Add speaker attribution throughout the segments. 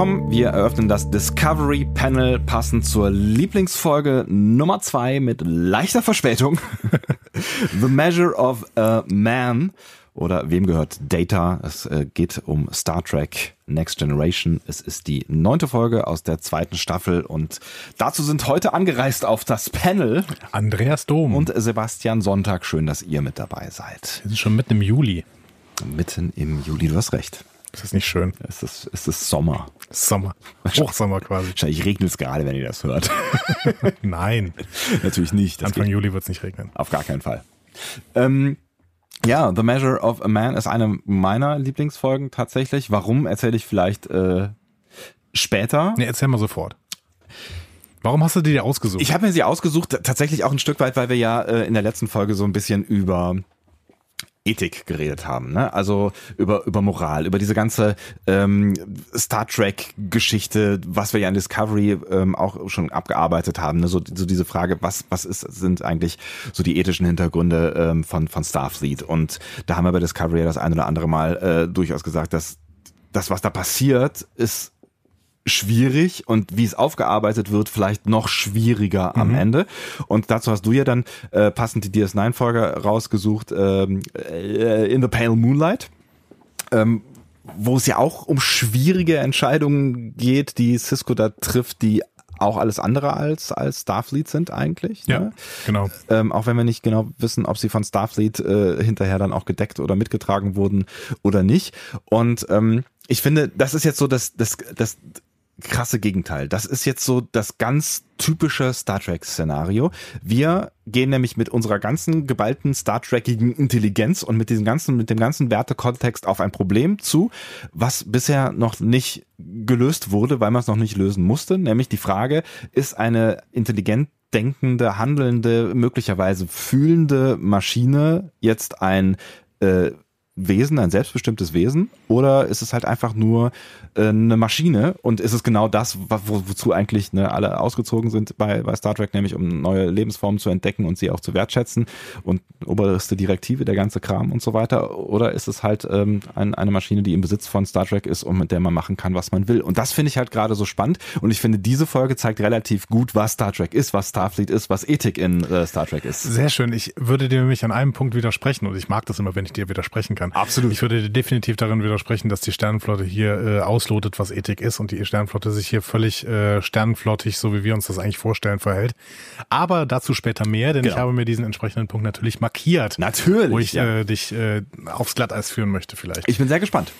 Speaker 1: willkommen. Wir eröffnen das Discovery Panel passend zur Lieblingsfolge Nummer zwei mit leichter Verspätung. The Measure of a Man oder wem gehört Data? Es äh, geht um Star Trek Next Generation. Es ist die neunte Folge aus der zweiten Staffel und dazu sind heute angereist auf das Panel
Speaker 2: Andreas Dom
Speaker 1: und Sebastian Sonntag. Schön, dass ihr mit dabei seid.
Speaker 2: Wir sind schon mitten im Juli.
Speaker 1: Mitten im Juli, du hast recht.
Speaker 2: Ist das nicht schön?
Speaker 1: Es ist, es ist Sommer.
Speaker 2: Sommer. Hochsommer quasi.
Speaker 1: Wahrscheinlich regnet es gerade, wenn ihr das hört.
Speaker 2: Nein.
Speaker 1: Natürlich nicht.
Speaker 2: Das Anfang Juli wird es nicht regnen.
Speaker 1: Auf gar keinen Fall. Ähm, ja, The Measure of a Man ist eine meiner Lieblingsfolgen tatsächlich. Warum erzähle ich vielleicht äh, später?
Speaker 2: Nee, erzähl mal sofort. Warum hast du die dir ausgesucht?
Speaker 1: Ich habe mir sie ausgesucht, tatsächlich auch ein Stück weit, weil wir ja äh, in der letzten Folge so ein bisschen über Ethik geredet haben, ne? Also über über Moral, über diese ganze ähm, Star Trek Geschichte, was wir ja in Discovery ähm, auch schon abgearbeitet haben, ne? So, so diese Frage, was was ist sind eigentlich so die ethischen Hintergründe ähm, von von Starfleet und da haben wir bei Discovery ja das ein oder andere Mal äh, durchaus gesagt, dass das was da passiert ist schwierig und wie es aufgearbeitet wird, vielleicht noch schwieriger am mhm. Ende. Und dazu hast du ja dann äh, passend die DS9-Folge rausgesucht, ähm, äh, In the Pale Moonlight. Ähm, wo es ja auch um schwierige Entscheidungen geht, die Cisco da trifft, die auch alles andere als als Starfleet sind eigentlich.
Speaker 2: Ja, ne? genau.
Speaker 1: Ähm, auch wenn wir nicht genau wissen, ob sie von Starfleet äh, hinterher dann auch gedeckt oder mitgetragen wurden oder nicht. Und ähm, ich finde, das ist jetzt so das, das, das krasse Gegenteil. Das ist jetzt so das ganz typische Star Trek-Szenario. Wir gehen nämlich mit unserer ganzen geballten Star Trekigen Intelligenz und mit diesem ganzen, mit dem ganzen Wertekontext auf ein Problem zu, was bisher noch nicht gelöst wurde, weil man es noch nicht lösen musste. Nämlich die Frage, ist eine intelligent denkende, handelnde, möglicherweise fühlende Maschine jetzt ein äh, Wesen, ein selbstbestimmtes Wesen? Oder ist es halt einfach nur äh, eine Maschine? Und ist es genau das, wo, wozu eigentlich ne, alle ausgezogen sind bei, bei Star Trek, nämlich um neue Lebensformen zu entdecken und sie auch zu wertschätzen und oberste Direktive, der ganze Kram und so weiter? Oder ist es halt ähm, ein, eine Maschine, die im Besitz von Star Trek ist und mit der man machen kann, was man will? Und das finde ich halt gerade so spannend. Und ich finde, diese Folge zeigt relativ gut, was Star Trek ist, was Starfleet ist, was Ethik in äh, Star Trek ist.
Speaker 2: Sehr schön. Ich würde dir nämlich an einem Punkt widersprechen und ich mag das immer, wenn ich dir widersprechen kann.
Speaker 1: Absolut.
Speaker 2: Ich würde definitiv darin widersprechen, dass die Sternenflotte hier äh, auslotet, was Ethik ist und die Sternenflotte sich hier völlig äh, sternenflottig, so wie wir uns das eigentlich vorstellen, verhält. Aber dazu später mehr, denn genau. ich habe mir diesen entsprechenden Punkt natürlich markiert.
Speaker 1: Natürlich.
Speaker 2: Wo ich ja. äh, dich äh, aufs Glatteis führen möchte vielleicht.
Speaker 1: Ich bin sehr gespannt.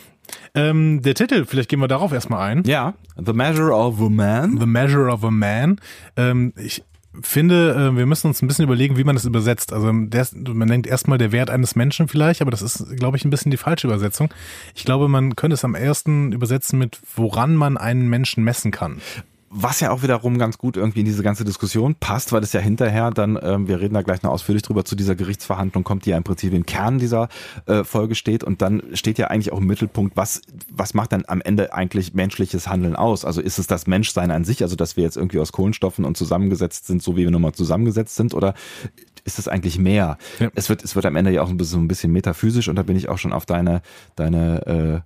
Speaker 2: Ähm, der Titel, vielleicht gehen wir darauf erstmal ein.
Speaker 1: Ja, The Measure of a Man.
Speaker 2: The Measure of a Man. Ähm, ich finde, äh, wir müssen uns ein bisschen überlegen, wie man das übersetzt. Also der, man denkt erstmal der Wert eines Menschen vielleicht, aber das ist, glaube ich, ein bisschen die falsche Übersetzung. Ich glaube, man könnte es am ersten übersetzen mit, woran man einen Menschen messen kann
Speaker 1: was ja auch wiederum ganz gut irgendwie in diese ganze Diskussion passt, weil es ja hinterher dann, ähm, wir reden da gleich noch ausführlich drüber, zu dieser Gerichtsverhandlung kommt, die ja im Prinzip im Kern dieser äh, Folge steht und dann steht ja eigentlich auch im Mittelpunkt, was, was macht dann am Ende eigentlich menschliches Handeln aus? Also ist es das Menschsein an sich, also dass wir jetzt irgendwie aus Kohlenstoffen und zusammengesetzt sind, so wie wir nun mal zusammengesetzt sind oder ist es eigentlich mehr? Ja. Es wird, es wird am Ende ja auch ein bisschen, so ein bisschen metaphysisch und da bin ich auch schon auf deine, deine äh, äh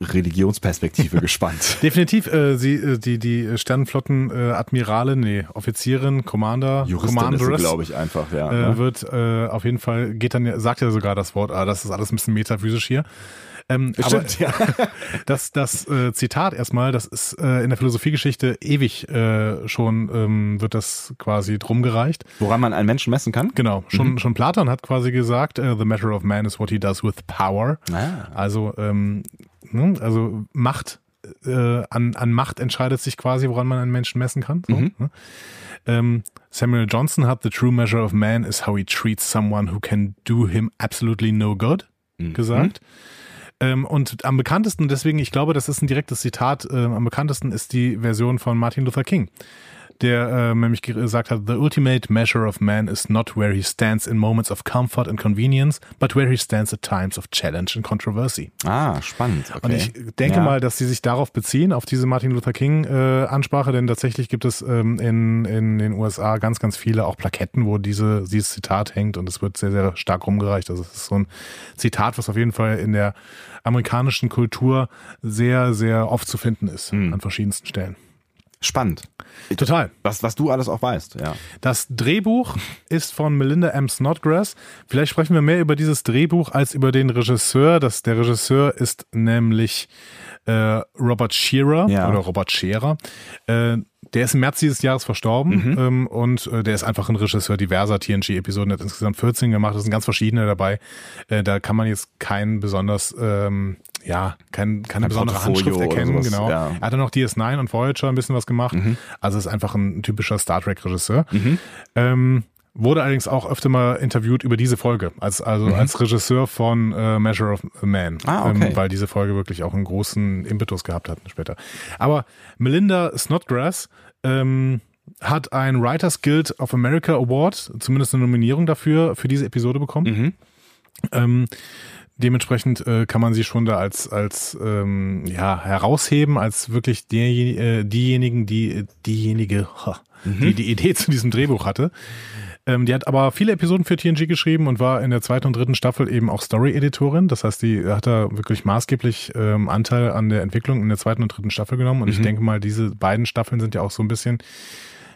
Speaker 1: Religionsperspektive gespannt.
Speaker 2: Definitiv, äh, sie, äh, die, die Sternenflotten äh, Admirale, nee, Offizierin, Commander,
Speaker 1: Juristin glaube ich einfach, ja.
Speaker 2: Äh, ne? Wird äh, auf jeden Fall, geht dann, sagt ja sogar das Wort, ah, das ist alles ein bisschen metaphysisch hier. Ähm, Stimmt, aber ja. das, das äh, Zitat erstmal, das ist äh, in der Philosophiegeschichte ewig äh, schon, ähm, wird das quasi drum gereicht.
Speaker 1: Woran man einen Menschen messen kann?
Speaker 2: Genau, schon, mhm. schon Platon hat quasi gesagt, uh, the matter of man is what he does with power. Ah. Also, ähm, ne, also Macht, äh, an, an Macht entscheidet sich quasi, woran man einen Menschen messen kann. So, mhm. ne? ähm, Samuel Johnson hat, the true measure of man is how he treats someone who can do him absolutely no good, mhm. gesagt. Ähm, und am bekanntesten, deswegen, ich glaube, das ist ein direktes Zitat, äh, am bekanntesten ist die Version von Martin Luther King. Der äh, nämlich gesagt hat, The ultimate measure of man is not where he stands in moments of comfort and convenience, but where he stands at times of challenge and controversy.
Speaker 1: Ah, spannend. Okay.
Speaker 2: Und ich denke ja. mal, dass sie sich darauf beziehen, auf diese Martin Luther King äh, Ansprache, denn tatsächlich gibt es ähm, in, in den USA ganz, ganz viele auch Plaketten, wo diese, dieses Zitat hängt und es wird sehr, sehr stark rumgereicht. Also es ist so ein Zitat, was auf jeden Fall in der amerikanischen Kultur sehr, sehr oft zu finden ist, hm. an verschiedensten Stellen.
Speaker 1: Spannend.
Speaker 2: Total.
Speaker 1: Was, was du alles auch weißt, ja.
Speaker 2: Das Drehbuch ist von Melinda M. Snodgrass. Vielleicht sprechen wir mehr über dieses Drehbuch als über den Regisseur. Das, der Regisseur ist nämlich äh, Robert Shearer ja. oder Robert Scherer. Äh, der ist im März dieses Jahres verstorben mhm. ähm, und äh, der ist einfach ein Regisseur diverser TNG-Episoden, hat insgesamt 14 gemacht, das sind ganz verschiedene dabei. Äh, da kann man jetzt keinen besonders, ähm, ja, kein, keine ein besondere Handschrift erkennen. Genau. Ja. Er hat dann noch DS9 und Voyager ein bisschen was gemacht. Mhm. Also ist einfach ein, typischer Star Trek-Regisseur. Mhm. Ähm, Wurde allerdings auch öfter mal interviewt über diese Folge, als, also mhm. als Regisseur von äh, Measure of Man. Ah, okay. ähm, weil diese Folge wirklich auch einen großen Impetus gehabt hat später. Aber Melinda Snodgrass ähm, hat ein Writers Guild of America Award, zumindest eine Nominierung dafür, für diese Episode bekommen. Mhm. Ähm, dementsprechend äh, kann man sie schon da als als ähm, ja herausheben als wirklich die, äh, diejenigen die diejenige mhm. die die Idee zu diesem Drehbuch hatte ähm, die hat aber viele Episoden für TNG geschrieben und war in der zweiten und dritten Staffel eben auch Story-Editorin. Das heißt, die hat da wirklich maßgeblich ähm, Anteil an der Entwicklung in der zweiten und dritten Staffel genommen. Und mhm. ich denke mal, diese beiden Staffeln sind ja auch so ein bisschen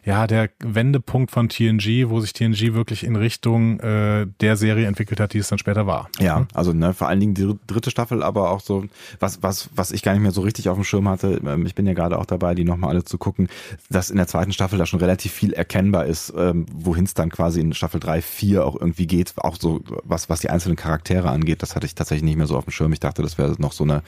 Speaker 2: ja, der Wendepunkt von TNG, wo sich TNG wirklich in Richtung äh, der Serie entwickelt hat, die es dann später war.
Speaker 1: Ja, mhm. also ne, vor allen Dingen die dritte Staffel, aber auch so, was, was, was ich gar nicht mehr so richtig auf dem Schirm hatte, ähm, ich bin ja gerade auch dabei, die nochmal alle zu gucken, dass in der zweiten Staffel da schon relativ viel erkennbar ist, ähm, wohin es dann quasi in Staffel 3, 4 auch irgendwie geht, auch so was, was die einzelnen Charaktere angeht, das hatte ich tatsächlich nicht mehr so auf dem Schirm. Ich dachte, das wäre noch so eine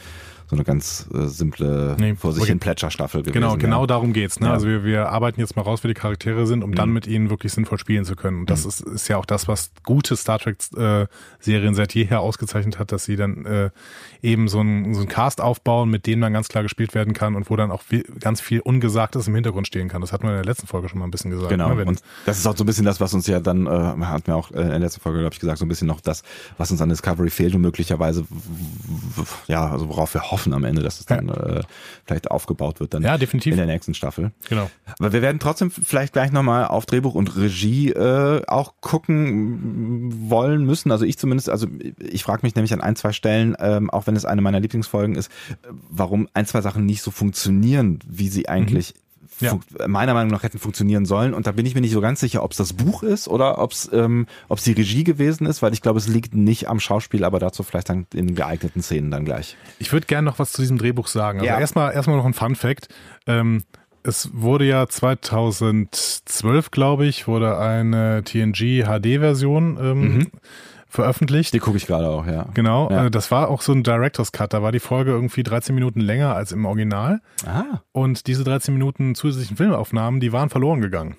Speaker 1: so eine ganz äh, simple nee, vor sich hin Plätscherstaffel
Speaker 2: gewesen. Genau, genau ja. darum geht's. Ne? Ja. Also wir, wir arbeiten jetzt mal raus, wie die Charaktere sind, um mhm. dann mit ihnen wirklich sinnvoll spielen zu können. Und das mhm. ist, ist ja auch das, was gute Star Trek-Serien äh, seit jeher ausgezeichnet hat, dass sie dann äh, eben so einen so ein Cast aufbauen, mit dem dann ganz klar gespielt werden kann und wo dann auch viel, ganz viel Ungesagtes im Hintergrund stehen kann. Das hat man in der letzten Folge schon mal ein bisschen gesagt.
Speaker 1: Genau.
Speaker 2: Ne?
Speaker 1: Und das ist auch so ein bisschen das, was uns ja dann, äh, hat mir auch in der letzten Folge, glaube ich, gesagt, so ein bisschen noch das, was uns an Discovery fehlt und möglicherweise, ja, also worauf wir hoffen am Ende, dass es dann äh, vielleicht aufgebaut wird dann
Speaker 2: ja, definitiv.
Speaker 1: in der nächsten Staffel.
Speaker 2: Genau.
Speaker 1: Aber wir werden trotzdem vielleicht gleich nochmal auf Drehbuch und Regie äh, auch gucken wollen müssen. Also ich zumindest, also ich frage mich nämlich an ein, zwei Stellen, ähm, auch wenn wenn es eine meiner Lieblingsfolgen ist, warum ein, zwei Sachen nicht so funktionieren, wie sie eigentlich mhm. Ja. meiner Meinung nach hätten funktionieren sollen. Und da bin ich mir nicht so ganz sicher, ob es das Buch ist oder ob es ähm, ob's die Regie gewesen ist, weil ich glaube, es liegt nicht am Schauspiel, aber dazu vielleicht dann in geeigneten Szenen dann gleich.
Speaker 2: Ich würde gerne noch was zu diesem Drehbuch sagen. Also ja. erstmal erstmal noch ein Fun Fact. Ähm, es wurde ja 2012, glaube ich, wurde eine TNG HD-Version ähm, mhm veröffentlicht.
Speaker 1: Die gucke ich gerade auch, ja.
Speaker 2: Genau,
Speaker 1: ja.
Speaker 2: Äh, das war auch so ein Director's Cut. Da war die Folge irgendwie 13 Minuten länger als im Original.
Speaker 1: Ah.
Speaker 2: Und diese 13 Minuten zusätzlichen Filmaufnahmen, die waren verloren gegangen.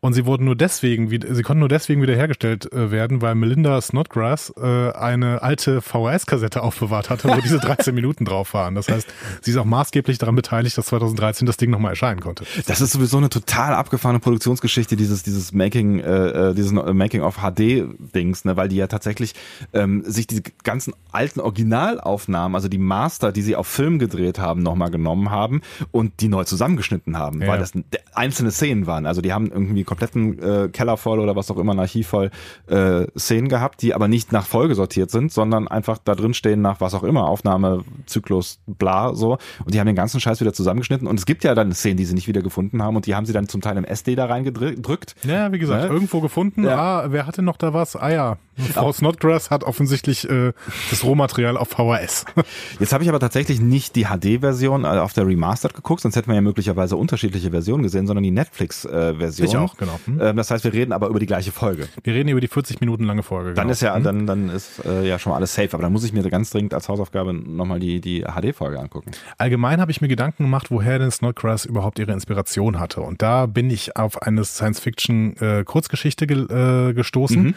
Speaker 2: Und sie wurden nur deswegen, sie konnten nur deswegen wiederhergestellt äh, werden, weil Melinda Snodgrass äh, eine alte VHS-Kassette aufbewahrt hatte, wo diese 13 Minuten drauf waren. Das heißt, sie ist auch maßgeblich daran beteiligt, dass 2013 das Ding nochmal erscheinen konnte.
Speaker 1: Das ist sowieso eine total abgefahrene Produktionsgeschichte, dieses, dieses Making, äh, äh dieses Making of HD-Dings, ne, weil die ja tatsächlich ähm, sich diese ganzen alten Originalaufnahmen, also die Master, die sie auf Film gedreht haben, nochmal genommen haben und die neu zusammengeschnitten haben, ja. weil das einzelne Szenen waren. Also die haben irgendwie kompletten äh, Keller voll oder was auch immer, ein Archiv voll äh, Szenen gehabt, die aber nicht nach Folge sortiert sind, sondern einfach da drin stehen nach was auch immer, Aufnahme, Zyklus, bla, so. Und die haben den ganzen Scheiß wieder zusammengeschnitten. Und es gibt ja dann Szenen, die sie nicht wieder gefunden haben und die haben sie dann zum Teil im SD da reingedrückt.
Speaker 2: Ja, wie gesagt, ja. irgendwo gefunden. Ja. Ah, wer hatte noch da was? Ah ja, Frau Snodgrass hat offensichtlich äh, das Rohmaterial auf VHS.
Speaker 1: Jetzt habe ich aber tatsächlich nicht die HD-Version äh, auf der Remastered geguckt, sonst hätten wir ja möglicherweise unterschiedliche Versionen gesehen, sondern die Netflix-Version.
Speaker 2: ich auch, genau.
Speaker 1: Hm. Das heißt, wir reden aber über die gleiche Folge.
Speaker 2: Wir reden über die 40 Minuten lange Folge.
Speaker 1: Dann genau. ist ja, hm. dann, dann ist äh, ja schon mal alles safe. Aber dann muss ich mir ganz dringend als Hausaufgabe nochmal die, die HD-Folge angucken.
Speaker 2: Allgemein habe ich mir Gedanken gemacht, woher denn Snodgrass überhaupt ihre Inspiration hatte. Und da bin ich auf eine Science-Fiction-Kurzgeschichte äh, äh, gestoßen. Mhm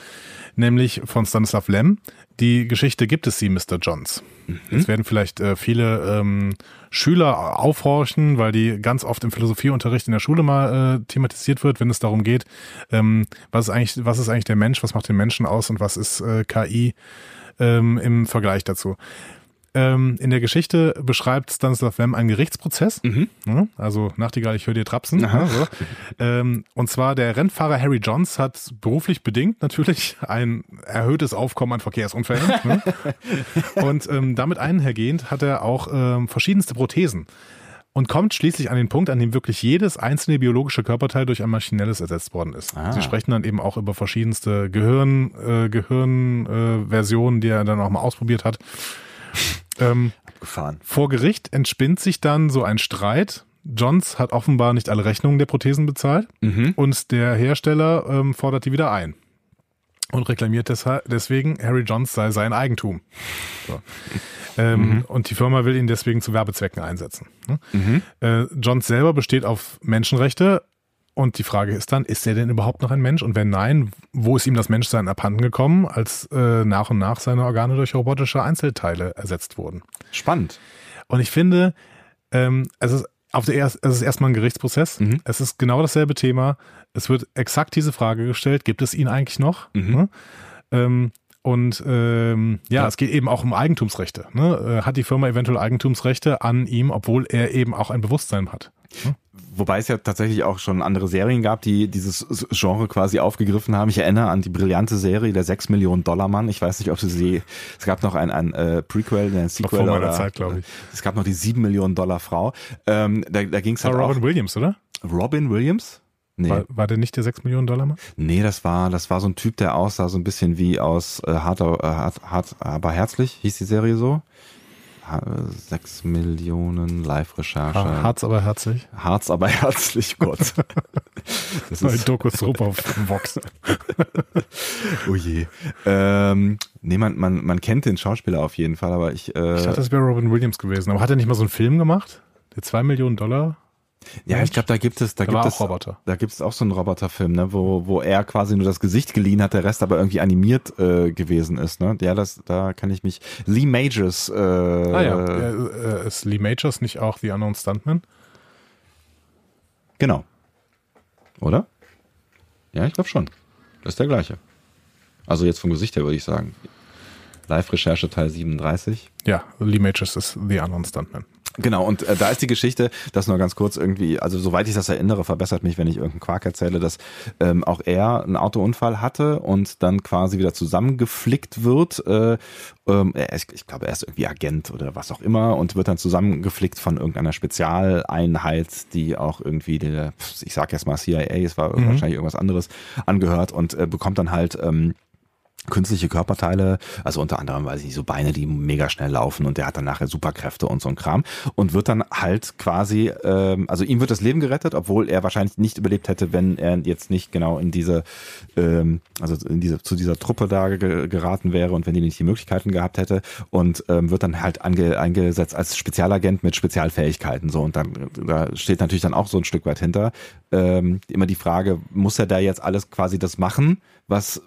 Speaker 2: nämlich von Stanislav Lem, die Geschichte gibt es sie, Mr. Johns. Mhm. Jetzt werden vielleicht äh, viele ähm, Schüler aufhorchen, weil die ganz oft im Philosophieunterricht in der Schule mal äh, thematisiert wird, wenn es darum geht, ähm, was ist eigentlich, was ist eigentlich der Mensch, was macht den Menschen aus und was ist äh, KI ähm, im Vergleich dazu ähm, in der Geschichte beschreibt Stanislav Lem einen Gerichtsprozess. Mhm. Ja, also Nachtigall, ich höre dir trapsen. Ja, so. ähm, und zwar der Rennfahrer Harry Johns hat beruflich bedingt natürlich ein erhöhtes Aufkommen an Verkehrsunfällen. ne? Und ähm, damit einhergehend hat er auch ähm, verschiedenste Prothesen und kommt schließlich an den Punkt, an dem wirklich jedes einzelne biologische Körperteil durch ein maschinelles ersetzt worden ist. Ah. Sie sprechen dann eben auch über verschiedenste Gehirn, äh, Gehirnversionen, äh, die er dann auch mal ausprobiert hat. Ähm, Abgefahren. Vor Gericht entspinnt sich dann so ein Streit. Johns hat offenbar nicht alle Rechnungen der Prothesen bezahlt mhm. und der Hersteller ähm, fordert die wieder ein und reklamiert deswegen, Harry Johns sei sein Eigentum. So. Ähm, mhm. Und die Firma will ihn deswegen zu Werbezwecken einsetzen. Ne? Mhm. Äh, Johns selber besteht auf Menschenrechte, und die Frage ist dann, ist er denn überhaupt noch ein Mensch? Und wenn nein, wo ist ihm das Menschsein abhanden gekommen, als äh, nach und nach seine Organe durch robotische Einzelteile ersetzt wurden?
Speaker 1: Spannend.
Speaker 2: Und ich finde, ähm, es, ist auf der erst, es ist erstmal ein Gerichtsprozess. Mhm. Es ist genau dasselbe Thema. Es wird exakt diese Frage gestellt, gibt es ihn eigentlich noch? Mhm. Ne? Ähm, und ähm, ja, ja, es geht eben auch um Eigentumsrechte. Ne? Äh, hat die Firma eventuell Eigentumsrechte an ihm, obwohl er eben auch ein Bewusstsein hat?
Speaker 1: Ne? Wobei es ja tatsächlich auch schon andere Serien gab, die dieses Genre quasi aufgegriffen haben. Ich erinnere an die brillante Serie der 6 Millionen Dollar Mann. Ich weiß nicht, ob du sie, es gab noch ein, ein äh, Prequel, ein Sequel. Vor
Speaker 2: meiner oder, Zeit, glaube ich.
Speaker 1: Es gab noch die 7 Millionen Dollar Frau. Ähm, da da ging es halt
Speaker 2: Robin auch, Williams, oder?
Speaker 1: Robin Williams?
Speaker 2: Nee. War, war der nicht der 6 Millionen Dollar Mann?
Speaker 1: Nee, das war, das war so ein Typ, der aussah so ein bisschen wie aus äh, hart, äh, hart, hart, aber herzlich, hieß die Serie so. 6 Millionen Live-Recherche.
Speaker 2: Harz aber herzlich.
Speaker 1: Harz aber herzlich, Gott.
Speaker 2: Das ist Dokus auf Vox.
Speaker 1: oh je. Ähm, nee, man, man, man kennt den Schauspieler auf jeden Fall, aber ich.
Speaker 2: Äh, ich dachte, das wäre Robin Williams gewesen. Aber hat er nicht mal so einen Film gemacht? Der 2 Millionen Dollar?
Speaker 1: Ja, ich glaube, da gibt es, da, da gibt es,
Speaker 2: Roboter.
Speaker 1: da gibt es auch so einen Roboterfilm, ne, wo, wo er quasi nur das Gesicht geliehen hat, der Rest aber irgendwie animiert äh, gewesen ist, ne? Ja, das, da kann ich mich. Lee Majors. Äh, ah
Speaker 2: ja, äh, äh, ist Lee Majors nicht auch The Unknown Stuntman?
Speaker 1: Genau. Oder? Ja, ich glaube schon. Das ist der gleiche. Also jetzt vom Gesicht her würde ich sagen. Live-Recherche Teil 37.
Speaker 2: Ja, Lee Majors ist The Unknown Stuntman.
Speaker 1: Genau, und äh, da ist die Geschichte, das nur ganz kurz irgendwie, also soweit ich das erinnere, verbessert mich, wenn ich irgendeinen Quark erzähle, dass ähm, auch er einen Autounfall hatte und dann quasi wieder zusammengeflickt wird. Äh, ähm, ist, ich glaube, er ist irgendwie Agent oder was auch immer und wird dann zusammengeflickt von irgendeiner Spezialeinheit, die auch irgendwie der, ich sag jetzt mal CIA, es war mhm. wahrscheinlich irgendwas anderes, angehört und äh, bekommt dann halt ähm, künstliche Körperteile, also unter anderem, weiß ich nicht, so Beine, die mega schnell laufen und der hat dann nachher Superkräfte und so ein Kram und wird dann halt quasi, ähm, also ihm wird das Leben gerettet, obwohl er wahrscheinlich nicht überlebt hätte, wenn er jetzt nicht genau in diese, ähm, also in diese, zu dieser Truppe da ge geraten wäre und wenn die nicht die Möglichkeiten gehabt hätte und ähm, wird dann halt ange eingesetzt als Spezialagent mit Spezialfähigkeiten so und dann da steht natürlich dann auch so ein Stück weit hinter ähm, immer die Frage, muss er da jetzt alles quasi das machen, was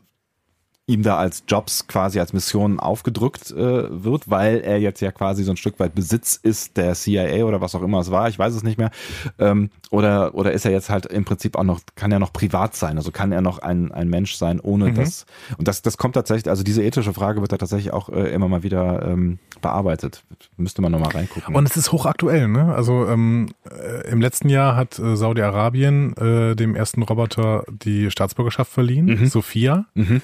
Speaker 1: ihm da als Jobs quasi als Mission aufgedrückt äh, wird, weil er jetzt ja quasi so ein Stück weit Besitz ist der CIA oder was auch immer es war, ich weiß es nicht mehr. Ähm, oder, oder ist er jetzt halt im Prinzip auch noch, kann er noch privat sein, also kann er noch ein, ein Mensch sein, ohne mhm. das. Und das, das kommt tatsächlich, also diese ethische Frage wird da tatsächlich auch äh, immer mal wieder ähm, bearbeitet. Müsste man nochmal reingucken.
Speaker 2: Und es ist hochaktuell, ne? Also ähm, äh, im letzten Jahr hat äh, Saudi-Arabien äh, dem ersten Roboter die Staatsbürgerschaft verliehen, mhm. Sophia. Mhm.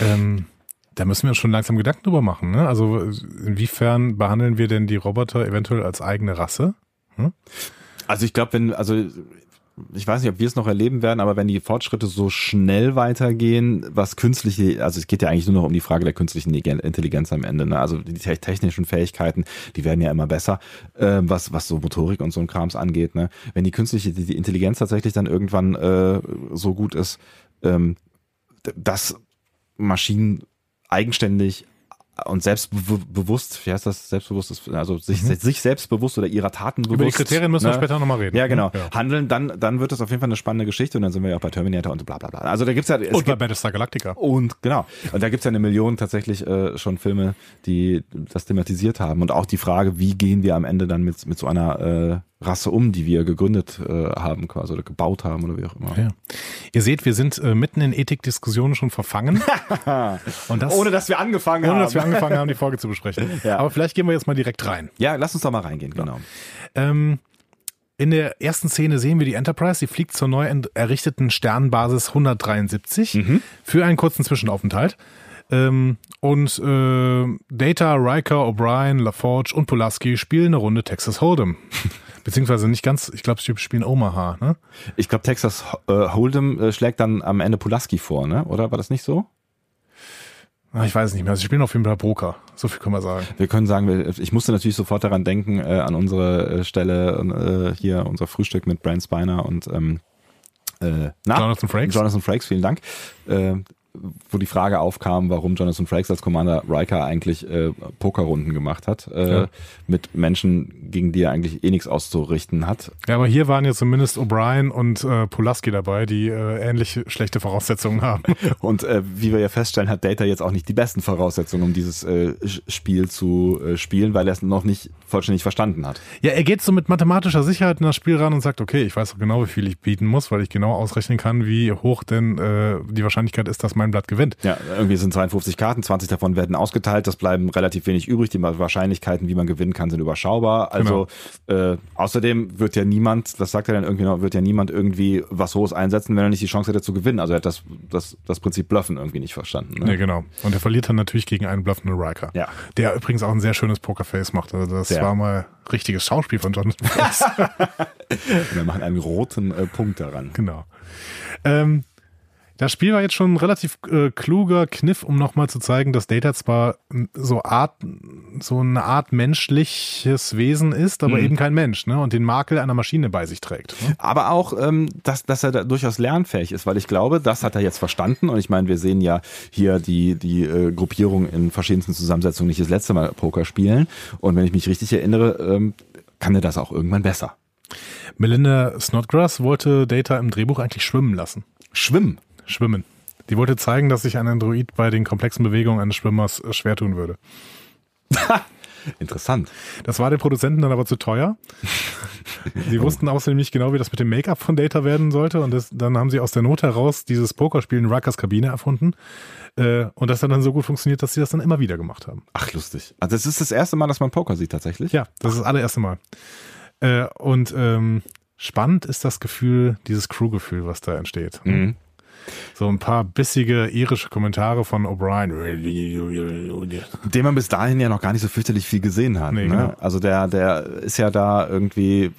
Speaker 2: Ähm, da müssen wir uns schon langsam Gedanken drüber machen. Ne? Also inwiefern behandeln wir denn die Roboter eventuell als eigene Rasse? Hm?
Speaker 1: Also ich glaube, wenn, also ich weiß nicht, ob wir es noch erleben werden, aber wenn die Fortschritte so schnell weitergehen, was künstliche, also es geht ja eigentlich nur noch um die Frage der künstlichen Intelligenz am Ende. Ne? Also die technischen Fähigkeiten, die werden ja immer besser, äh, was was so Motorik und so ein Krams angeht. Ne? Wenn die künstliche die Intelligenz tatsächlich dann irgendwann äh, so gut ist, ähm, dass Maschinen eigenständig und selbstbewusst, wie heißt das, selbstbewusst, also sich, mhm. sich selbstbewusst oder ihrer Taten bewusst. Über
Speaker 2: die Kriterien müssen ne? wir später nochmal reden.
Speaker 1: Ja, genau. Ja. Handeln, dann, dann wird das auf jeden Fall eine spannende Geschichte und dann sind wir ja auch bei Terminator und bla bla bla. Also da gibt's ja.
Speaker 2: Es und bei Battlestar Galactica.
Speaker 1: Und genau. Und da gibt's ja eine Million tatsächlich äh, schon Filme, die das thematisiert haben. Und auch die Frage, wie gehen wir am Ende dann mit, mit so einer äh, Rasse um, die wir gegründet äh, haben quasi oder gebaut haben oder wie auch immer.
Speaker 2: Ja. Ihr seht, wir sind äh, mitten in Ethikdiskussionen schon verfangen.
Speaker 1: Und das, ohne dass wir angefangen ohne, haben.
Speaker 2: Ohne dass wir angefangen haben, die Folge zu besprechen. Ja. Aber vielleicht gehen wir jetzt mal direkt rein.
Speaker 1: Ja, lass uns doch mal reingehen, genau.
Speaker 2: Ähm, in der ersten Szene sehen wir die Enterprise, die fliegt zur neu errichteten Sternbasis 173 mhm. für einen kurzen Zwischenaufenthalt. Ähm, und äh, Data, Riker, O'Brien, LaForge und Pulaski spielen eine Runde Texas Hold'em. Beziehungsweise nicht ganz, ich glaube, sie spielen Omaha, ne?
Speaker 1: Ich glaube, Texas äh, Hold'em äh, schlägt dann am Ende Pulaski vor, ne? Oder war das nicht so?
Speaker 2: Ah, ich weiß es nicht mehr. Sie spielen auf jeden Fall Poker. So viel können wir sagen.
Speaker 1: Wir können sagen, ich musste natürlich sofort daran denken, äh, an unsere Stelle, äh, hier unser Frühstück mit Brian Spiner und ähm,
Speaker 2: äh, na, Jonathan Frakes.
Speaker 1: Jonathan Frakes, vielen Dank. Äh, wo die Frage aufkam, warum Jonathan Frakes als Commander Riker eigentlich äh, Pokerrunden gemacht hat äh, ja. mit Menschen, gegen die er eigentlich eh nichts auszurichten hat.
Speaker 2: Ja, aber hier waren ja zumindest O'Brien und äh, Pulaski dabei, die äh, ähnlich schlechte Voraussetzungen haben.
Speaker 1: und äh, wie wir ja feststellen, hat Data jetzt auch nicht die besten Voraussetzungen, um dieses äh, Spiel zu äh, spielen, weil er es noch nicht vollständig verstanden hat.
Speaker 2: Ja, er geht so mit mathematischer Sicherheit in das Spiel ran und sagt, okay, ich weiß doch genau, wie viel ich bieten muss, weil ich genau ausrechnen kann, wie hoch denn äh, die Wahrscheinlichkeit ist, dass mein Blatt gewinnt.
Speaker 1: Ja, irgendwie sind 52 Karten, 20 davon werden ausgeteilt, das bleiben relativ wenig übrig. Die Wahrscheinlichkeiten, wie man gewinnen kann, sind überschaubar. Also genau. äh, außerdem wird ja niemand, das sagt er dann irgendwie noch, wird ja niemand irgendwie was Hohes einsetzen, wenn er nicht die Chance hätte zu gewinnen. Also er hat das, das, das Prinzip Bluffen irgendwie nicht verstanden.
Speaker 2: Ne? Ja, genau. Und er verliert dann natürlich gegen einen bluffenden Riker. Ja. Der übrigens auch ein sehr schönes Pokerface macht. Also das ja. war mal richtiges Schauspiel von Jonathan Frakes.
Speaker 1: wir machen einen roten äh, Punkt daran.
Speaker 2: Genau. Ähm, das Spiel war jetzt schon ein relativ äh, kluger Kniff, um nochmal zu zeigen, dass Data zwar so Art, so eine Art menschliches Wesen ist, aber mhm. eben kein Mensch, ne? Und den Makel einer Maschine bei sich trägt.
Speaker 1: Ne? Aber auch, ähm, dass, dass er da durchaus lernfähig ist, weil ich glaube, das hat er jetzt verstanden. Und ich meine, wir sehen ja hier die, die äh, Gruppierung in verschiedensten Zusammensetzungen nicht das letzte Mal Poker spielen. Und wenn ich mich richtig erinnere, ähm, kann er das auch irgendwann besser.
Speaker 2: Melinda Snodgrass wollte Data im Drehbuch eigentlich schwimmen lassen.
Speaker 1: Schwimmen?
Speaker 2: Schwimmen. Die wollte zeigen, dass sich ein Android bei den komplexen Bewegungen eines Schwimmers äh, schwer tun würde.
Speaker 1: Interessant.
Speaker 2: Das war den Produzenten dann aber zu teuer. Sie oh. wussten außerdem nicht genau, wie das mit dem Make-up von Data werden sollte. Und das, dann haben sie aus der Not heraus dieses Pokerspiel in Ruckers Kabine erfunden. Äh, und das hat dann so gut funktioniert, dass sie das dann immer wieder gemacht haben.
Speaker 1: Ach, lustig. Also das ist das erste Mal, dass man Poker sieht tatsächlich?
Speaker 2: Ja, das ist das allererste Mal. Äh, und ähm, spannend ist das Gefühl, dieses Crew-Gefühl, was da entsteht. Mhm so ein paar bissige irische Kommentare von O'Brien.
Speaker 1: Den man bis dahin ja noch gar nicht so fürchterlich viel gesehen hat. Nee, ne? genau. Also der, der ist ja da irgendwie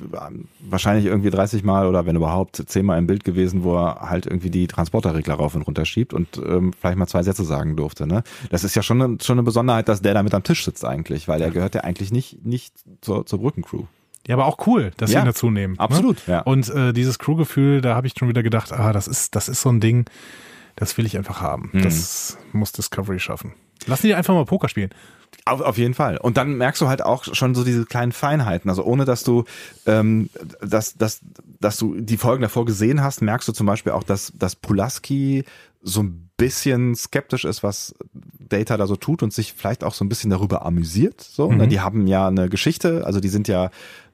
Speaker 1: wahrscheinlich irgendwie 30 Mal oder wenn überhaupt 10 Mal im Bild gewesen, wo er halt irgendwie die Transporterregler rauf und runter schiebt und ähm, vielleicht mal zwei Sätze sagen durfte. Ne? Das ist ja schon eine, schon eine Besonderheit, dass der da mit am Tisch sitzt eigentlich, weil er gehört ja eigentlich nicht, nicht zur, zur Brückencrew.
Speaker 2: Ja, aber auch cool, dass ja, sie ihn dazu nehmen. Ne?
Speaker 1: Absolut.
Speaker 2: Ne? Ja. Und äh, dieses Crewgefühl, da habe ich schon wieder gedacht, ah, das ist, das ist so ein Ding, das will ich einfach haben. Mhm. Das muss Discovery schaffen. Lassen die einfach mal Poker spielen.
Speaker 1: Auf, auf jeden Fall. Und dann merkst du halt auch schon so diese kleinen Feinheiten. Also ohne dass du, ähm, dass, dass, dass du die Folgen davor gesehen hast, merkst du zum Beispiel auch, dass, dass Pulaski so ein bisschen skeptisch ist, was Data da so tut und sich vielleicht auch so ein bisschen darüber amüsiert. So, ne? mhm. Die haben ja eine Geschichte, also die sind ja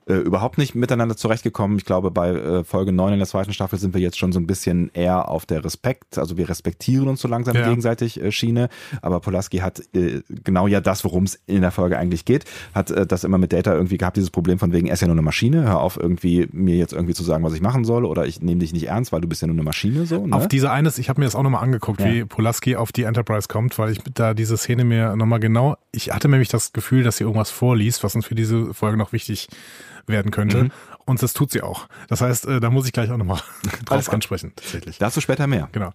Speaker 1: äh, überhaupt nicht miteinander zurechtgekommen. Ich glaube, bei äh, Folge 9 in der zweiten Staffel sind wir jetzt schon so ein bisschen eher auf der Respekt, also wir respektieren uns so langsam ja. gegenseitig äh, Schiene, aber Polaski hat äh, genau ja das, worum es in der Folge eigentlich geht, hat äh, das immer mit Data irgendwie gehabt, dieses Problem von wegen, er ist ja nur eine Maschine, hör auf irgendwie mir jetzt irgendwie zu sagen, was ich machen soll oder ich nehme dich nicht ernst, weil du bist ja nur eine Maschine so.
Speaker 2: Ne? Auf diese eines, ich habe mir das auch nochmal angeguckt, ja. wie Polaski auf die Enterprise kommt, weil ich da diese Szene mir nochmal genau, ich hatte nämlich das Gefühl, dass sie irgendwas vorliest, was uns für diese Folge noch wichtig werden könnte. Mhm. Und das tut sie auch. Das heißt, äh, da muss ich gleich auch nochmal drauf ansprechen.
Speaker 1: Tatsächlich. Dazu später mehr.
Speaker 2: Genau.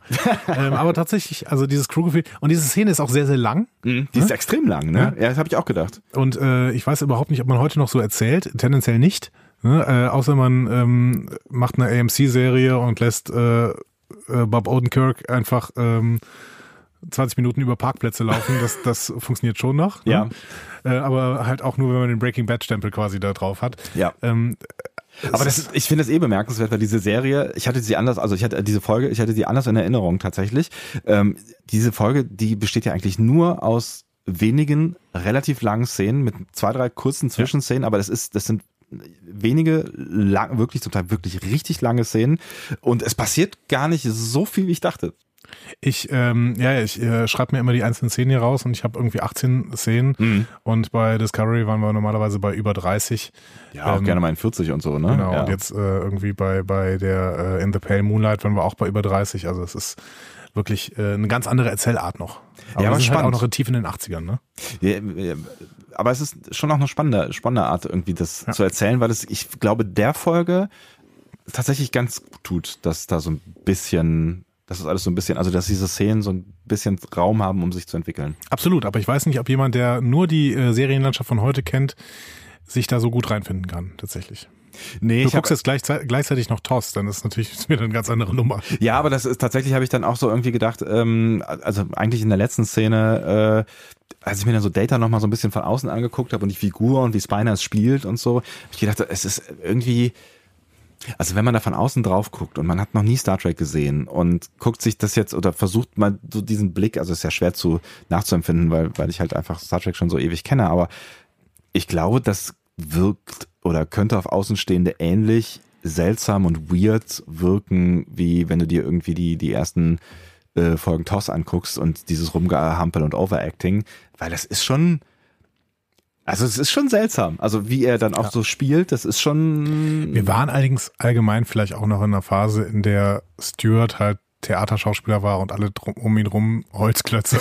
Speaker 2: ähm, aber tatsächlich, also dieses Crewgefühl und diese Szene ist auch sehr, sehr lang.
Speaker 1: Mhm, die ne? ist extrem lang, ne? Ja, ja das habe ich auch gedacht.
Speaker 2: Und äh, ich weiß überhaupt nicht, ob man heute noch so erzählt. Tendenziell nicht. Ne? Äh, außer man ähm, macht eine AMC-Serie und lässt äh, äh, Bob Odenkirk einfach ähm, 20 Minuten über Parkplätze laufen, das, das funktioniert schon noch.
Speaker 1: Ne? Ja.
Speaker 2: Äh, aber halt auch nur, wenn man den Breaking Bad Stempel quasi da drauf hat.
Speaker 1: Ja. Ähm, aber das, ich finde es eh bemerkenswert, weil diese Serie, ich hatte sie anders, also ich hatte diese Folge, ich hatte sie anders in Erinnerung tatsächlich. Ähm, diese Folge, die besteht ja eigentlich nur aus wenigen relativ langen Szenen mit zwei, drei kurzen Zwischenszenen, ja. aber das ist, das sind wenige lang, wirklich zum Teil wirklich richtig lange Szenen und es passiert gar nicht so viel, wie ich dachte.
Speaker 2: Ich, ähm, ja, ich äh, schreibe mir immer die einzelnen Szenen hier raus und ich habe irgendwie 18 Szenen mhm. und bei Discovery waren wir normalerweise bei über 30.
Speaker 1: Ja, auch ähm, gerne mal in 40 und so, ne?
Speaker 2: Genau,
Speaker 1: ja.
Speaker 2: und jetzt äh, irgendwie bei, bei der äh, In the Pale Moonlight waren wir auch bei über 30. Also es ist wirklich äh, eine ganz andere Erzählart noch. Aber ja, aber spannend. Halt auch noch tief in den 80ern, ne?
Speaker 1: Ja, aber es ist schon auch eine spannende, spannende Art, irgendwie das ja. zu erzählen, weil es, ich glaube, der Folge tatsächlich ganz gut tut, dass da so ein bisschen das ist alles so ein bisschen, also dass diese Szenen so ein bisschen Raum haben, um sich zu entwickeln.
Speaker 2: Absolut, aber ich weiß nicht, ob jemand, der nur die äh, Serienlandschaft von heute kennt, sich da so gut reinfinden kann, tatsächlich. Nee, du guckst jetzt gleichzeitig, gleichzeitig noch TOS, dann ist natürlich ist wieder eine ganz andere Nummer.
Speaker 1: Ja, aber das ist tatsächlich, habe ich dann auch so irgendwie gedacht, ähm, also eigentlich in der letzten Szene, äh, als ich mir dann so Data nochmal so ein bisschen von außen angeguckt habe und die Figur und wie Spiner es spielt und so, habe ich gedacht, es ist irgendwie, also wenn man da von außen drauf guckt und man hat noch nie Star Trek gesehen und guckt sich das jetzt oder versucht mal so diesen Blick, also ist ja schwer zu nachzuempfinden, weil, weil ich halt einfach Star Trek schon so ewig kenne, aber ich glaube, das wirkt oder könnte auf Außenstehende ähnlich seltsam und weird wirken, wie wenn du dir irgendwie die, die ersten äh, Folgen TOS anguckst und dieses Rumgehampel und Overacting, weil das ist schon, also es ist schon seltsam. Also wie er dann auch ja. so spielt, das ist schon.
Speaker 2: Wir waren allerdings allgemein vielleicht auch noch in einer Phase, in der Stewart halt Theaterschauspieler war und alle drum, um ihn rum Holzklötze.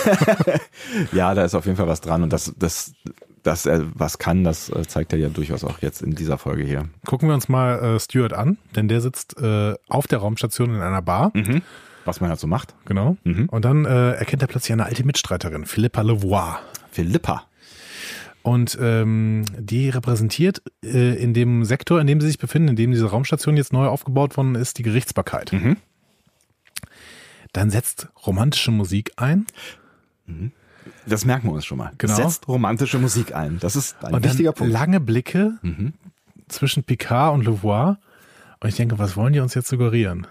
Speaker 1: ja, da ist auf jeden Fall was dran und das, das, dass er was kann, das äh, zeigt er ja durchaus auch jetzt in dieser Folge hier.
Speaker 2: Gucken wir uns mal äh, Stuart an, denn der sitzt äh, auf der Raumstation in einer Bar.
Speaker 1: Mhm. Was man halt so macht.
Speaker 2: Genau. Mhm. Und dann äh, erkennt er plötzlich eine alte Mitstreiterin, Philippa Levois.
Speaker 1: Philippa.
Speaker 2: Und ähm, die repräsentiert äh, in dem Sektor, in dem sie sich befinden, in dem diese Raumstation jetzt neu aufgebaut worden ist, die Gerichtsbarkeit. Mhm. Dann setzt romantische Musik ein.
Speaker 1: Mhm. Das merken wir uns schon mal. Genau. Setzt romantische Musik ein. Das ist ein
Speaker 2: und
Speaker 1: wichtiger Punkt.
Speaker 2: Lange Blicke mhm. zwischen Picard und Levoir. Und ich denke, was wollen die uns jetzt suggerieren?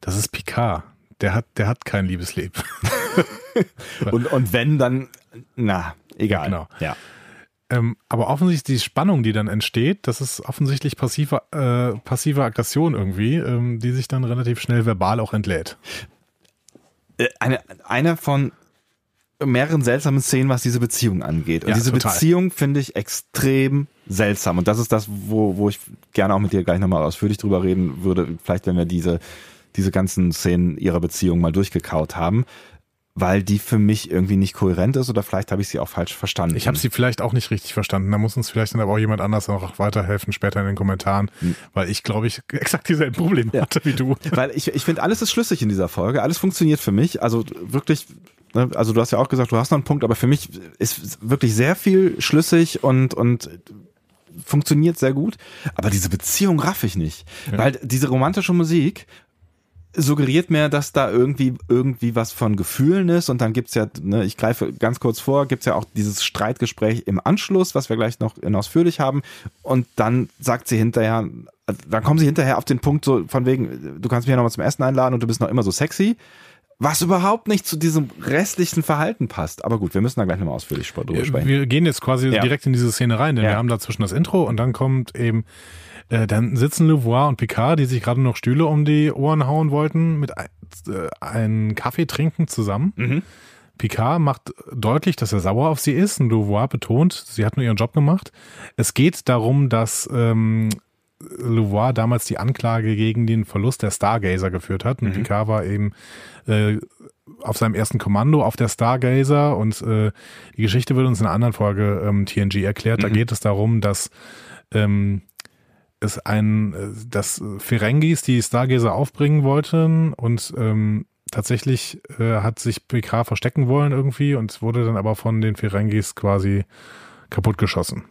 Speaker 2: Das ist Picard. Der hat, der hat kein Liebesleben.
Speaker 1: und, und wenn, dann, na, egal.
Speaker 2: Genau. Ja. Ähm, aber offensichtlich die Spannung, die dann entsteht, das ist offensichtlich passive, äh, passive Aggression irgendwie, ähm, die sich dann relativ schnell verbal auch entlädt.
Speaker 1: Äh, eine, eine von mehreren seltsamen Szenen, was diese Beziehung angeht. Und ja, diese total. Beziehung finde ich extrem seltsam. Und das ist das, wo, wo ich gerne auch mit dir gleich nochmal ausführlich drüber reden würde. Vielleicht, wenn wir diese, diese ganzen Szenen ihrer Beziehung mal durchgekaut haben weil die für mich irgendwie nicht kohärent ist oder vielleicht habe ich sie auch falsch verstanden.
Speaker 2: Ich habe sie vielleicht auch nicht richtig verstanden. Da muss uns vielleicht dann aber auch jemand anders noch weiterhelfen später in den Kommentaren, hm. weil ich glaube ich exakt dieselben Probleme ja. hatte wie du.
Speaker 1: Weil ich, ich finde, alles ist schlüssig in dieser Folge. Alles funktioniert für mich. Also wirklich, ne, also du hast ja auch gesagt, du hast noch einen Punkt, aber für mich ist wirklich sehr viel schlüssig und, und funktioniert sehr gut. Aber diese Beziehung raff ich nicht. Ja. Weil diese romantische Musik suggeriert mir, dass da irgendwie irgendwie was von Gefühlen ist und dann gibt's ja, ne, ich greife ganz kurz vor, gibt's ja auch dieses Streitgespräch im Anschluss, was wir gleich noch in ausführlich haben und dann sagt sie hinterher, dann kommen sie hinterher auf den Punkt so von wegen, du kannst mich ja nochmal zum Essen einladen und du bist noch immer so sexy, was überhaupt nicht zu diesem restlichen Verhalten passt. Aber gut, wir müssen da gleich nochmal ausführlich drüber sprechen.
Speaker 2: Wir gehen jetzt quasi ja. direkt in diese Szene rein, denn ja. wir haben dazwischen das Intro und dann kommt eben äh, dann sitzen Louvois und Picard, die sich gerade noch Stühle um die Ohren hauen wollten, mit ein, äh, einen Kaffee trinken zusammen. Mhm. Picard macht deutlich, dass er sauer auf sie ist und Louvois betont, sie hat nur ihren Job gemacht. Es geht darum, dass ähm, Louvois damals die Anklage gegen den Verlust der Stargazer geführt hat. Und mhm. Picard war eben äh, auf seinem ersten Kommando auf der Stargazer und äh, die Geschichte wird uns in einer anderen Folge ähm, TNG erklärt. Mhm. Da geht es darum, dass ähm, es ein, äh, dass Ferengis die Stargazer aufbringen wollten und ähm, tatsächlich äh, hat sich PK verstecken wollen irgendwie und wurde dann aber von den Ferengis quasi kaputtgeschossen.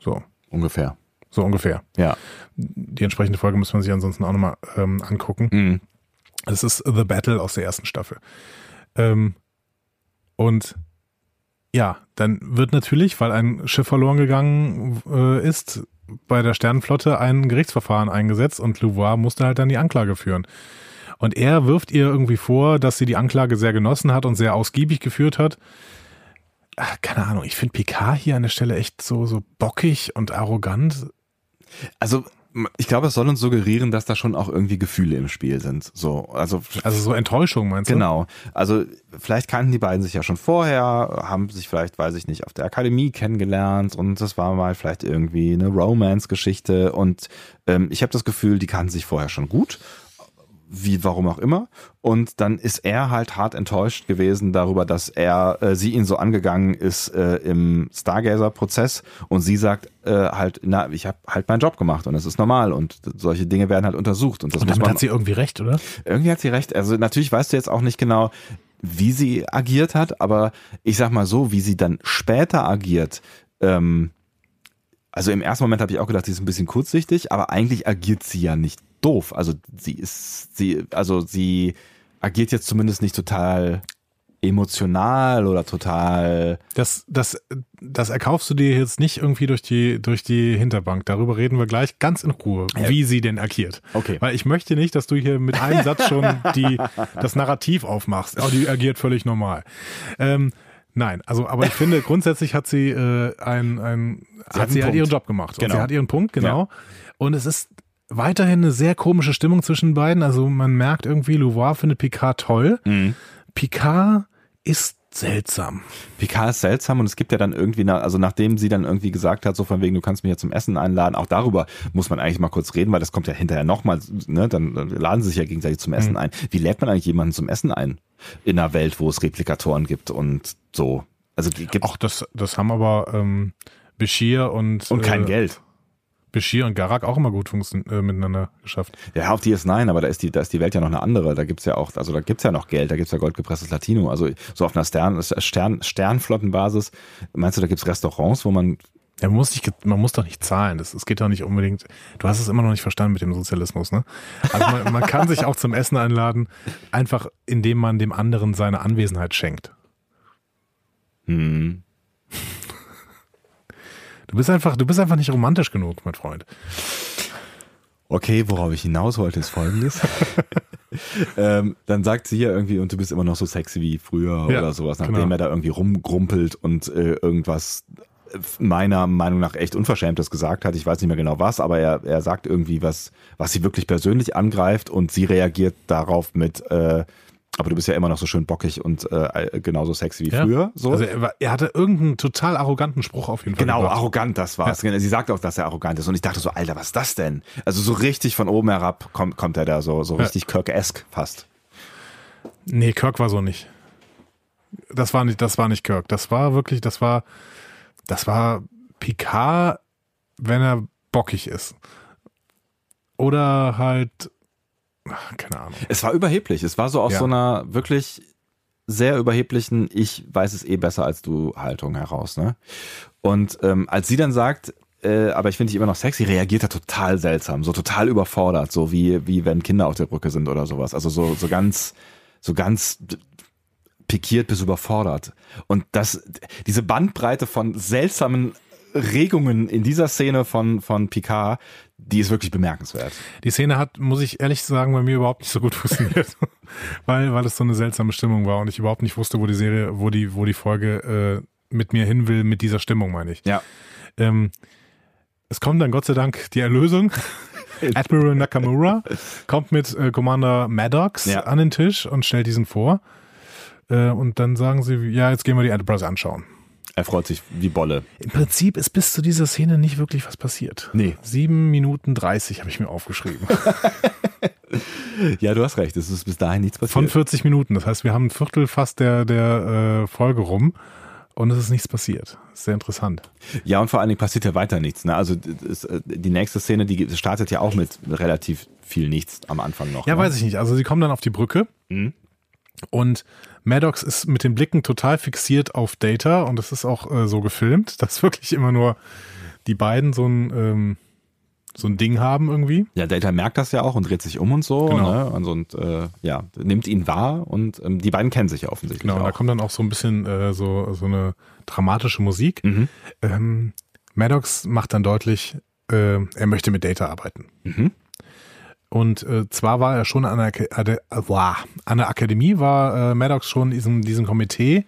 Speaker 2: So.
Speaker 1: Ungefähr.
Speaker 2: So ungefähr.
Speaker 1: Ja.
Speaker 2: Die entsprechende Folge muss man sich ansonsten auch nochmal ähm, angucken. Mhm. Das ist The Battle aus der ersten Staffel. Ähm, und ja, dann wird natürlich, weil ein Schiff verloren gegangen äh, ist, bei der Sternenflotte ein Gerichtsverfahren eingesetzt und Louvois musste halt dann die Anklage führen. Und er wirft ihr irgendwie vor, dass sie die Anklage sehr genossen hat und sehr ausgiebig geführt hat. Ach, keine Ahnung, ich finde Picard hier an der Stelle echt so, so bockig und arrogant.
Speaker 1: Also ich glaube, es soll uns suggerieren, dass da schon auch irgendwie Gefühle im Spiel sind. So, also,
Speaker 2: also so Enttäuschung meinst du?
Speaker 1: Genau. Also vielleicht kannten die beiden sich ja schon vorher, haben sich vielleicht, weiß ich nicht, auf der Akademie kennengelernt und das war mal vielleicht irgendwie eine Romance-Geschichte und ähm, ich habe das Gefühl, die kannten sich vorher schon gut wie warum auch immer. Und dann ist er halt hart enttäuscht gewesen darüber, dass er äh, sie ihn so angegangen ist äh, im Stargazer-Prozess und sie sagt äh, halt, na, ich habe halt meinen Job gemacht und das ist normal und solche Dinge werden halt untersucht. Und, das
Speaker 2: und damit hat sie irgendwie recht, oder?
Speaker 1: Irgendwie hat sie recht. Also natürlich weißt du jetzt auch nicht genau, wie sie agiert hat, aber ich sag mal so, wie sie dann später agiert, ähm, also im ersten Moment habe ich auch gedacht, sie ist ein bisschen kurzsichtig, aber eigentlich agiert sie ja nicht doof. Also sie ist, sie, also sie agiert jetzt zumindest nicht total emotional oder total.
Speaker 2: Das, das, das erkaufst du dir jetzt nicht irgendwie durch die, durch die Hinterbank. Darüber reden wir gleich ganz in Ruhe, ja. wie sie denn agiert.
Speaker 1: Okay.
Speaker 2: Weil ich möchte nicht, dass du hier mit einem Satz schon die, das Narrativ aufmachst. Oh, die agiert völlig normal. Ähm, Nein, also aber ich finde grundsätzlich hat sie äh, ein, ein sie hat, sie halt ihren Job gemacht. Genau. Und sie hat ihren Punkt, genau. Ja. Und es ist weiterhin eine sehr komische Stimmung zwischen beiden. Also man merkt irgendwie, Louvois findet Picard toll. Mhm. Picard ist seltsam.
Speaker 1: Picard ist seltsam und es gibt ja dann irgendwie, also nachdem sie dann irgendwie gesagt hat, so von wegen, du kannst mich ja zum Essen einladen, auch darüber muss man eigentlich mal kurz reden, weil das kommt ja hinterher nochmal, ne, dann laden sie sich ja gegenseitig zum Essen mhm. ein. Wie lädt man eigentlich jemanden zum Essen ein? In einer Welt, wo es Replikatoren gibt und so. Also gibt
Speaker 2: Ach, das, das haben aber ähm, Bashir und
Speaker 1: und kein äh, Geld.
Speaker 2: Bashir und Garak auch immer gut äh, miteinander geschafft.
Speaker 1: Ja, auf DS9, aber da ist die, da ist die Welt ja noch eine andere. Da gibt's ja auch, also da gibt's ja noch Geld, da gibt's ja goldgepresstes Latino. Also so auf einer Stern, Stern, Sternflottenbasis, meinst du, da gibt's Restaurants, wo man
Speaker 2: ja, man, muss nicht, man muss doch nicht zahlen. Das, es geht doch nicht unbedingt. Du hast es immer noch nicht verstanden mit dem Sozialismus, ne? Also man, man kann sich auch zum Essen einladen, einfach indem man dem anderen seine Anwesenheit schenkt. Hm. Du bist einfach, du bist einfach nicht romantisch genug, mein Freund.
Speaker 1: Okay, worauf ich hinaus wollte, ist folgendes. ähm, dann sagt sie ja irgendwie, und du bist immer noch so sexy wie früher ja, oder sowas, nachdem genau. er da irgendwie rumgrumpelt und äh, irgendwas meiner Meinung nach echt Unverschämtes gesagt hat. Ich weiß nicht mehr genau was, aber er, er sagt irgendwie was, was sie wirklich persönlich angreift und sie reagiert darauf mit, äh, aber du bist ja immer noch so schön bockig und äh, genauso sexy wie ja. früher. So.
Speaker 2: Also er, war, er, hatte irgendeinen total arroganten Spruch auf jeden
Speaker 1: Fall. Genau, gebracht. arrogant, das war's. Ja. Sie sagt auch, dass er arrogant ist. Und ich dachte so, Alter, was ist das denn? Also so richtig von oben herab kommt, kommt er da so, so richtig ja. Kirk-esque fast.
Speaker 2: Nee, Kirk war so nicht. Das war nicht, das war nicht Kirk. Das war wirklich, das war, das war Picard, wenn er bockig ist. Oder halt keine Ahnung.
Speaker 1: Es war überheblich. Es war so aus ja. so einer wirklich sehr überheblichen, ich weiß es eh besser als du Haltung heraus. Ne? Und ähm, als sie dann sagt, äh, aber ich finde dich immer noch sexy, reagiert er total seltsam, so total überfordert, so wie, wie wenn Kinder auf der Brücke sind oder sowas. Also so, so ganz, so ganz pikiert bis überfordert. Und das, diese Bandbreite von seltsamen Regungen in dieser Szene von, von Picard, die ist wirklich bemerkenswert.
Speaker 2: Die Szene hat, muss ich ehrlich sagen, bei mir überhaupt nicht so gut funktioniert, weil, weil es so eine seltsame Stimmung war und ich überhaupt nicht wusste, wo die Serie, wo die, wo die Folge äh, mit mir hin will, mit dieser Stimmung, meine ich.
Speaker 1: Ja.
Speaker 2: Ähm, es kommt dann Gott sei Dank die Erlösung. Admiral Nakamura kommt mit äh, Commander Maddox ja. an den Tisch und stellt diesen vor. Äh, und dann sagen sie, ja, jetzt gehen wir die Enterprise anschauen.
Speaker 1: Er freut sich wie Bolle.
Speaker 2: Im Prinzip ist bis zu dieser Szene nicht wirklich was passiert.
Speaker 1: Nee.
Speaker 2: Sieben Minuten dreißig habe ich mir aufgeschrieben.
Speaker 1: ja, du hast recht. Es ist bis dahin nichts passiert.
Speaker 2: Von 40 Minuten. Das heißt, wir haben ein Viertel fast der, der äh, Folge rum und es ist nichts passiert. Sehr interessant.
Speaker 1: Ja, und vor allen Dingen passiert ja weiter nichts. Ne? Also das, äh, die nächste Szene, die startet ja auch mit relativ viel nichts am Anfang noch.
Speaker 2: Ja,
Speaker 1: ne?
Speaker 2: weiß ich nicht. Also sie kommen dann auf die Brücke. Mhm. Und Maddox ist mit den Blicken total fixiert auf Data und es ist auch äh, so gefilmt, dass wirklich immer nur die beiden so ein, ähm, so ein Ding haben irgendwie.
Speaker 1: Ja, Data merkt das ja auch und dreht sich um und so.
Speaker 2: Genau.
Speaker 1: Ne? Und, und äh, ja, nimmt ihn wahr und ähm, die beiden kennen sich ja offensichtlich.
Speaker 2: Genau,
Speaker 1: auch.
Speaker 2: da kommt dann auch so ein bisschen äh, so, so eine dramatische Musik.
Speaker 1: Mhm.
Speaker 2: Ähm, Maddox macht dann deutlich, äh, er möchte mit Data arbeiten.
Speaker 1: Mhm.
Speaker 2: Und äh, zwar war er schon an der, Ak- an der, äh, wow, an der Akademie, war äh, Maddox schon in diesem, diesem Komitee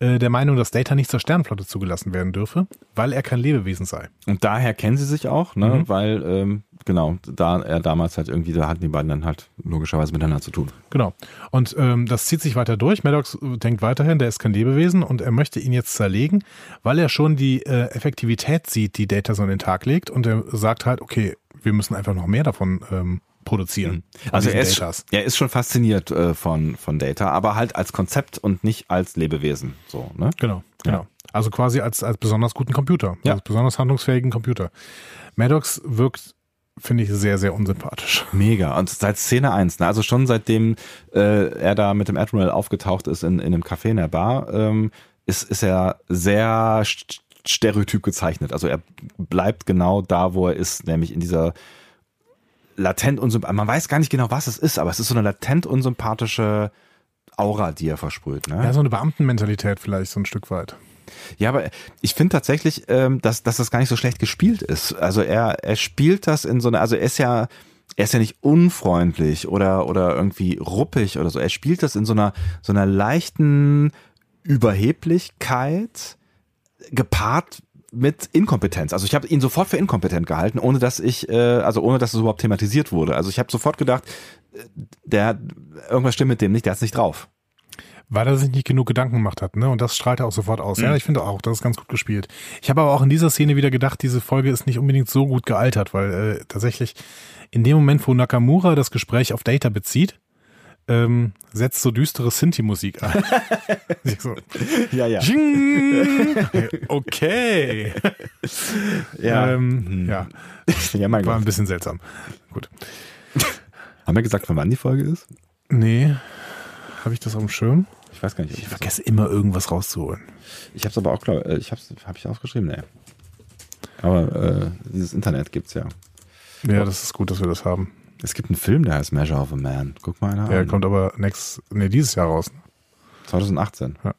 Speaker 2: äh, der Meinung, dass Data nicht zur Sternenflotte zugelassen werden dürfe, weil er kein Lebewesen sei.
Speaker 1: Und daher kennen sie sich auch, ne?
Speaker 2: Mhm.
Speaker 1: weil, ähm, genau, da er damals halt irgendwie, da hatten die beiden dann halt logischerweise miteinander zu tun.
Speaker 2: Genau. Und ähm, das zieht sich weiter durch. Maddox äh, denkt weiterhin, der ist kein Lebewesen und er möchte ihn jetzt zerlegen, weil er schon die äh, Effektivität sieht, die Data so an den Tag legt. Und er sagt halt, okay, wir müssen einfach noch mehr davon ähm, produzieren. von
Speaker 1: Also er ist, er ist schon fasziniert äh, von, von Data, aber halt als Konzept und nicht als Lebewesen. So, ne?
Speaker 2: Genau, genau. Also quasi als, als besonders guten Computer,
Speaker 1: Ja.
Speaker 2: als besonders handlungsfähigen Computer. Maddox wirkt, finde ich, sehr, sehr unsympathisch.
Speaker 1: Mega. Und seit Szene 1, ne? also schon seitdem äh, er da mit dem Admiral aufgetaucht ist in, in einem Café in der Bar, ähm, ist, ist er sehr st- stereotyp gezeichnet. Also er bleibt genau da, wo er ist, nämlich in dieser latent unsympathische, man weiß gar nicht genau, was es ist, aber es ist so eine latent unsympathische Aura, die er versprüht. Ne?
Speaker 2: Ja, so eine Beamtenmentalität vielleicht so ein Stück weit.
Speaker 1: Ja, aber ich finde tatsächlich, ähm, dass, dass das gar nicht so schlecht gespielt ist. Also er, er spielt das in so einer, also er ist ja, er ist ja nicht unfreundlich oder, oder irgendwie ruppig oder so. Er spielt das in so einer, so einer leichten Überheblichkeit gepaart mit Inkompetenz. Also ich habe ihn sofort für inkompetent gehalten, ohne dass ich, äh, also ohne dass es überhaupt thematisiert wurde. Also ich habe sofort gedacht, äh, der irgendwas stimmt mit dem nicht, der hat's nicht drauf.
Speaker 2: Weil er sich nicht genug Gedanken gemacht hat, ne? Und das strahlt er auch sofort aus.
Speaker 1: Mhm.
Speaker 2: Ja, ich finde auch, das ist ganz gut gespielt. Ich habe aber auch in dieser Szene wieder gedacht, diese Folge ist nicht unbedingt so gut gealtert, weil äh, tatsächlich in dem Moment, wo Nakamura das Gespräch auf Data bezieht, ähm, setzt so düstere Sinti-Musik ein. So,
Speaker 1: Ja, ja.
Speaker 2: Okay.
Speaker 1: Ja,
Speaker 2: Ähm, ja,
Speaker 1: ja mein
Speaker 2: war
Speaker 1: Gott.
Speaker 2: ein bisschen seltsam. Gut.
Speaker 1: Haben wir gesagt, von wann die Folge ist?
Speaker 2: Nee, habe ich das auf dem Schirm?
Speaker 1: Ich weiß gar nicht.
Speaker 2: Ich vergesse immer irgendwas rauszuholen.
Speaker 1: Ich habe es aber auch, glaub, äh, ich habe hab ich aufgeschrieben, nee. Aber äh, dieses Internet gibt's ja.
Speaker 2: Ja, das ist gut, dass wir das haben.
Speaker 1: Es gibt einen Film, der heißt Measure of a Man. Guck mal einer
Speaker 2: Der
Speaker 1: an.
Speaker 2: kommt aber nächstes, nee, dieses Jahr raus.
Speaker 1: 2018.
Speaker 2: Ja.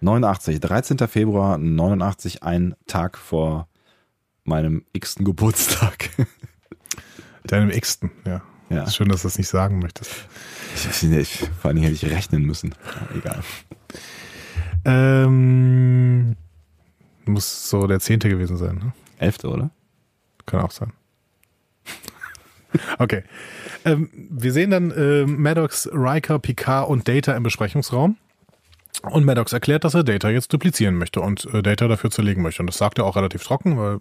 Speaker 1: 89, 13. Februar 89, ein Tag vor meinem x-ten Geburtstag.
Speaker 2: Deinem X-ten, ja.
Speaker 1: ja.
Speaker 2: Ist schön, dass du das nicht sagen möchtest.
Speaker 1: Ich, ich, vor allen Dingen hätte ich rechnen müssen. Ja, egal.
Speaker 2: Ähm, muss so der zehnte gewesen sein, ne?
Speaker 1: Elfte, oder?
Speaker 2: Kann auch sein. Okay. Ähm, wir sehen dann äh, Maddox, Riker, Picard und Data im Besprechungsraum. Und Maddox erklärt, dass er Data jetzt duplizieren möchte und äh, Data dafür zerlegen möchte. Und das sagt er auch relativ trocken, weil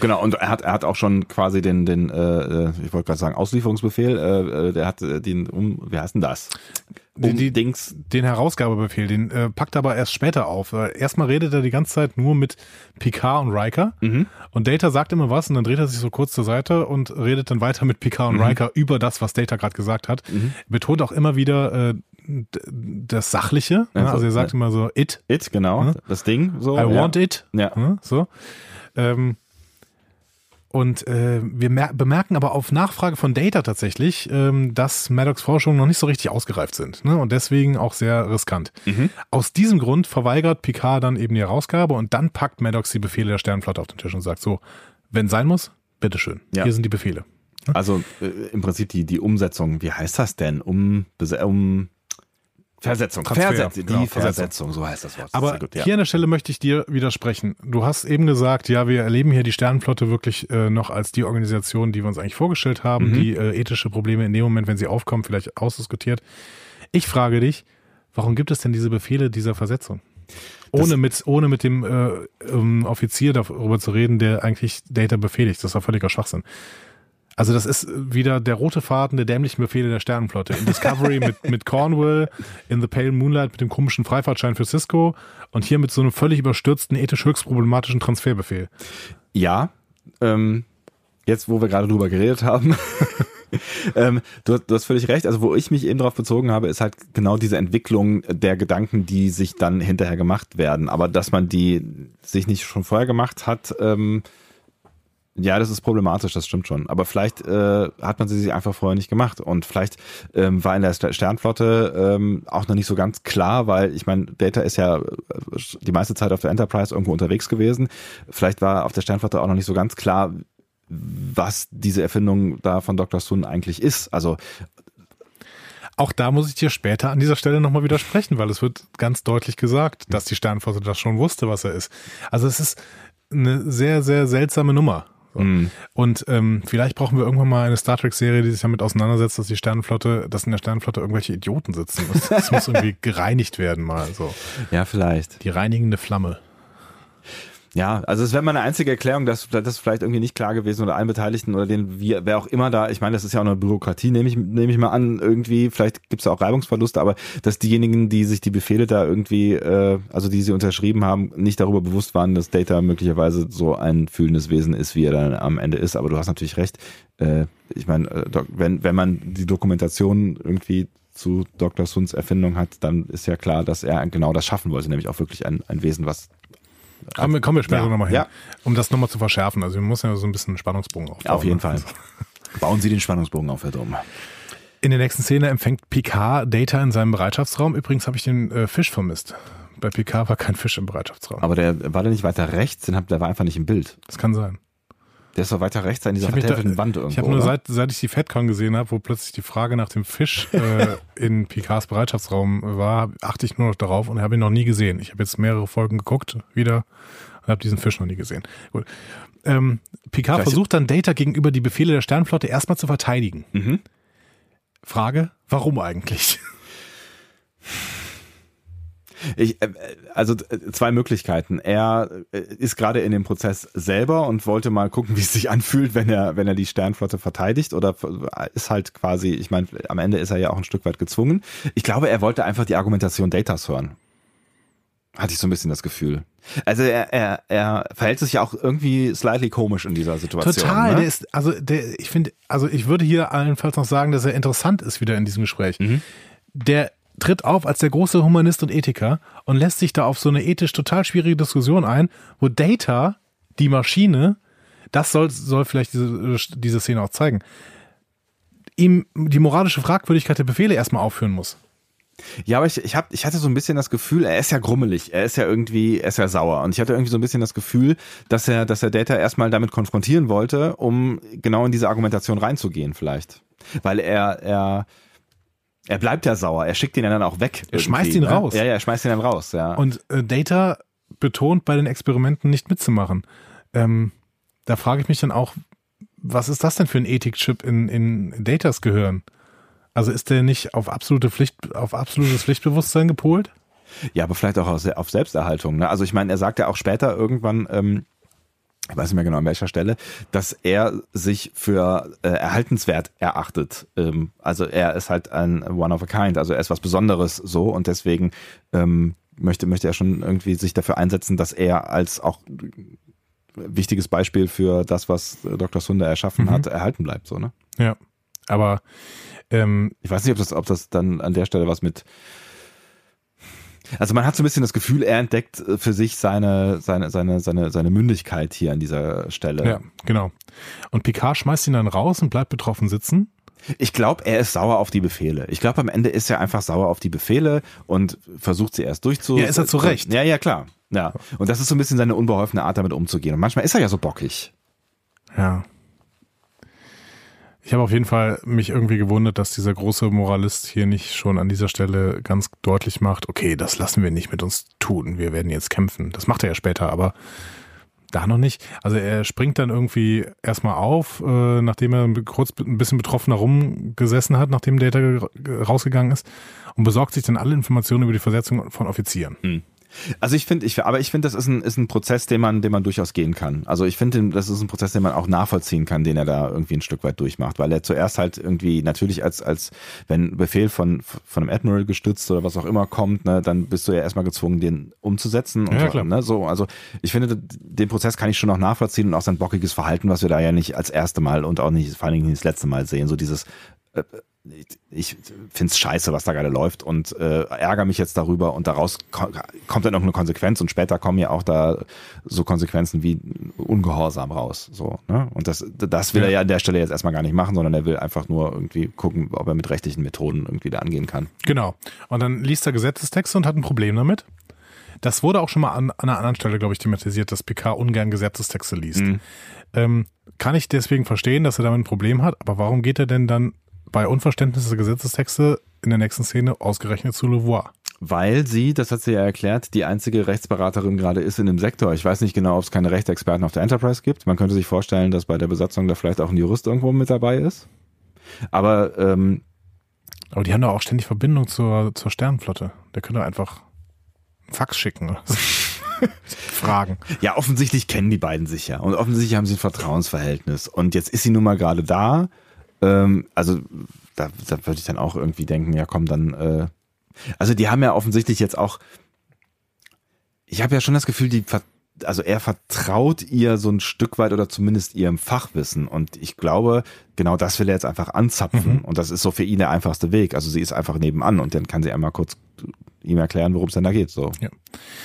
Speaker 1: Genau, und er hat, er hat auch schon quasi den, den äh, äh, ich wollte gerade sagen, Auslieferungsbefehl, äh, äh, der hat äh, den, um, wie heißt denn das? Um
Speaker 2: Die-
Speaker 1: Dings,
Speaker 2: den Herausgabebefehl, den äh, packt er aber erst später auf. Erstmal redet er die ganze Zeit nur mit Picard und Riker. Und Data sagt immer was und dann dreht er sich so kurz zur Seite und redet dann weiter mit Picard und Riker über das, was Data gerade gesagt hat. Betont auch immer wieder äh, das Sachliche. ne?
Speaker 1: Also,
Speaker 2: er sagt
Speaker 1: ja.
Speaker 2: immer so, it,
Speaker 1: It, genau,
Speaker 2: Ja.
Speaker 1: das Ding, so.
Speaker 2: I
Speaker 1: ja.
Speaker 2: want it.
Speaker 1: Ja.
Speaker 2: Ne? So. Ähm, und äh, wir mer bemerken aber auf Nachfrage von Data tatsächlich, ähm, dass Maddox Forschungen noch nicht so richtig ausgereift sind ne? und deswegen auch sehr riskant.
Speaker 1: Mhm.
Speaker 2: Aus diesem Grund verweigert Picard dann eben die Herausgabe und dann packt Maddox die Befehle der Sternenflotte auf den Tisch und sagt so, wenn sein muss, bitteschön,
Speaker 1: Ja.
Speaker 2: hier sind die Befehle.
Speaker 1: Also äh, im Prinzip die, die Umsetzung, wie heißt das denn? Um, um Versetzung.
Speaker 2: Transfer,
Speaker 1: Versetzung, die
Speaker 2: genau,
Speaker 1: Versetzung.
Speaker 2: Versetzung.
Speaker 1: so heißt das Wort.
Speaker 2: Aber
Speaker 1: gut, ja.
Speaker 2: hier an der Stelle möchte ich dir widersprechen. Du hast eben gesagt, ja, wir erleben hier die Sternenflotte wirklich äh, noch als die Organisation, die wir uns eigentlich vorgestellt haben,
Speaker 1: Mhm.
Speaker 2: die äh, ethische Probleme in dem Moment, wenn sie aufkommen, vielleicht ausdiskutiert. Ich frage dich, warum gibt es denn diese Befehle dieser Versetzung? Ohne mit, ohne mit dem äh, ähm, Offizier darüber zu reden, der eigentlich Data befehligt. Das war völliger Schwachsinn. Also das ist wieder der rote Faden der dämlichen Befehle der Sternenflotte. In Discovery mit, mit Cornwall, in The Pale Moonlight mit dem komischen Freifahrtschein für Cisco und hier mit so einem völlig überstürzten, ethisch höchst problematischen Transferbefehl.
Speaker 1: Ja, ähm, jetzt wo wir gerade drüber geredet haben, ähm, du, du hast völlig recht. Also wo ich mich eben drauf bezogen habe, ist halt genau diese Entwicklung der Gedanken, die sich dann hinterher gemacht werden. Aber dass man die sich nicht schon vorher gemacht hat, ähm, Ja, das ist problematisch, das stimmt schon. Aber vielleicht äh, hat man sie sich einfach vorher nicht gemacht. Und vielleicht ähm, war in der Sternflotte ähm, auch noch nicht so ganz klar, weil ich meine, Data ist ja äh, die meiste Zeit auf der Enterprise irgendwo unterwegs gewesen. Vielleicht war auf der Sternflotte auch noch nicht so ganz klar, was diese Erfindung da von Dr. Sun eigentlich ist. Also
Speaker 2: auch da muss ich dir später an dieser Stelle nochmal widersprechen, weil es wird ganz deutlich gesagt, dass die Sternflotte das schon wusste, was er ist. Also es ist eine sehr, sehr seltsame Nummer. So. Mm. Und ähm, vielleicht brauchen wir irgendwann mal eine Star Trek-Serie, die sich damit auseinandersetzt, dass die Sternenflotte, dass in der Sternenflotte irgendwelche Idioten sitzen. Das, das muss irgendwie gereinigt werden mal so.
Speaker 1: Ja, vielleicht.
Speaker 2: Die reinigende Flamme.
Speaker 1: Ja, also es wäre meine einzige Erklärung, dass das vielleicht irgendwie nicht klar gewesen oder allen Beteiligten oder den, wie, wer auch immer da, ich meine, das ist ja auch eine Bürokratie, nehme ich, nehme ich mal an, irgendwie, vielleicht gibt es auch Reibungsverluste, aber dass diejenigen, die sich die Befehle da irgendwie, äh, also die sie unterschrieben haben, nicht darüber bewusst waren, dass Data möglicherweise so ein fühlendes Wesen ist, wie er dann am Ende ist. Aber du hast natürlich recht. Äh, ich meine, äh, wenn, wenn man die Dokumentation irgendwie zu Dr. Suns Erfindung hat, dann ist ja klar, dass er genau das schaffen wollte, nämlich auch wirklich ein, ein Wesen, was
Speaker 2: Kommen wir, kommen wir später
Speaker 1: ja.
Speaker 2: nochmal hin.
Speaker 1: Ja.
Speaker 2: Um das nochmal zu verschärfen. Also wir müssen ja so ein bisschen einen Spannungsbogen aufbauen.
Speaker 1: Auf jeden Fall. Bauen Sie den Spannungsbogen auf, Herr Dom.
Speaker 2: In der nächsten Szene empfängt Picard Data in seinem Bereitschaftsraum. Übrigens habe ich den äh, Fisch vermisst. Bei Picard war kein Fisch im Bereitschaftsraum.
Speaker 1: Aber der war der nicht weiter rechts? Der war einfach nicht im Bild.
Speaker 2: Das kann sein.
Speaker 1: Der ist doch weiter rechts an dieser vertäfelten Wand irgendwo.
Speaker 2: Ich habe nur seit, seit ich die FedCon gesehen habe, wo plötzlich die Frage nach dem Fisch äh, in Picards Bereitschaftsraum war, achte ich nur noch darauf und habe ihn noch nie gesehen. Ich habe jetzt mehrere Folgen geguckt wieder und habe diesen Fisch noch nie gesehen. Gut. Ähm, Picard Vielleicht versucht dann Data gegenüber die Befehle der Sternflotte erstmal zu verteidigen. Mhm. Frage, warum eigentlich?
Speaker 1: Ich, äh, also äh, zwei Möglichkeiten. Er äh, ist gerade in dem Prozess selber und wollte mal gucken, wie es sich anfühlt, wenn er, wenn er die Sternflotte verteidigt oder ist halt quasi, ich meine, am Ende ist er ja auch ein Stück weit gezwungen. Ich glaube, er wollte einfach die Argumentation Datas hören. Hatte ich so ein bisschen das Gefühl. Also er, er, er verhält sich ja auch irgendwie slightly komisch in dieser Situation.
Speaker 2: Total,
Speaker 1: ne?
Speaker 2: der ist, also der, ich finde, also ich würde hier allenfalls noch sagen, dass er interessant ist wieder in diesem Gespräch. Mhm. Der tritt auf als der große Humanist und Ethiker und lässt sich da auf so eine ethisch total schwierige Diskussion ein, wo Data, die Maschine, das soll, soll vielleicht diese, diese Szene auch zeigen, ihm die moralische Fragwürdigkeit der Befehle erstmal aufführen muss.
Speaker 1: Ja, aber ich, ich, hab, ich hatte so ein bisschen das Gefühl, er ist ja grummelig, er ist ja irgendwie, er ist ja sauer. Und ich hatte irgendwie so ein bisschen das Gefühl, dass er, dass er Data erstmal damit konfrontieren wollte, um genau in diese Argumentation reinzugehen, vielleicht. Weil er, er, er bleibt ja sauer. Er schickt ihn dann auch weg.
Speaker 2: Er schmeißt ihn
Speaker 1: ne?
Speaker 2: raus.
Speaker 1: Ja, ja, er schmeißt ihn dann raus, ja.
Speaker 2: Und äh, Data betont, bei den Experimenten nicht mitzumachen. Ähm, da frage ich mich dann auch, was ist das denn für ein Ethikchip in, in Datas Gehirn? Also ist der nicht auf absolute Pflicht, auf absolutes Pflichtbewusstsein gepolt?
Speaker 1: Ja, aber vielleicht auch auf Selbsterhaltung. Ne? Also ich meine, er sagt ja auch später irgendwann, ähm, ich weiß nicht mehr genau an welcher Stelle, dass er sich für äh, erhaltenswert erachtet. Ähm, also er ist halt ein One of a Kind, also er ist was Besonderes so und deswegen ähm, möchte, möchte er schon irgendwie sich dafür einsetzen, dass er als auch wichtiges Beispiel für das, was Dr. Sunder erschaffen mhm. hat, erhalten bleibt. So, ne?
Speaker 2: Ja, aber ähm,
Speaker 1: ich weiß nicht, ob das, ob das dann an der Stelle was mit also man hat so ein bisschen das Gefühl, er entdeckt äh, für sich seine, seine, seine, seine, seine Mündigkeit hier an dieser Stelle.
Speaker 2: Ja, genau. Und Picard schmeißt ihn dann raus und bleibt betroffen sitzen.
Speaker 1: Ich glaube, er ist sauer auf die Befehle. Ich glaube, am Ende ist er einfach sauer auf die Befehle und versucht sie erst durchzu.
Speaker 2: Ja, ist er zu Recht.
Speaker 1: Ja, ja, klar. Ja. Und das ist so ein bisschen seine unbeholfene Art, damit umzugehen. Und manchmal ist er ja so bockig.
Speaker 2: Ja. Ich habe auf jeden Fall mich irgendwie gewundert, dass dieser große Moralist hier nicht schon an dieser Stelle ganz deutlich macht, okay, das lassen wir nicht mit uns tun, wir werden jetzt kämpfen. Das macht er ja später, aber da noch nicht. Also er springt dann irgendwie erstmal auf, äh, nachdem er kurz ein bisschen betroffen herumgesessen hat, nachdem Data rausgegangen ist und besorgt sich dann alle Informationen über die Versetzung von Offizieren. Hm.
Speaker 1: Also ich finde, ich, aber ich finde, das ist ein, ist ein Prozess, den man, den man durchaus gehen kann. Also ich finde, das ist ein Prozess, den man auch nachvollziehen kann, den er da irgendwie ein Stück weit durchmacht, weil er zuerst halt irgendwie natürlich als, als, wenn Befehl von, von einem Admiral gestützt oder was auch immer kommt, ne, dann bist du ja erstmal gezwungen, den umzusetzen. Und
Speaker 2: ja, klar.
Speaker 1: Ne, so, also ich finde, den Prozess kann ich schon noch nachvollziehen und auch sein bockiges Verhalten, was wir da ja nicht als erste Mal und auch nicht, vor allen Dingen nicht das letzte Mal sehen, so dieses, äh, ich finde es scheiße, was da gerade läuft und äh, ärgere mich jetzt darüber und daraus kommt dann noch eine Konsequenz und später kommen ja auch da so Konsequenzen wie Ungehorsam raus. So, ne? Und das, das will ja. er ja an der Stelle jetzt erstmal gar nicht machen, sondern er will einfach nur irgendwie gucken, ob er mit rechtlichen Methoden irgendwie da angehen kann.
Speaker 2: Genau. Und dann liest er Gesetzestexte und hat ein Problem damit. Das wurde auch schon mal an, an einer anderen Stelle, glaube ich, thematisiert, dass PK ungern Gesetzestexte liest. Mhm. Ähm, kann ich deswegen verstehen, dass er damit ein Problem hat, aber warum geht er denn dann bei Unverständnis der Gesetzestexte in der nächsten Szene ausgerechnet zu Louvois?
Speaker 1: Weil sie, das hat sie ja erklärt, die einzige Rechtsberaterin gerade ist in dem Sektor. Ich weiß nicht genau, ob es keine Rechtsexperten auf der Enterprise gibt. Man könnte sich vorstellen, dass bei der Besatzung da vielleicht auch ein Jurist irgendwo mit dabei ist. Aber ähm,
Speaker 2: aber die haben doch auch ständig Verbindung zur, zur Sternenflotte. Der könnte einfach einen Fax schicken. Fragen.
Speaker 1: Ja, offensichtlich kennen die beiden sich ja. Und offensichtlich haben sie ein Vertrauensverhältnis. Und jetzt ist sie nun mal gerade da. Ähm, also da, da würde ich dann auch irgendwie denken, ja komm, dann. Äh, also die haben ja offensichtlich jetzt auch. Ich habe ja schon das Gefühl, die also er vertraut ihr so ein Stück weit oder zumindest ihrem Fachwissen. Und ich glaube, genau das will er jetzt einfach anzapfen. Mhm. Und das ist so für ihn der einfachste Weg. Also sie ist einfach nebenan und dann kann sie einmal kurz ihm erklären, worum es denn da geht. So. Ja.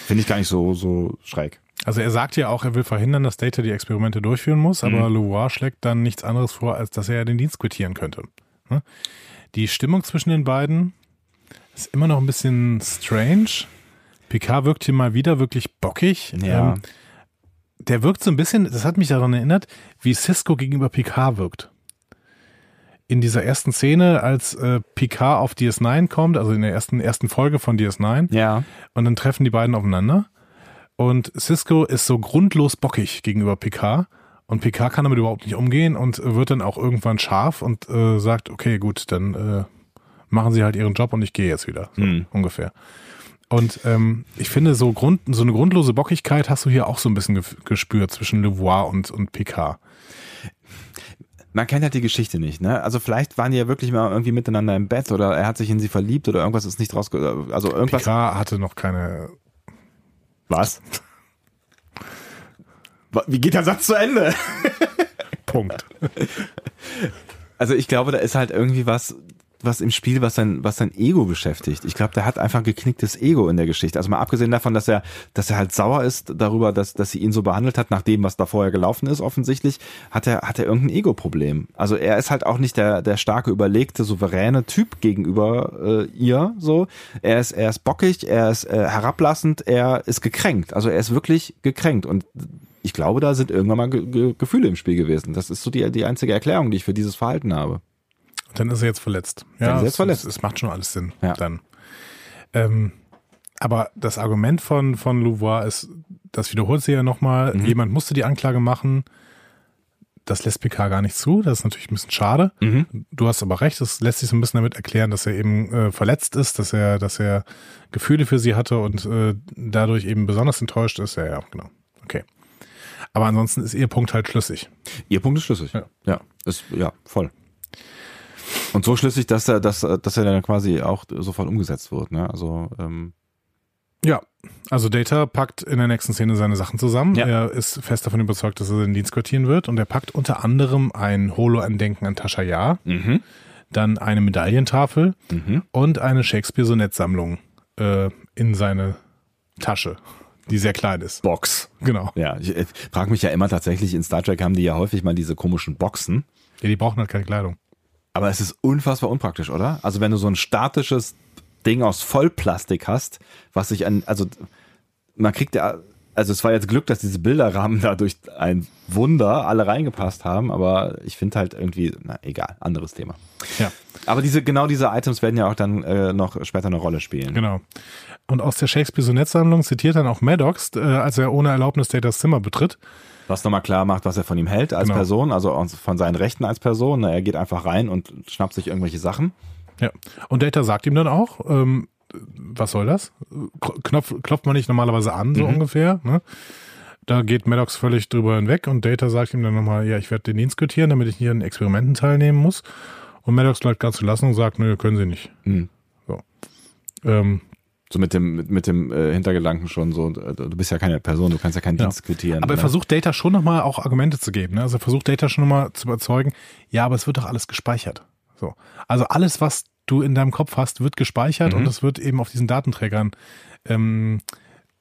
Speaker 1: Finde ich gar nicht so, so schräg.
Speaker 2: Also er sagt ja auch, er will verhindern, dass Data die Experimente durchführen muss, aber mhm. Loire schlägt dann nichts anderes vor, als dass er ja den Dienst quittieren könnte. Ne? Die Stimmung zwischen den beiden ist immer noch ein bisschen strange. Picard wirkt hier mal wieder wirklich bockig.
Speaker 1: Ja. Ähm,
Speaker 2: der wirkt so ein bisschen, das hat mich daran erinnert, wie Cisco gegenüber Picard wirkt. In dieser ersten Szene, als äh, Picard auf DS9 kommt, also in der ersten, ersten Folge von DS9.
Speaker 1: Ja.
Speaker 2: Und dann treffen die beiden aufeinander. Und Cisco ist so grundlos bockig gegenüber Picard. Und Picard kann damit überhaupt nicht umgehen und wird dann auch irgendwann scharf und äh, sagt, okay, gut, dann äh, machen sie halt ihren Job und ich gehe jetzt wieder. So hm. ungefähr. Und ähm, ich finde, so, Grund, so eine grundlose Bockigkeit hast du hier auch so ein bisschen gespürt zwischen Levoir und, und Picard.
Speaker 1: Man kennt halt die Geschichte nicht, ne? Also vielleicht waren die ja wirklich mal irgendwie miteinander im Bett oder er hat sich in sie verliebt oder irgendwas ist nicht raus. Also irgendwas.
Speaker 2: Picard hatte noch keine.
Speaker 1: Was? Wie geht der Satz zu Ende?
Speaker 2: Punkt.
Speaker 1: Also ich glaube, da ist halt irgendwie was, was im Spiel, was sein, was sein Ego beschäftigt. Ich glaube, der hat einfach ein geknicktes Ego in der Geschichte. Also mal abgesehen davon, dass er, dass er halt sauer ist darüber, dass, dass sie ihn so behandelt hat, nach dem, was da vorher gelaufen ist, offensichtlich, hat er, hat er irgendein Ego-Problem. Also er ist halt auch nicht der, der starke, überlegte, souveräne Typ gegenüber äh, ihr, so. Er ist, er ist bockig, er ist äh, herablassend, er ist gekränkt. Also er ist wirklich gekränkt und ich glaube, da sind irgendwann mal Ge Ge Gefühle im Spiel gewesen. Das ist so die, die einzige Erklärung, die ich für dieses Verhalten habe.
Speaker 2: Dann ist er jetzt verletzt.
Speaker 1: Ja, dann ist er
Speaker 2: jetzt
Speaker 1: verletzt.
Speaker 2: Es macht schon alles Sinn. Ja. Dann. Ähm, aber das Argument von, von Louvois ist, das wiederholt sie ja nochmal, mhm. jemand musste die Anklage machen. Das lässt PK gar nicht zu. Das ist natürlich ein bisschen schade. Mhm. Du hast aber recht, das lässt sich so ein bisschen damit erklären, dass er eben äh, verletzt ist, dass er, dass er Gefühle für sie hatte und äh, dadurch eben besonders enttäuscht ist. Ja, ja, genau. Okay. Aber ansonsten ist ihr Punkt halt schlüssig.
Speaker 1: Ihr Punkt ist schlüssig. Ja. Ja, ist, ja voll. Und so schlüssig, dass er, dass, dass er dann quasi auch sofort umgesetzt wird. Ne? Also ähm
Speaker 2: ja, also Data packt in der nächsten Szene seine Sachen zusammen. Ja. Er ist fest davon überzeugt, dass er den Dienst quartieren wird und er packt unter anderem ein Holo-Andenken an Tascha Yar, mhm. dann eine Medaillentafel mhm. und eine Shakespeare-Sonettsammlung äh, in seine Tasche die sehr klein ist.
Speaker 1: Box.
Speaker 2: Genau.
Speaker 1: Ja, ich äh, frage mich ja immer tatsächlich, in Star Trek haben die ja häufig mal diese komischen Boxen.
Speaker 2: Ja, die brauchen halt keine Kleidung.
Speaker 1: Aber es ist unfassbar unpraktisch, oder? Also wenn du so ein statisches Ding aus Vollplastik hast, was sich an, also man kriegt ja, also es war jetzt Glück, dass diese Bilderrahmen da durch ein Wunder alle reingepasst haben, aber ich finde halt irgendwie, na egal, anderes Thema.
Speaker 2: Ja.
Speaker 1: Aber diese, genau diese Items werden ja auch dann äh, noch später eine Rolle spielen.
Speaker 2: Genau. Und aus der Shakespeare-Sonettsammlung zitiert dann auch Maddox, äh, als er ohne Erlaubnis Datas Zimmer betritt.
Speaker 1: Was nochmal klar macht, was er von ihm hält als genau. Person, also von seinen Rechten als Person. Er geht einfach rein und schnappt sich irgendwelche Sachen.
Speaker 2: Ja. Und Data sagt ihm dann auch, ähm, was soll das? Knopf, klopft man nicht normalerweise an, so mhm. ungefähr. Ne? Da geht Maddox völlig drüber hinweg und Data sagt ihm dann nochmal, ja, ich werde den Dienst quittieren, damit ich hier an Experimenten teilnehmen muss. Und Maddox bleibt ganz gelassen und sagt, nö, können sie nicht. Mhm. So.
Speaker 1: Ähm, so mit dem, mit, mit dem äh, Hintergedanken schon so, äh, du bist ja keine Person, du kannst ja keinen ja. Dienst quittieren.
Speaker 2: Aber er ne? versucht Data schon nochmal auch Argumente zu geben. Ne? Also er versucht Data schon nochmal zu überzeugen, ja, aber es wird doch alles gespeichert. So. Also alles, was du in deinem Kopf hast, wird gespeichert mhm. und es wird eben auf diesen Datenträgern ähm,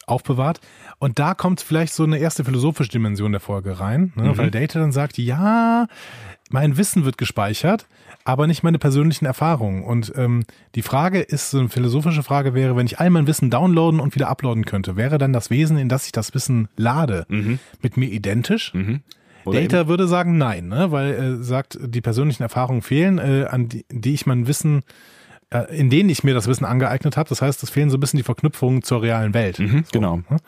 Speaker 2: aufbewahrt. Und da kommt vielleicht so eine erste philosophische Dimension der Folge rein, ne? mhm. weil Data dann sagt, ja, mein Wissen wird gespeichert, aber nicht meine persönlichen Erfahrungen. Und ähm, die Frage ist, so eine philosophische Frage wäre, wenn ich all mein Wissen downloaden und wieder uploaden könnte, wäre dann das Wesen, in das ich das Wissen lade, mhm. mit mir identisch? Mhm. Data würde sagen nein, ne? weil er äh, sagt, die persönlichen Erfahrungen fehlen, äh, an die, die ich mein Wissen äh, in denen ich mir das Wissen angeeignet habe. Das heißt, es fehlen so ein bisschen die Verknüpfungen zur realen Welt.
Speaker 1: Mhm, so. Genau. Ne?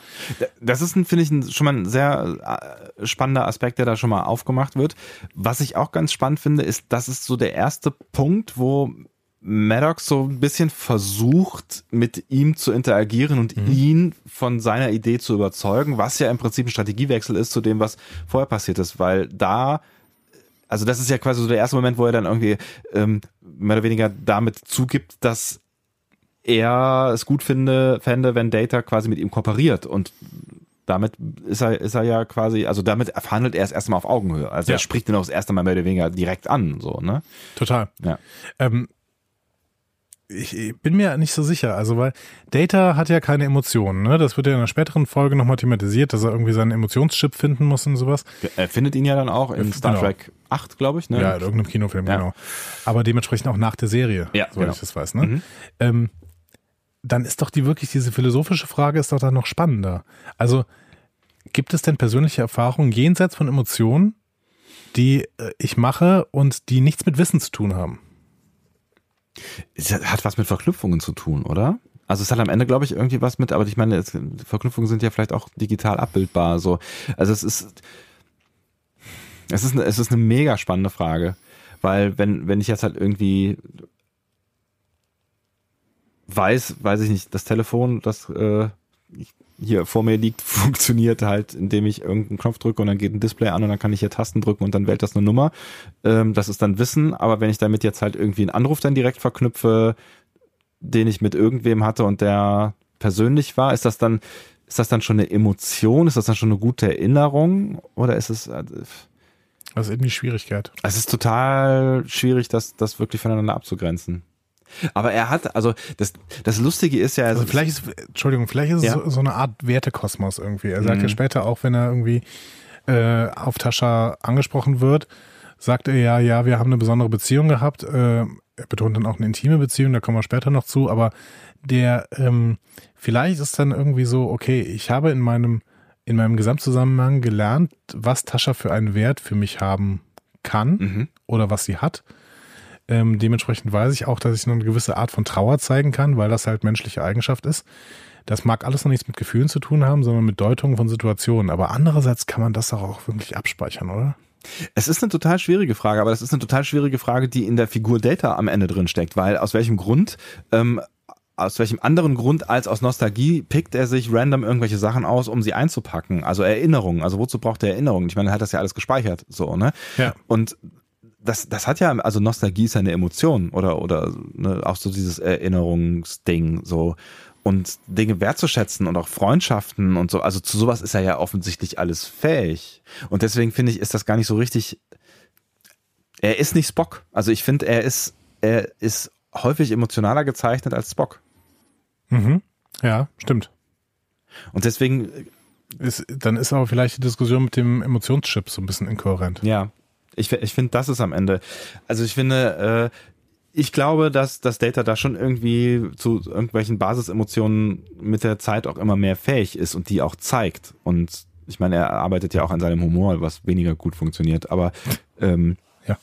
Speaker 1: Das ist, finde ich, schon mal ein sehr äh, spannender Aspekt, der da schon mal aufgemacht wird. Was ich auch ganz spannend finde, ist, das ist so der erste Punkt, wo Maddox so ein bisschen versucht, mit ihm zu interagieren und mhm. ihn von seiner Idee zu überzeugen, was ja im Prinzip ein Strategiewechsel ist zu dem, was vorher passiert ist, weil da also das ist ja quasi so der erste Moment, wo er dann irgendwie ähm, mehr oder weniger damit zugibt, dass er es gut finde, fände, wenn Data quasi mit ihm kooperiert und damit ist er, ist er ja quasi, also damit verhandelt er es erstmal auf Augenhöhe. Also ja. er spricht ihn auch das erste Mal mehr oder weniger direkt an, so, ne?
Speaker 2: Total.
Speaker 1: Ja.
Speaker 2: Ähm, ich bin mir nicht so sicher, also weil Data hat ja keine Emotionen, ne? Das wird ja in einer späteren Folge nochmal thematisiert, dass er irgendwie seinen Emotionschip finden muss und sowas.
Speaker 1: Er findet ihn ja dann auch in Star genau. Trek 8, glaube ich, ne?
Speaker 2: Ja, in irgendeinem Kinofilm, ja. genau. Aber dementsprechend auch nach der Serie, ja, soweit genau. ich das weiß, ne? Mhm. Ähm, dann ist doch die wirklich, diese philosophische Frage ist doch dann noch spannender. Also, gibt es denn persönliche Erfahrungen jenseits von Emotionen, die äh, ich mache und die nichts mit Wissen zu tun haben?
Speaker 1: Es hat was mit Verknüpfungen zu tun, oder? Also es hat am Ende, glaube ich, irgendwie was mit, aber ich meine, es, Verknüpfungen sind ja vielleicht auch digital abbildbar. So. Also es ist, es ist, es ist eine mega spannende Frage, weil wenn, wenn ich jetzt halt irgendwie weiß, weiß ich nicht, das Telefon, das äh, hier vor mir liegt, funktioniert halt, indem ich irgendeinen Knopf drücke und dann geht ein Display an und dann kann ich hier Tasten drücken und dann wählt das eine Nummer. Ähm, das ist dann Wissen, aber wenn ich damit jetzt halt irgendwie einen Anruf dann direkt verknüpfe, den ich mit irgendwem hatte und der persönlich war, ist das dann, ist das dann schon eine Emotion? Ist das dann schon eine gute Erinnerung? Oder ist es, äh,
Speaker 2: das ist eben die Schwierigkeit.
Speaker 1: Es ist total schwierig, das, das wirklich voneinander abzugrenzen. Aber er hat, also das, das Lustige ist ja.
Speaker 2: Also, also vielleicht ist, Entschuldigung, vielleicht ist ja? es so, so, eine Art Wertekosmos irgendwie. Er sagt mhm. ja später auch, wenn er irgendwie äh, auf Tascha angesprochen wird, sagt er ja, ja, wir haben eine besondere Beziehung gehabt. Äh, er betont dann auch eine intime Beziehung, da kommen wir später noch zu, aber der, ähm, vielleicht ist dann irgendwie so, okay, ich habe in meinem, in meinem Gesamtzusammenhang gelernt, was Tascha für einen Wert für mich haben kann mhm. oder was sie hat. Ähm, dementsprechend weiß ich auch, dass ich noch eine gewisse Art von Trauer zeigen kann, weil das halt menschliche Eigenschaft ist. Das mag alles noch nichts mit Gefühlen zu tun haben, sondern mit Deutungen von Situationen. Aber andererseits kann man das doch auch wirklich abspeichern, oder?
Speaker 1: Es ist eine total schwierige Frage, aber das ist eine total schwierige Frage, die in der Figur Data am Ende drin steckt, weil aus welchem Grund ähm, aus welchem anderen Grund als aus Nostalgie pickt er sich random irgendwelche Sachen aus, um sie einzupacken? Also Erinnerungen. Also wozu braucht er Erinnerungen? Ich meine, er hat das ja alles gespeichert, so, ne?
Speaker 2: Ja.
Speaker 1: Und das, das hat ja, also Nostalgie ist ja eine Emotion oder, oder ne, auch so dieses Erinnerungsding, so. Und Dinge wertzuschätzen und auch Freundschaften und so. Also zu sowas ist er ja offensichtlich alles fähig. Und deswegen finde ich, ist das gar nicht so richtig. Er ist nicht Spock. Also ich finde, er ist, er ist häufig emotionaler gezeichnet als Spock.
Speaker 2: Mhm. Ja, stimmt.
Speaker 1: Und deswegen.
Speaker 2: Ist, dann ist aber vielleicht die Diskussion mit dem Emotionschip so ein bisschen inkohärent.
Speaker 1: Ja, ich, ich finde, das ist am Ende. Also ich finde, äh, ich glaube, dass das Data da schon irgendwie zu irgendwelchen Basisemotionen mit der Zeit auch immer mehr fähig ist und die auch zeigt. Und ich meine, er arbeitet ja auch an seinem Humor, was weniger gut funktioniert, aber ähm,
Speaker 2: ja.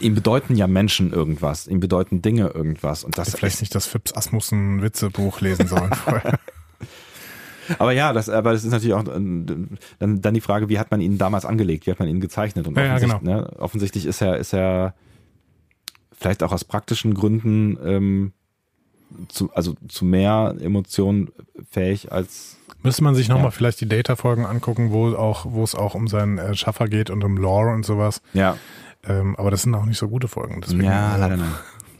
Speaker 1: ihm bedeuten ja Menschen irgendwas, ihm bedeuten Dinge irgendwas. Und das
Speaker 2: vielleicht nicht das Phipps Asmussen Witzebuch lesen sollen vorher.
Speaker 1: Aber ja, das, aber das ist natürlich auch äh, dann, dann die Frage, wie hat man ihn damals angelegt, wie hat man ihn gezeichnet? Und
Speaker 2: ja, offensichtlich,
Speaker 1: ja, genau. ne, offensichtlich ist er, ist er vielleicht auch aus praktischen Gründen ähm, zu, also zu mehr Emotionen fähig als.
Speaker 2: Müsste man sich nochmal ja. vielleicht die Data-Folgen angucken, wo auch, wo es auch um seinen äh, Schaffer geht und um Lore und sowas.
Speaker 1: Ja.
Speaker 2: Ähm, aber das sind auch nicht so gute Folgen. Deswegen,
Speaker 1: ja, leider nein.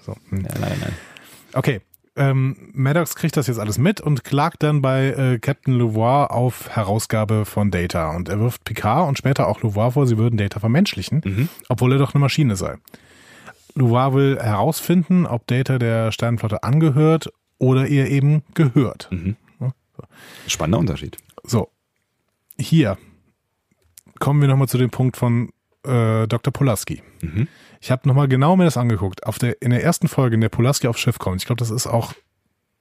Speaker 2: So. Hm. Ja, leider nein. Okay, ähm, Maddox kriegt das jetzt alles mit und klagt dann bei äh, Captain Louvois auf Herausgabe von Data. Und er wirft Picard und später auch Louvois vor, sie würden Data vermenschlichen, mhm. obwohl er doch eine Maschine sei. Louvois will herausfinden, ob Data der Sternenflotte angehört oder ihr eben gehört.
Speaker 1: Mhm. Spannender Unterschied.
Speaker 2: So, hier kommen wir nochmal zu dem Punkt von äh, Dr. Polaski.
Speaker 1: Mhm.
Speaker 2: Ich habe nochmal genau mir das angeguckt. Auf der, in der ersten Folge, in der Polaski aufs Schiff kommt, ich glaube, das ist auch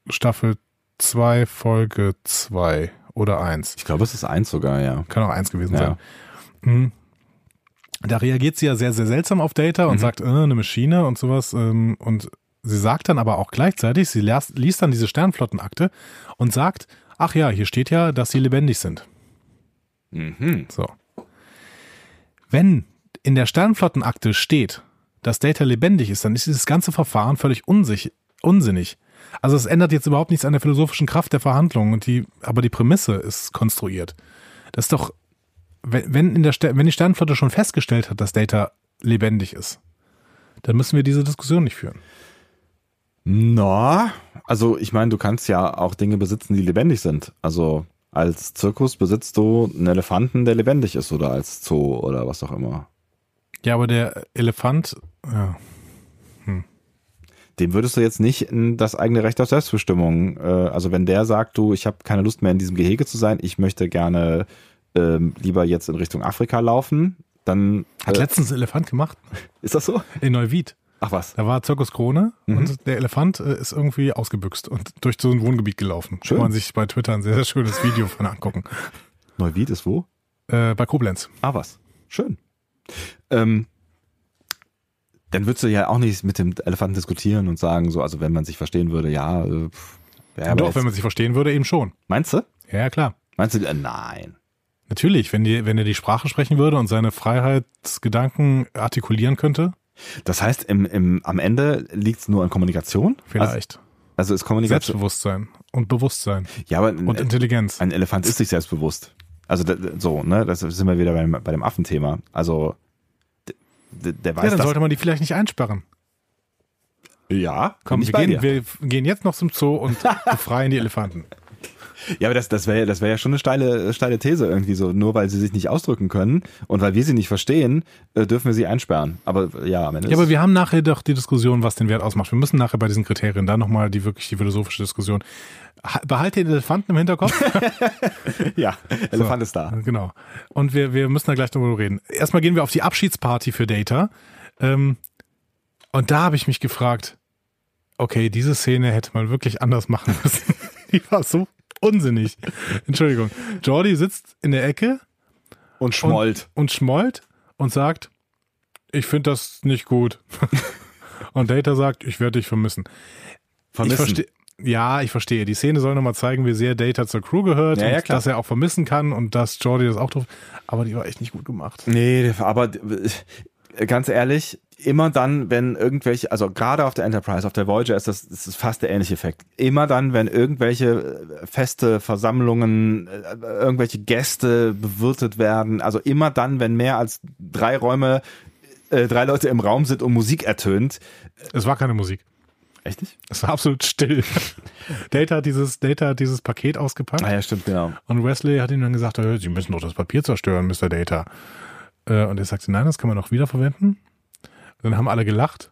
Speaker 2: Staffel 2, Folge 2 oder 1.
Speaker 1: Ich glaube, es ist eins sogar, ja.
Speaker 2: Kann auch 1 gewesen
Speaker 1: Ja.
Speaker 2: sein. Mhm. Da reagiert sie ja sehr, sehr seltsam auf Data und
Speaker 1: Mhm.
Speaker 2: sagt, äh, eine Maschine und sowas. Ähm, und sie sagt dann aber auch gleichzeitig, sie las, liest dann diese Sternflottenakte und sagt, ach ja, hier steht ja, dass sie lebendig sind.
Speaker 1: Mhm.
Speaker 2: So. Wenn in der Sternflottenakte steht, dass Data lebendig ist, dann ist dieses ganze Verfahren völlig unsinnig. Also es ändert jetzt überhaupt nichts an der philosophischen Kraft der Verhandlungen, die, aber die Prämisse ist konstruiert. Das ist doch, wenn, in der, wenn die Sternflotte schon festgestellt hat, dass Data lebendig ist, dann müssen wir diese Diskussion nicht führen.
Speaker 1: Na, also ich meine, du kannst ja auch Dinge besitzen, die lebendig sind. Also als Zirkus besitzt du einen Elefanten, der lebendig ist oder als Zoo oder was auch immer.
Speaker 2: Ja, aber der Elefant, ja,
Speaker 1: Dem würdest du jetzt nicht in das eigene Recht auf Selbstbestimmung, äh, also wenn der sagt, du, ich habe keine Lust mehr in diesem Gehege zu sein, ich möchte gerne ähm, lieber jetzt in Richtung Afrika laufen, dann
Speaker 2: hat
Speaker 1: äh,
Speaker 2: letztens ein Elefant gemacht
Speaker 1: ist das so?
Speaker 2: in Neuwied.
Speaker 1: Ach was,
Speaker 2: Da war Zirkus Krone
Speaker 1: Mhm.
Speaker 2: und der Elefant äh, ist irgendwie ausgebüxt und durch so ein Wohngebiet gelaufen.
Speaker 1: Schön.
Speaker 2: Kann man sich bei Twitter ein sehr, sehr schönes Video von angucken.
Speaker 1: Neuwied ist wo?
Speaker 2: Äh, bei Koblenz.
Speaker 1: Ah was, schön. Ähm, dann würdest du ja auch nicht mit dem Elefanten diskutieren und sagen, so, also wenn man sich verstehen würde, ja, äh, ja aber
Speaker 2: Doch,
Speaker 1: jetzt-
Speaker 2: wenn man sich verstehen würde, eben schon.
Speaker 1: meinst du?
Speaker 2: Ja, ja, klar.
Speaker 1: Meinst du, äh, nein.
Speaker 2: Natürlich, wenn, die, wenn er die Sprache sprechen würde und seine Freiheitsgedanken artikulieren könnte,
Speaker 1: Das heißt, im, im, am Ende liegt es nur an Kommunikation?
Speaker 2: vielleicht.
Speaker 1: Also, also ist Kommunikation.
Speaker 2: Selbstbewusstsein und Bewusstsein
Speaker 1: Ja, aber ein,
Speaker 2: und Intelligenz.
Speaker 1: ein Elefant ist sich selbstbewusst. Also so, ne? Das sind wir wieder beim, bei dem Affenthema. Also d- d- der weiß
Speaker 2: Ja, dann sollte man die vielleicht nicht einsperren.
Speaker 1: Ja,
Speaker 2: Komm, wir
Speaker 1: bei
Speaker 2: gehen, wir gehen jetzt noch zum Zoo und befreien die Elefanten.
Speaker 1: Ja, aber das, das wäre das wäre ja schon eine steile, steile These irgendwie so. Nur weil sie sich nicht ausdrücken können und weil wir sie nicht verstehen, äh, dürfen wir sie einsperren. Aber ja, am Ende
Speaker 2: Ja, aber wir haben nachher doch die Diskussion, was den Wert ausmacht. Wir müssen nachher bei diesen Kriterien dann nochmal die wirklich die philosophische Diskussion. Ha- Behalte den Elefanten im Hinterkopf.
Speaker 1: ja, Elefant ist da.
Speaker 2: genau. Und wir, wir müssen da gleich drüber reden. Erstmal gehen wir auf die Abschiedsparty für Data. Ähm, und da habe ich mich gefragt, okay, diese Szene hätte man wirklich anders machen müssen. die war so unsinnig. Entschuldigung. Jordi sitzt in der Ecke
Speaker 1: Und schmollt.
Speaker 2: und schmollt und sagt, ich finde das nicht gut. und Data sagt, ich werde dich vermissen. Ich
Speaker 1: Vermissen.
Speaker 2: verstehe. Ja, ich verstehe. Die Szene soll nochmal zeigen, wie sehr Data zur Crew gehört
Speaker 1: Ja,
Speaker 2: und
Speaker 1: ja, klar.
Speaker 2: dass er auch vermissen kann und dass Jordi das auch tut. Aber die war echt nicht gut gemacht.
Speaker 1: Nee, aber äh, ganz ehrlich, immer dann, wenn irgendwelche, also gerade auf der Enterprise, auf der Voyager ist das, das ist fast der ähnliche Effekt. Immer dann, wenn irgendwelche äh, Feste, Versammlungen, äh, irgendwelche Gäste bewirtet werden, also immer dann, wenn mehr als drei Räume, äh, drei Leute im Raum sind und Musik ertönt.
Speaker 2: Es war keine Musik.
Speaker 1: Echt nicht?
Speaker 2: Es war absolut still. Data hat dieses, Data hat dieses Paket ausgepackt
Speaker 1: Ah ja, stimmt, genau.
Speaker 2: und Wesley hat ihm dann gesagt, "Äh, Sie müssen doch das Papier zerstören, Mr. Data. Äh, Und er sagte, nein, das kann man doch wiederverwenden. Dann haben alle gelacht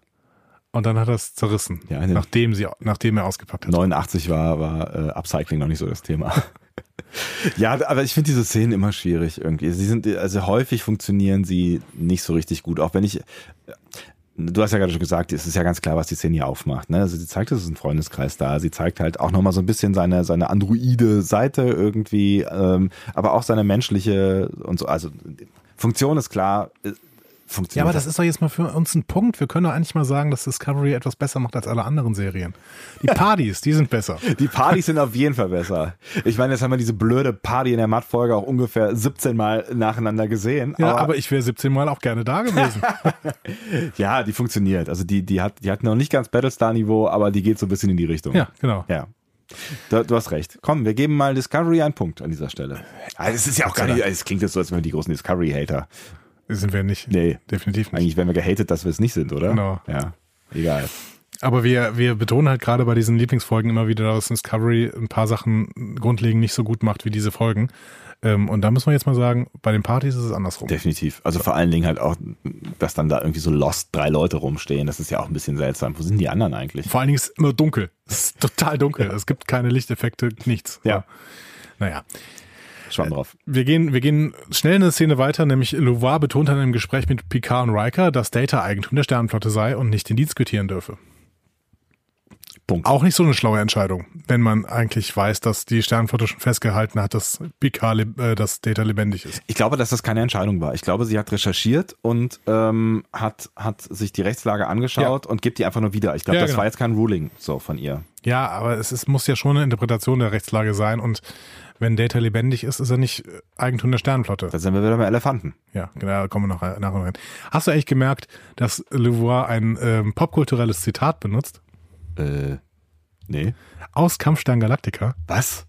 Speaker 2: und dann hat er es zerrissen,
Speaker 1: Ja,
Speaker 2: nachdem, sie, nachdem er ausgepackt hat.
Speaker 1: 89 war, war äh, Upcycling noch nicht so das Thema. ja, aber ich finde diese Szenen immer schwierig irgendwie. Sie sind, also häufig funktionieren sie nicht so richtig gut, auch wenn ich, du hast ja gerade schon gesagt, es ist ja ganz klar, was die Szene hier aufmacht. Ne? Also sie zeigt, es ist ein Freundeskreis da. Sie zeigt halt auch nochmal so ein bisschen seine, seine androide Seite irgendwie, ähm, aber auch seine menschliche und so. Also Funktion ist klar. Äh, Funktioniert
Speaker 2: Ja, aber das ist doch jetzt mal für uns ein Punkt. Wir können doch eigentlich mal sagen, dass Discovery etwas besser macht als alle anderen Serien. Die Partys, die sind besser.
Speaker 1: Die Partys sind auf jeden Fall besser. Ich meine, jetzt haben wir diese blöde Party in der Matt-Folge auch ungefähr 17 Mal nacheinander gesehen.
Speaker 2: Ja, aber ich wäre 17 Mal auch gerne da gewesen.
Speaker 1: ja, die funktioniert. Also die, die hat, die hat noch nicht ganz Battlestar-Niveau, aber die geht so ein bisschen in die Richtung.
Speaker 2: ja, genau.
Speaker 1: Ja. Du, du hast recht. Komm, wir geben mal Discovery einen Punkt an dieser Stelle. Also es ist ja auch gar nicht, es klingt jetzt so, als wären wir die großen Discovery-Hater.
Speaker 2: Sind wir nicht.
Speaker 1: Nee,
Speaker 2: Definitiv nicht.
Speaker 1: eigentlich werden wir gehatet, dass wir es nicht sind, oder?
Speaker 2: Genau.
Speaker 1: Ja, egal.
Speaker 2: Aber wir, wir betonen halt gerade bei diesen Lieblingsfolgen immer wieder, dass Discovery ein paar Sachen grundlegend nicht so gut macht wie diese Folgen. Ähm, und da muss man jetzt mal sagen, bei den Partys ist es andersrum.
Speaker 1: Definitiv. Also vor allen Dingen halt auch, dass dann da irgendwie so lost drei Leute rumstehen. Das ist ja auch ein bisschen seltsam. Wo sind die anderen eigentlich?
Speaker 2: Vor allen Dingen ist es immer dunkel. Es ist total dunkel. Es gibt keine Lichteffekte, nichts.
Speaker 1: Ja.
Speaker 2: Naja.
Speaker 1: Schwamm drauf.
Speaker 2: Wir gehen, wir gehen schnell in eine Szene weiter, nämlich Louvois betont dann im Gespräch mit Picard und Riker, dass Data Eigentum der Sternenflotte sei und nicht den Dienst quittieren dürfe. Punkt. Auch nicht so eine schlaue Entscheidung, wenn man eigentlich weiß, dass die Sternenflotte schon festgehalten hat, dass Picard, äh, dass Data lebendig ist.
Speaker 1: Ich glaube, dass das keine Entscheidung war. Ich glaube, sie hat recherchiert und ähm, hat, hat sich die Rechtslage angeschaut ja. und gibt die einfach nur wieder. Ich glaube, ja, das genau. war jetzt kein Ruling so von ihr.
Speaker 2: Ja, aber es ist, muss ja schon eine Interpretation der Rechtslage sein und wenn Data lebendig ist, ist er nicht Eigentum der Sternenflotte.
Speaker 1: Da sind wir wieder bei Elefanten.
Speaker 2: Ja, genau, da kommen wir noch nach und rein. Hast du eigentlich gemerkt, dass Louvois ein ähm, popkulturelles Zitat benutzt?
Speaker 1: Äh, nee.
Speaker 2: Aus Kampfstern Galactica.
Speaker 1: Was?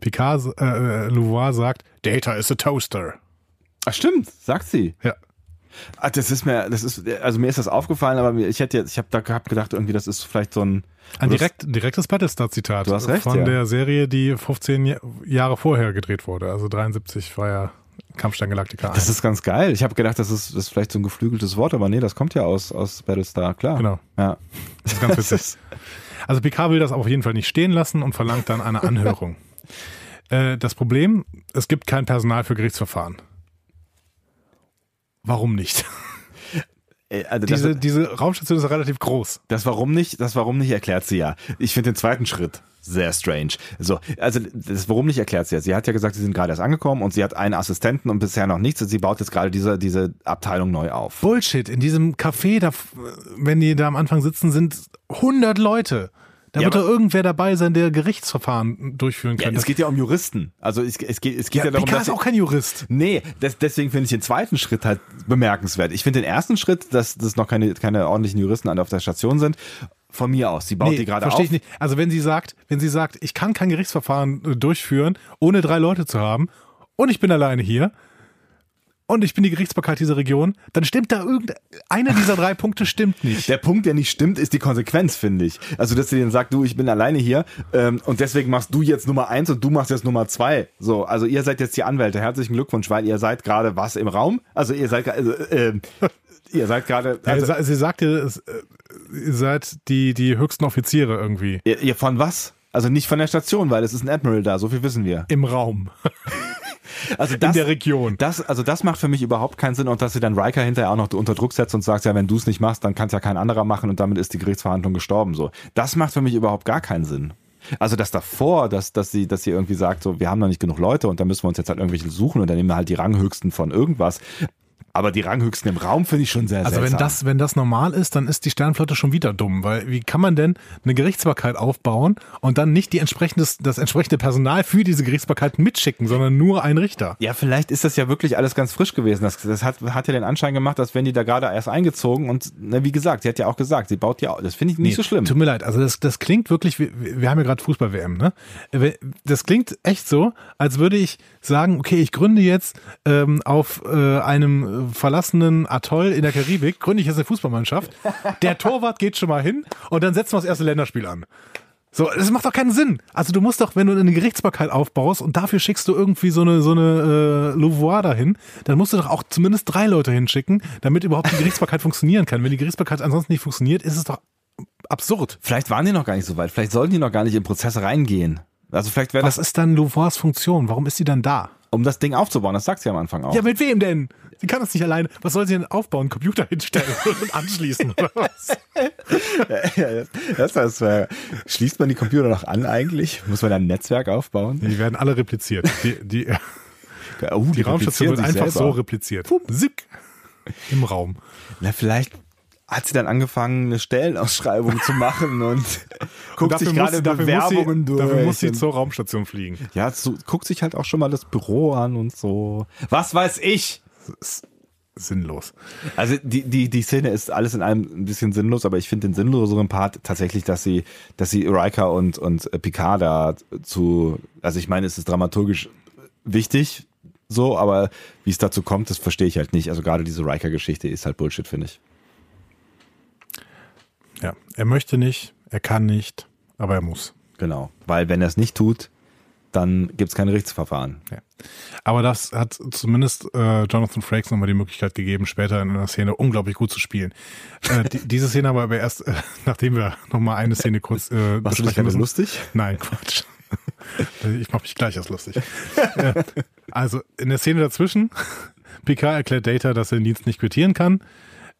Speaker 2: Picard, äh, äh, Louvois sagt, Data is a toaster.
Speaker 1: Ach stimmt, sagt sie.
Speaker 2: Ja.
Speaker 1: Ah, das ist mir, das ist, also mir ist das aufgefallen, aber ich hätte jetzt, ich habe da gehabt gedacht, irgendwie, das ist vielleicht so ein.
Speaker 2: Ein direkt, direktes Battlestar-Zitat.
Speaker 1: Du hast recht.
Speaker 2: Von
Speaker 1: ja.
Speaker 2: der Serie, die 15 Jahre vorher gedreht wurde. Also 73 war ja Kampfstein Galactica.
Speaker 1: 1. Das ist ganz geil. Ich habe gedacht, das ist, das ist vielleicht so ein geflügeltes Wort, aber nee, das kommt ja aus, aus Battlestar, klar.
Speaker 2: Genau.
Speaker 1: Ja.
Speaker 2: Das ist ganz witzig. also Picard will das auf jeden Fall nicht stehen lassen und verlangt dann eine Anhörung. äh, das Problem, es gibt kein Personal für Gerichtsverfahren. Warum nicht?
Speaker 1: Äh, also
Speaker 2: diese, diese Raumstation ist relativ groß.
Speaker 1: Das Warum nicht, das Warum nicht erklärt sie ja. Ich finde den zweiten Schritt sehr strange. So, also das Warum nicht erklärt sie ja. Sie hat ja gesagt, sie sind gerade erst angekommen und sie hat einen Assistenten und bisher noch nichts und sie baut jetzt gerade diese, diese Abteilung neu auf.
Speaker 2: Bullshit. In diesem Café, da, wenn die da am Anfang sitzen, sind 100 Leute. Da ja, wird doch irgendwer dabei sein, der Gerichtsverfahren durchführen kann.
Speaker 1: Ja, es geht ja um Juristen. Also es, es geht, es geht ja, ja darum,
Speaker 2: dass ist auch kein Jurist.
Speaker 1: Nee, das, deswegen finde ich den zweiten Schritt halt bemerkenswert. Ich finde den ersten Schritt, dass, dass noch keine, keine ordentlichen Juristen auf der Station sind. Von mir aus. Sie baut nee, die gerade auf.
Speaker 2: Verstehe ich nicht. Also wenn sie sagt, wenn sie sagt, ich kann kein Gerichtsverfahren äh, durchführen, ohne drei Leute zu haben, und ich bin alleine hier, und ich bin die Gerichtsbarkeit dieser Region, dann stimmt da irgendeiner dieser drei Punkte stimmt nicht.
Speaker 1: Der Punkt, der nicht stimmt, ist die Konsequenz, finde ich. Also, dass sie dann sagt, du, ich bin alleine hier ähm, und deswegen machst du jetzt Nummer eins und du machst jetzt Nummer zwei. So, also ihr seid jetzt die Anwälte. Herzlichen Glückwunsch, weil ihr seid gerade was im Raum. Also ihr seid also, äh, ihr seid gerade.
Speaker 2: Also, sie sagte, äh, ihr seid die die höchsten Offiziere irgendwie.
Speaker 1: Ihr, ihr von was? Also nicht von der Station, weil es ist ein Admiral da, so viel wissen wir.
Speaker 2: Im Raum.
Speaker 1: Also das,
Speaker 2: in der Region.
Speaker 1: Das, also das macht für mich überhaupt keinen Sinn und dass sie dann Riker hinterher auch noch unter Druck setzt und sagt, ja, wenn du es nicht machst, dann kann es ja kein anderer machen und damit ist die Gerichtsverhandlung gestorben. So, das macht für mich überhaupt gar keinen Sinn. Also das davor, dass, dass sie, dass sie irgendwie sagt, so, wir haben noch nicht genug Leute und da müssen wir uns jetzt halt irgendwelche suchen und dann nehmen wir halt die Ranghöchsten von irgendwas. Aber die Ranghöchsten im Raum finde ich schon sehr
Speaker 2: Also
Speaker 1: seltsam.
Speaker 2: wenn das, wenn das normal ist, dann ist die Sternflotte schon wieder dumm, weil wie kann man denn eine Gerichtsbarkeit aufbauen und dann nicht die entsprechendes, das entsprechende Personal für diese Gerichtsbarkeit mitschicken, sondern nur ein Richter?
Speaker 1: Ja, vielleicht ist das ja wirklich alles ganz frisch gewesen. Das, das hat, hat ja den Anschein gemacht, dass wenn die da gerade erst eingezogen und na, wie gesagt, sie hat ja auch gesagt, sie baut ja, das finde ich nicht nee, so schlimm.
Speaker 2: Tut mir leid, also das, das klingt wirklich, wir, wir haben ja gerade Fußball-WM, ne? Das klingt echt so, als würde ich sagen, okay, ich gründe jetzt ähm, auf äh, einem verlassenen Atoll in der Karibik, gründe ich jetzt eine Fußballmannschaft. Der Torwart geht schon mal hin und dann setzen wir das erste Länderspiel an. So, das macht doch keinen Sinn. Also du musst doch, wenn du eine Gerichtsbarkeit aufbaust und dafür schickst du irgendwie so eine so eine äh, Louvois dahin, dann musst du doch auch zumindest drei Leute hinschicken, damit überhaupt die Gerichtsbarkeit funktionieren kann. Wenn die Gerichtsbarkeit ansonsten nicht funktioniert, ist es doch absurd.
Speaker 1: Vielleicht waren die noch gar nicht so weit. Vielleicht sollten die noch gar nicht in Prozesse reingehen. Also vielleicht wäre
Speaker 2: das.
Speaker 1: Was
Speaker 2: ist dann Louvois Funktion? Warum ist sie dann da?
Speaker 1: Um das Ding aufzubauen, das sagt sie am Anfang auch.
Speaker 2: Ja, mit wem denn? Sie kann das nicht alleine. Was soll sie denn aufbauen? Computer hinstellen und anschließen oder was?
Speaker 1: das, das, schließt man die Computer noch an eigentlich? Muss man ein Netzwerk aufbauen?
Speaker 2: Die werden alle repliziert. Die, die, oh, die, die Raumstation wird einfach so repliziert. Zick. Im Raum.
Speaker 1: Na, vielleicht hat sie dann angefangen, eine Stellenausschreibung zu machen und guckt und sich gerade Bewerbungen
Speaker 2: sie,
Speaker 1: durch.
Speaker 2: Dafür muss sie zur Raumstation fliegen.
Speaker 1: Ja, so, guckt sich halt auch schon mal das Büro an und so. Was weiß ich?
Speaker 2: sinnlos.
Speaker 1: Also die, die, die Szene ist alles in allem ein bisschen sinnlos, aber ich finde den sinnloseren Part tatsächlich, dass sie, dass sie Riker und, und Picard da zu, also ich meine, es ist dramaturgisch wichtig, so, aber wie es dazu kommt, das verstehe ich halt nicht. Also gerade diese Riker-Geschichte ist halt Bullshit, finde ich.
Speaker 2: Ja, er möchte nicht, er kann nicht, aber er muss.
Speaker 1: Genau, weil wenn er es nicht tut, dann gibt es kein Gerichtsverfahren.
Speaker 2: Ja. Aber das hat zumindest äh, Jonathan Frakes nochmal die Möglichkeit gegeben, später in einer Szene unglaublich gut zu spielen. Äh, die, diese Szene aber erst, äh, nachdem wir nochmal eine Szene kurz äh,
Speaker 1: Machst du dich gerade lustig?
Speaker 2: Nein, Quatsch. ich mache mich gleich erst lustig. äh, also in der Szene dazwischen, Picard erklärt Data, dass er den Dienst nicht quittieren kann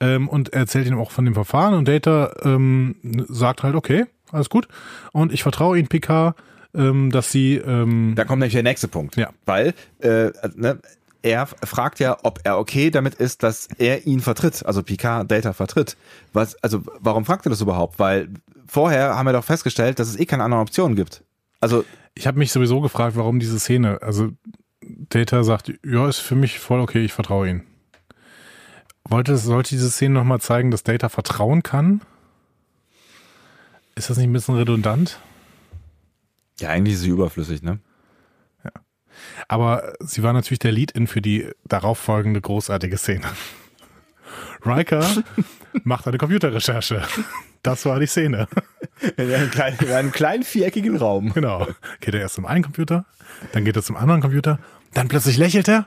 Speaker 2: ähm, und erzählt ihm auch von dem Verfahren und Data ähm, sagt halt, okay, alles gut und ich vertraue Ihnen, Picard, ähm, dass sie. Ähm,
Speaker 1: da kommt nämlich der nächste Punkt.
Speaker 2: Ja.
Speaker 1: Weil äh, ne, er fragt ja, ob er okay damit ist, dass er ihn vertritt, also Picard Data vertritt. Was, also warum fragt er das überhaupt? Weil vorher haben wir doch festgestellt, dass es eh keine anderen Optionen gibt. Also
Speaker 2: ich habe mich sowieso gefragt, warum diese Szene. Also Data sagt, ja, ist für mich voll okay, ich vertraue ihm. Wollte, sollte diese Szene nochmal zeigen, dass Data vertrauen kann? Ist das nicht ein bisschen redundant?
Speaker 1: Ja, eigentlich ist sie überflüssig, ne?
Speaker 2: Ja. Aber sie war natürlich der Lead-In für die darauffolgende großartige Szene. Riker macht eine Computerrecherche. Das war die Szene.
Speaker 1: In einem, kleinen, in einem kleinen viereckigen Raum.
Speaker 2: Genau. Geht er erst zum einen Computer, dann geht er zum anderen Computer, dann plötzlich lächelt er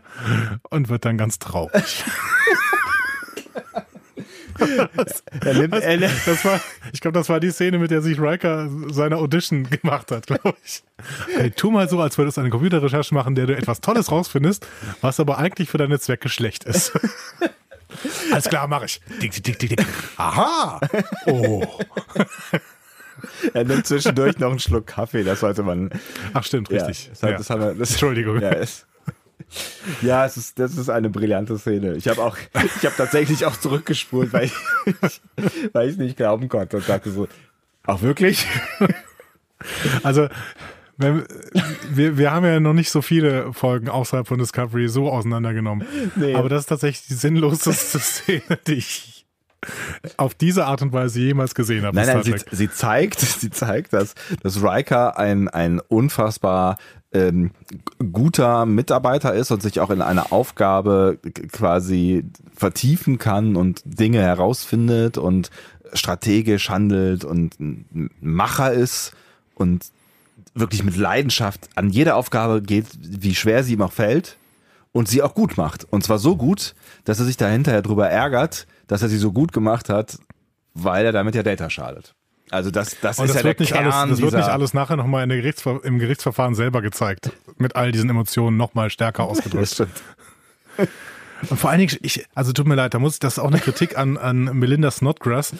Speaker 2: und wird dann ganz traurig. er nimmt, er das war, ich glaube, das war die Szene, mit der sich Riker seine Audition gemacht hat, glaube ich. Hey, tu mal so, als würdest du eine Computerrecherche machen, der du etwas Tolles rausfindest, was aber eigentlich für deine Zwecke schlecht ist. Alles klar, mache ich. Dick, dick, dick, dick. Aha! Oh.
Speaker 1: Er nimmt zwischendurch noch einen Schluck Kaffee, das sollte man.
Speaker 2: Ach, stimmt, richtig.
Speaker 1: Ja, das, ja. das haben wir, das,
Speaker 2: Entschuldigung.
Speaker 1: Ja, es, ja, es ist, das ist eine brillante Szene. Ich habe auch, ich habe tatsächlich auch zurückgespult, weil ich, weil ich nicht glauben konnte und dachte so, auch wirklich?
Speaker 2: Also, wenn, wir, wir haben ja noch nicht so viele Folgen außerhalb von Discovery so auseinandergenommen. Nee. Aber das ist tatsächlich die sinnloseste Szene, die ich auf diese Art und Weise jemals gesehen habe.
Speaker 1: Nein, nein, sie, sie, zeigt, sie zeigt, dass, dass Riker ein, ein unfassbar ähm, guter Mitarbeiter ist und sich auch in eine Aufgabe quasi vertiefen kann und Dinge herausfindet und strategisch handelt und ein Macher ist und wirklich mit Leidenschaft an jede Aufgabe geht, wie schwer sie ihm auch fällt und sie auch gut macht. Und zwar so gut, dass er sich da hinterher drüber ärgert, dass er sie so gut gemacht hat, weil er damit ja Data schadet. Also das, das
Speaker 2: und
Speaker 1: ist
Speaker 2: das
Speaker 1: ja
Speaker 2: wird
Speaker 1: der
Speaker 2: nicht
Speaker 1: Kern
Speaker 2: alles, Das wird nicht alles nachher nochmal Gerichtsver im Gerichtsverfahren selber gezeigt. Mit all diesen Emotionen nochmal stärker ausgedrückt. und vor allen Dingen, ich, also tut mir leid, da muss ich, das ist auch eine Kritik an, an Melinda Snodgrass.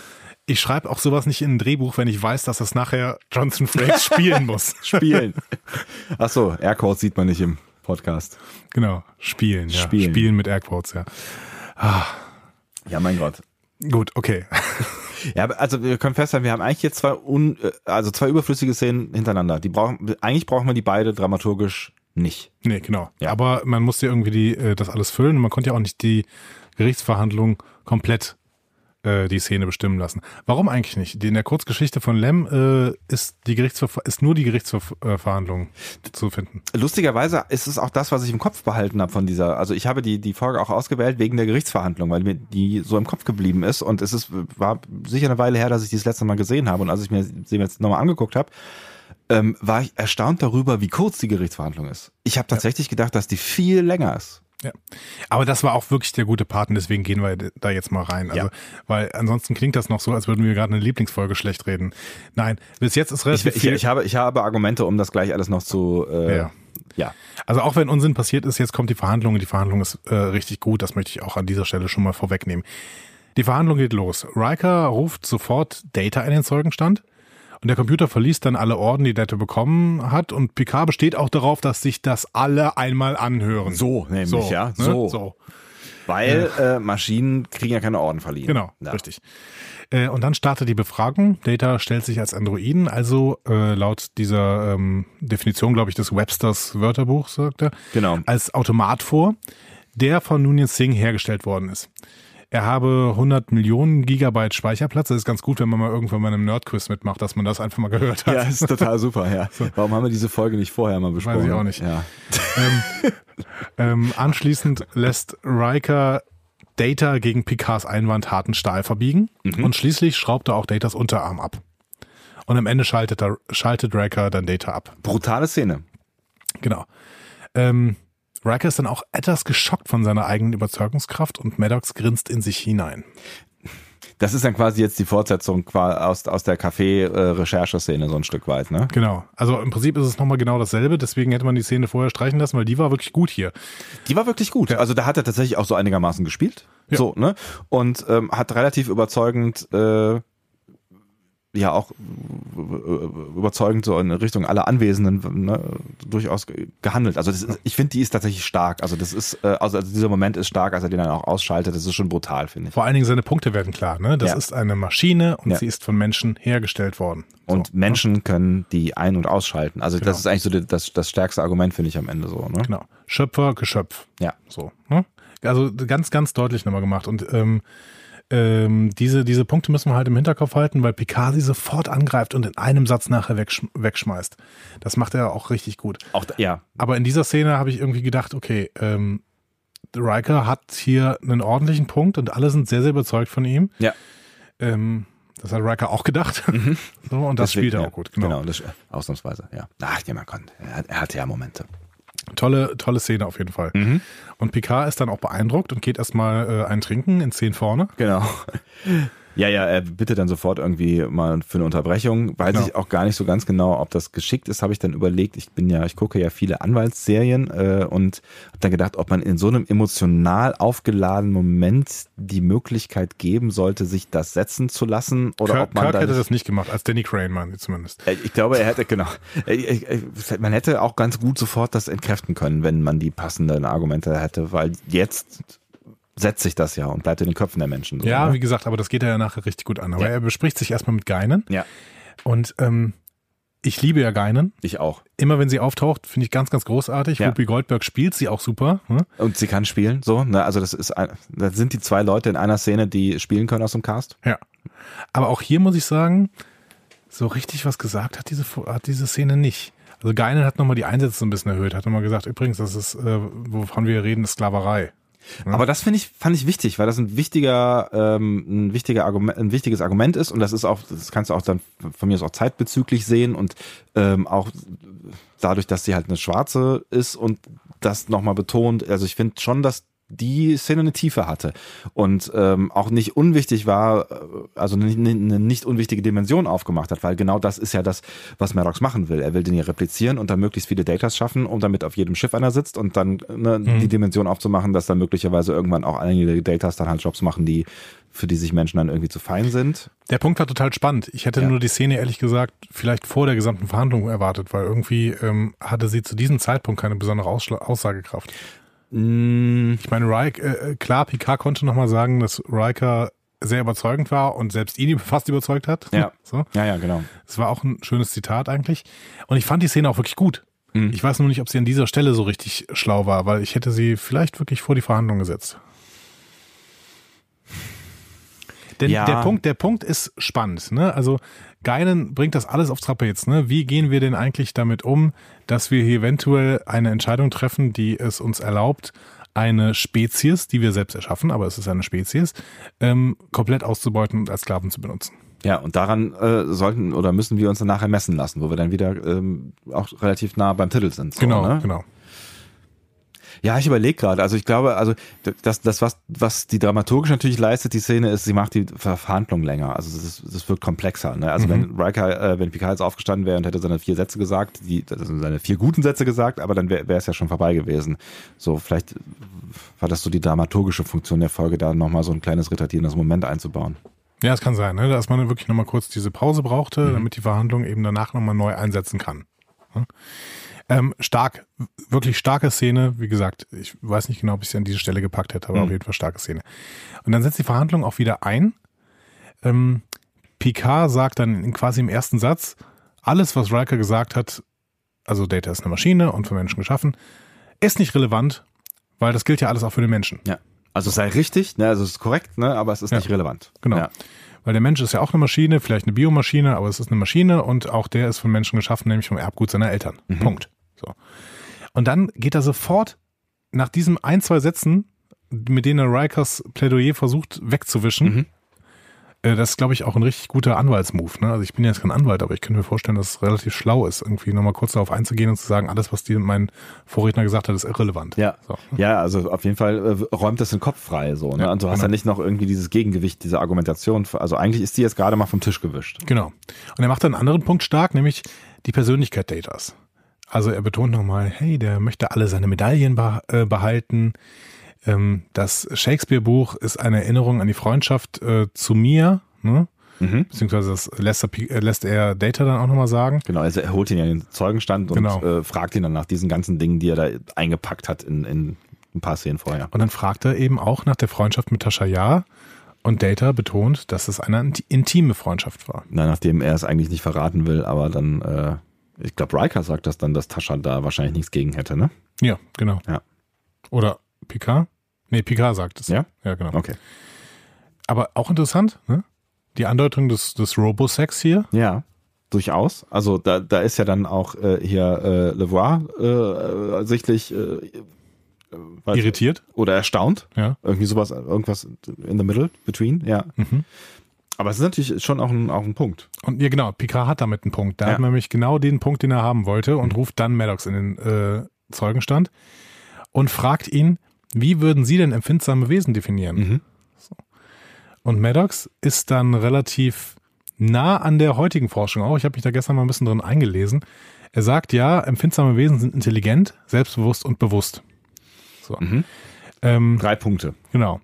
Speaker 2: Ich schreibe auch sowas nicht in ein Drehbuch, wenn ich weiß, dass das nachher Johnson Frakes spielen muss.
Speaker 1: Spielen. Ach so, Airquotes sieht man nicht im Podcast.
Speaker 2: Genau, spielen, ja.
Speaker 1: Spielen.
Speaker 2: Spielen mit Airquotes, ja. Ah.
Speaker 1: Ja, mein Gott.
Speaker 2: Gut, okay.
Speaker 1: Ja, also wir können feststellen, wir haben eigentlich jetzt zwei un, äh, also zwei überflüssige Szenen hintereinander. Die brauchen, eigentlich brauchen wir die beide dramaturgisch nicht.
Speaker 2: Nee, genau. Ja. Aber man musste irgendwie die, äh, das alles füllen und man konnte ja auch nicht die Gerichtsverhandlung komplett äh, die Szene bestimmen lassen. Warum eigentlich nicht? In der Kurzgeschichte von Lem äh, ist, die Gerichtsverf ist nur die Gerichtsverhandlung zu finden.
Speaker 1: Lustigerweise ist es auch das, was ich im Kopf behalten habe von dieser. Also ich habe die, die Folge auch ausgewählt wegen der Gerichtsverhandlung, weil mir die so im Kopf geblieben ist. Und es ist, war sicher eine Weile her, dass ich die das letzte Mal gesehen habe. Und als ich mir sie jetzt nochmal angeguckt habe, ähm, war ich erstaunt darüber, wie kurz die Gerichtsverhandlung ist. Ich habe tatsächlich gedacht, dass die viel länger ist.
Speaker 2: Ja. Aber das war auch wirklich der gute Part und deswegen gehen wir da jetzt mal rein. Also, ja. weil ansonsten klingt das noch so, als würden wir gerade eine Lieblingsfolge schlecht reden. Nein, bis jetzt ist relativ
Speaker 1: ich. Ich, ich, habe, ich habe Argumente, um das gleich alles noch zu. Äh,
Speaker 2: ja. ja. Also auch wenn Unsinn passiert ist, jetzt kommt die Verhandlung und die Verhandlung ist äh, richtig gut. Das möchte ich auch an dieser Stelle schon mal vorwegnehmen. Die Verhandlung geht los. Riker ruft sofort Data in den Zeugenstand. Und der Computer verliest dann alle Orden, die Data bekommen hat. Und Picard besteht auch darauf, dass sich das alle einmal anhören.
Speaker 1: So, nämlich, so, ja. So. Ne? so. Weil äh, Maschinen kriegen ja keine Orden verliehen.
Speaker 2: Genau,
Speaker 1: ja.
Speaker 2: richtig. Äh, und dann startet die Befragung. Data stellt sich als Androiden, also äh, laut dieser ähm, Definition, glaube ich, des Websters Wörterbuch, sagt er,
Speaker 1: genau.
Speaker 2: als Automat vor, der von Nunez Singh hergestellt worden ist. Er habe 100 Millionen Gigabyte Speicherplatz. Das ist ganz gut, wenn man mal irgendwann mal einem Nerdquiz mitmacht, dass man das einfach mal gehört hat.
Speaker 1: Ja, ist total super, ja. So. Warum haben wir diese Folge nicht vorher mal besprochen?
Speaker 2: Weiß ich auch nicht.
Speaker 1: Ja.
Speaker 2: Ähm, ähm, anschließend lässt Riker Data gegen Picards Einwand harten Stahl verbiegen mhm. und schließlich schraubt er auch Datas Unterarm ab. Und am Ende schaltet, er, schaltet Riker dann Data ab.
Speaker 1: Brutale Szene.
Speaker 2: Genau. Ähm, Riker ist dann auch etwas geschockt von seiner eigenen Überzeugungskraft und Maddox grinst in sich hinein.
Speaker 1: Das ist dann quasi jetzt die Fortsetzung aus, aus der Café-Rechercheszene so ein Stück weit, ne?
Speaker 2: Genau. Also im Prinzip ist es nochmal genau dasselbe, deswegen hätte man die Szene vorher streichen lassen, weil die war wirklich gut hier.
Speaker 1: Die war wirklich gut. Ja. Also da hat er tatsächlich auch so einigermaßen gespielt. Ja. So, ne? Und ähm, hat relativ überzeugend äh, ja auch überzeugend so in Richtung aller Anwesenden ne, durchaus gehandelt. Also ist, ich finde, die ist tatsächlich stark. Also das ist, äh, also, also dieser Moment ist stark, als er den dann auch ausschaltet. Das ist schon brutal, finde ich.
Speaker 2: Vor allen Dingen seine Punkte werden klar. Ne? Das ja. ist eine Maschine und ja. sie ist von Menschen hergestellt worden.
Speaker 1: So, und Menschen ne? können die ein- und ausschalten. Also genau. das ist eigentlich so das, das stärkste Argument, finde ich am Ende so. Ne?
Speaker 2: Genau. Schöpfer, Geschöpf.
Speaker 1: Ja.
Speaker 2: So. Ne? Also ganz, ganz deutlich nochmal gemacht. Und ähm, ähm, diese, diese Punkte müssen wir halt im Hinterkopf halten, weil Picard sie sofort angreift und in einem Satz nachher wegsch wegschmeißt. Das macht er auch richtig gut.
Speaker 1: Auch, ja.
Speaker 2: Aber in dieser Szene habe ich irgendwie gedacht, okay, ähm, Riker hat hier einen ordentlichen Punkt und alle sind sehr, sehr überzeugt von ihm.
Speaker 1: Ja.
Speaker 2: Ähm, das hat Riker auch gedacht. Mhm. So, und das Deswegen, spielt er ja, auch gut.
Speaker 1: Genau, genau das, ausnahmsweise, ja. Ach, ja, man konnte. Er, er hatte ja Momente.
Speaker 2: Tolle, tolle Szene auf jeden Fall. Mhm. Und Picard ist dann auch beeindruckt und geht erstmal äh, ein Trinken in 10 vorne.
Speaker 1: Genau. Ja, ja, er bittet dann sofort irgendwie mal für eine Unterbrechung. Weiß genau. ich auch gar nicht so ganz genau, ob das geschickt ist, habe ich dann überlegt. Ich bin ja, ich gucke ja viele Anwaltsserien äh, und habe dann gedacht, ob man in so einem emotional aufgeladenen Moment die Möglichkeit geben sollte, sich das setzen zu lassen oder
Speaker 2: Kirk,
Speaker 1: ob man
Speaker 2: Kirk hätte das nicht gemacht, als Danny Crane man zumindest.
Speaker 1: Äh, ich glaube, er hätte genau. Äh, man hätte auch ganz gut sofort das entkräften können, wenn man die passenden Argumente hätte, weil jetzt setzt sich das ja und bleibt in den Köpfen der Menschen.
Speaker 2: So, ja, oder? wie gesagt, aber das geht ja nachher richtig gut an. Aber ja. er bespricht sich erstmal mit Geinen.
Speaker 1: Ja.
Speaker 2: Und ähm, ich liebe ja Geinen.
Speaker 1: Ich auch.
Speaker 2: Immer wenn sie auftaucht, finde ich ganz, ganz großartig. Ja. Whoopi Goldberg spielt sie auch super. Hm?
Speaker 1: Und sie kann spielen, so. Ne? Also das ist, ein, das sind die zwei Leute in einer Szene, die spielen können aus dem Cast.
Speaker 2: Ja. Aber auch hier muss ich sagen, so richtig was gesagt hat diese, hat diese Szene nicht. Also Geinen hat nochmal die Einsätze so ein bisschen erhöht, hat nochmal gesagt, übrigens, das ist, äh, wovon wir reden, ist Sklaverei.
Speaker 1: Aber das finde ich, fand ich wichtig, weil das ein wichtiger, ähm, ein wichtiger Argument, ein wichtiges Argument ist und das ist auch, das kannst du auch dann von mir aus auch zeitbezüglich sehen und ähm, auch dadurch, dass sie halt eine Schwarze ist und das nochmal betont. Also ich finde schon, dass die Szene eine Tiefe hatte und ähm, auch nicht unwichtig war, äh, also eine, eine nicht unwichtige Dimension aufgemacht hat, weil genau das ist ja das, was Maddox machen will. Er will den hier replizieren und dann möglichst viele Datas schaffen, um damit auf jedem Schiff einer sitzt und dann ne, mhm. die Dimension aufzumachen, dass dann möglicherweise irgendwann auch einige Datas dann halt Jobs machen, die für die sich Menschen dann irgendwie zu fein sind.
Speaker 2: Der Punkt war total spannend. Ich hätte ja. nur die Szene ehrlich gesagt vielleicht vor der gesamten Verhandlung erwartet, weil irgendwie ähm, hatte sie zu diesem Zeitpunkt keine besondere Ausschla Aussagekraft.
Speaker 1: Mm.
Speaker 2: Ich meine, Riker, äh, äh, klar, Picard konnte nochmal sagen, dass Riker sehr überzeugend war und selbst ihn fast überzeugt hat.
Speaker 1: Ja. So. Ja, ja, genau.
Speaker 2: Das war auch ein schönes Zitat eigentlich. Und ich fand die Szene auch wirklich gut. Mhm. Ich weiß nur nicht, ob sie an dieser Stelle so richtig schlau war, weil ich hätte sie vielleicht wirklich vor die Verhandlung gesetzt. Denn ja. der Punkt, der Punkt ist spannend. Ne? Also Geinen bringt das alles auf Trapez. Ne? Wie gehen wir denn eigentlich damit um, dass wir hier eventuell eine Entscheidung treffen, die es uns erlaubt, eine Spezies, die wir selbst erschaffen, aber es ist eine Spezies, ähm, komplett auszubeuten und als Sklaven zu benutzen.
Speaker 1: Ja, und daran äh, sollten oder müssen wir uns dann nachher messen lassen, wo wir dann wieder ähm, auch relativ nah beim Titel sind. So,
Speaker 2: genau,
Speaker 1: ne?
Speaker 2: genau.
Speaker 1: Ja, ich überlege gerade. Also ich glaube, also das, das was, was die dramaturgisch natürlich leistet, die Szene ist, sie macht die Verhandlung länger. Also das, das wird komplexer. Ne? Also mhm. wenn Riker, äh, wenn Picard jetzt aufgestanden wäre und hätte seine vier Sätze gesagt, die, also seine vier guten Sätze gesagt, aber dann wäre es ja schon vorbei gewesen. So vielleicht war das so die dramaturgische Funktion der Folge, da nochmal so ein kleines retardierendes Moment einzubauen.
Speaker 2: Ja, es kann sein, ne? dass man wirklich nochmal kurz diese Pause brauchte, mhm. damit die Verhandlung eben danach nochmal neu einsetzen kann. Ähm, stark, wirklich starke Szene. Wie gesagt, ich weiß nicht genau, ob ich sie an diese Stelle gepackt hätte, aber mhm. auf jeden Fall starke Szene. Und dann setzt die Verhandlung auch wieder ein. Ähm, Picard sagt dann quasi im ersten Satz, alles, was Riker gesagt hat, also Data ist eine Maschine und von Menschen geschaffen, ist nicht relevant, weil das gilt ja alles auch für den Menschen.
Speaker 1: Ja. Also es sei richtig, ne, also es ist korrekt, ne, aber es ist ja. nicht relevant.
Speaker 2: Genau.
Speaker 1: Ja.
Speaker 2: Weil der Mensch ist ja auch eine Maschine, vielleicht eine Biomaschine, aber es ist eine Maschine und auch der ist von Menschen geschaffen, nämlich vom Erbgut seiner Eltern. Mhm. Punkt. So. Und dann geht er sofort nach diesem ein, zwei Sätzen mit denen er Rikers Plädoyer versucht wegzuwischen. Mhm. Äh, das ist, glaube ich, auch ein richtig guter Anwaltsmove. Ne? Also ich bin jetzt kein Anwalt, aber ich könnte mir vorstellen, dass es relativ schlau ist, irgendwie nochmal kurz darauf einzugehen und zu sagen, alles, was die, mein Vorredner gesagt hat, ist irrelevant.
Speaker 1: Ja, so. ja also auf jeden Fall äh, räumt das den Kopf frei. So, ne? Ja, und du hast genau. ja nicht noch irgendwie dieses Gegengewicht, diese Argumentation. Also eigentlich ist die jetzt gerade mal vom Tisch gewischt.
Speaker 2: Genau. Und er macht einen anderen Punkt stark, nämlich die Persönlichkeit Datas. Also er betont nochmal, hey, der möchte alle seine Medaillen äh, behalten ähm, das Shakespeare-Buch ist eine Erinnerung an die Freundschaft äh, zu mir, ne? Mhm. Beziehungsweise das lässt er, äh, lässt er Data dann auch nochmal sagen.
Speaker 1: Genau, also er holt ihn ja in den Zeugenstand und genau. äh, fragt ihn dann nach diesen ganzen Dingen, die er da eingepackt hat in, in ein paar Szenen vorher.
Speaker 2: Und dann fragt er eben auch nach der Freundschaft mit Tascha Ja. Und Data betont, dass es eine intime Freundschaft war.
Speaker 1: Na, nachdem er es eigentlich nicht verraten will, aber dann, äh, ich glaube, Riker sagt das dann, dass Tascha da wahrscheinlich nichts gegen hätte, ne?
Speaker 2: Ja, genau. Ja. Oder Picard? Nee, Picard sagt es.
Speaker 1: Ja?
Speaker 2: Ja, genau.
Speaker 1: Okay.
Speaker 2: Aber auch interessant, ne? Die Andeutung des, des Robosex hier.
Speaker 1: Ja, durchaus. Also da, da ist ja dann auch äh, hier äh, Levoir äh, sichtlich äh,
Speaker 2: irritiert
Speaker 1: oder erstaunt.
Speaker 2: Ja.
Speaker 1: Irgendwie sowas, irgendwas in the middle, between, ja. Mhm. Aber es ist natürlich schon auch ein, auch ein Punkt.
Speaker 2: Und ja, genau, Picard hat damit einen Punkt. Da ja. hat man nämlich genau den Punkt, den er haben wollte und mhm. ruft dann Maddox in den äh, Zeugenstand und fragt ihn, wie würden Sie denn empfindsame Wesen definieren? Mhm. So. Und Maddox ist dann relativ nah an der heutigen Forschung auch. Ich habe mich da gestern mal ein bisschen drin eingelesen. Er sagt ja, empfindsame Wesen sind intelligent, selbstbewusst und bewusst.
Speaker 1: So. Mhm. Ähm, Drei Punkte.
Speaker 2: Genau.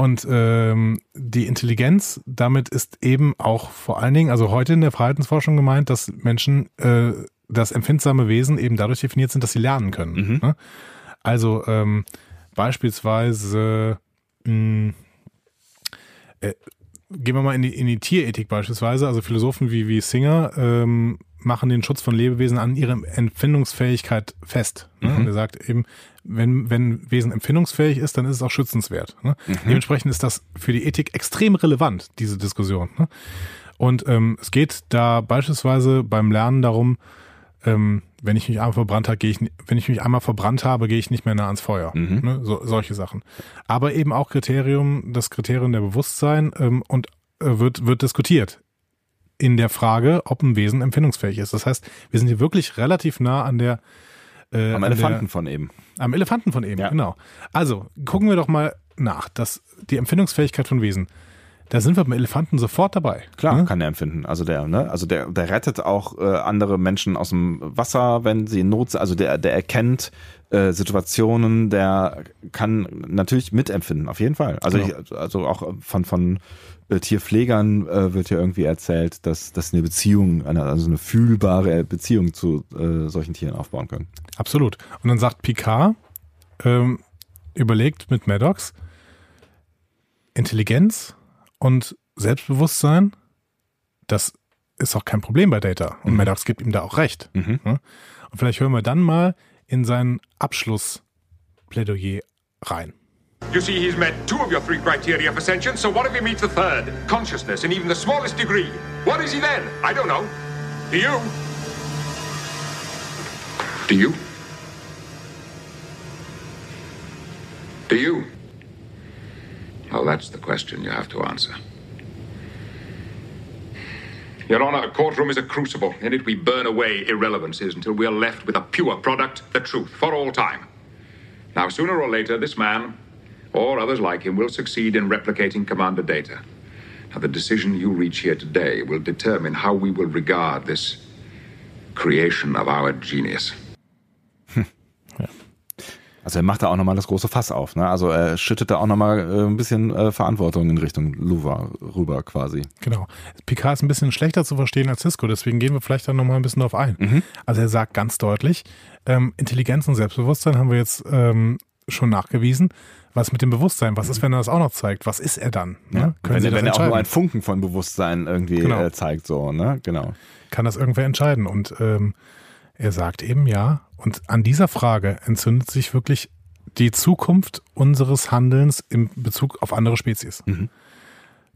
Speaker 2: Und ähm, die Intelligenz, damit ist eben auch vor allen Dingen, also heute in der Verhaltensforschung gemeint, dass Menschen, äh, dass empfindsame Wesen eben dadurch definiert sind, dass sie lernen können. Mhm. Ne? Also ähm, beispielsweise, mh, äh, gehen wir mal in die, in die Tierethik beispielsweise, also Philosophen wie, wie Singer ähm, machen den Schutz von Lebewesen an ihrer Empfindungsfähigkeit fest. Ne? Mhm. Und er sagt eben, wenn, wenn Wesen empfindungsfähig ist, dann ist es auch schützenswert. Ne? Mhm. Dementsprechend ist das für die Ethik extrem relevant, diese Diskussion. Ne? Und ähm, es geht da beispielsweise beim Lernen darum, ähm, wenn ich mich einmal verbrannt habe, gehe ich, wenn ich mich einmal verbrannt habe, gehe ich nicht mehr nah ans Feuer. Mhm. Ne? So, solche Sachen. Aber eben auch Kriterium, das Kriterium der Bewusstsein ähm, und äh, wird, wird diskutiert in der Frage, ob ein Wesen empfindungsfähig ist. Das heißt, wir sind hier wirklich relativ nah an der
Speaker 1: äh, am Elefanten der, von eben.
Speaker 2: Am Elefanten von eben, ja. genau. Also gucken wir doch mal nach, dass die Empfindungsfähigkeit von Wesen. Da sind wir beim Elefanten sofort dabei.
Speaker 1: Klar, ne? kann er empfinden. Also der, ne, also der, der rettet auch äh, andere Menschen aus dem Wasser, wenn sie in Not sind. Also der, der erkennt äh, Situationen, der kann natürlich mitempfinden, auf jeden Fall. Also genau. ich, also auch von von äh, Tierpflegern äh, wird ja irgendwie erzählt, dass dass eine Beziehung, eine, also eine fühlbare Beziehung zu äh, solchen Tieren aufbauen können.
Speaker 2: Absolut. Und dann sagt Picard, ähm, überlegt mit Maddox, Intelligenz und Selbstbewusstsein, das ist auch kein Problem bei Data. Und mhm. Maddox gibt ihm da auch recht. Mhm. Und vielleicht hören wir dann mal in sein Abschlussplädoyer rein. You see, he's met two of your three criteria for sentience, so what if he meets the third? Consciousness in even the smallest degree. What is he then? I don't know. Do you? Do you? Do you? Well, that's the question you have to answer. Your Honor, a courtroom is a crucible. In it we burn away irrelevancies until we are left with a pure product, the truth, for all time. Now, sooner or later, this man, or others like him, will succeed in replicating Commander Data. Now, the decision you reach here today will determine how we will regard this creation of our genius.
Speaker 1: Also er macht da auch nochmal das große Fass auf. Ne? Also er schüttet da auch nochmal äh, ein bisschen äh, Verantwortung in Richtung Louva rüber quasi.
Speaker 2: Genau. Picard ist ein bisschen schlechter zu verstehen als Cisco, deswegen gehen wir vielleicht da nochmal ein bisschen drauf ein. Mhm. Also er sagt ganz deutlich, ähm, Intelligenz und Selbstbewusstsein haben wir jetzt ähm, schon nachgewiesen. Was mit dem Bewusstsein? Was ist, wenn er das auch noch zeigt? Was ist er dann?
Speaker 1: Ne? Ja. wenn, wenn er auch nur ein Funken von Bewusstsein irgendwie genau. äh, zeigt, so, ne? Genau.
Speaker 2: Kann das irgendwer entscheiden? Und ähm, er sagt eben ja. Und an dieser Frage entzündet sich wirklich die Zukunft unseres Handelns in Bezug auf andere Spezies. Mhm.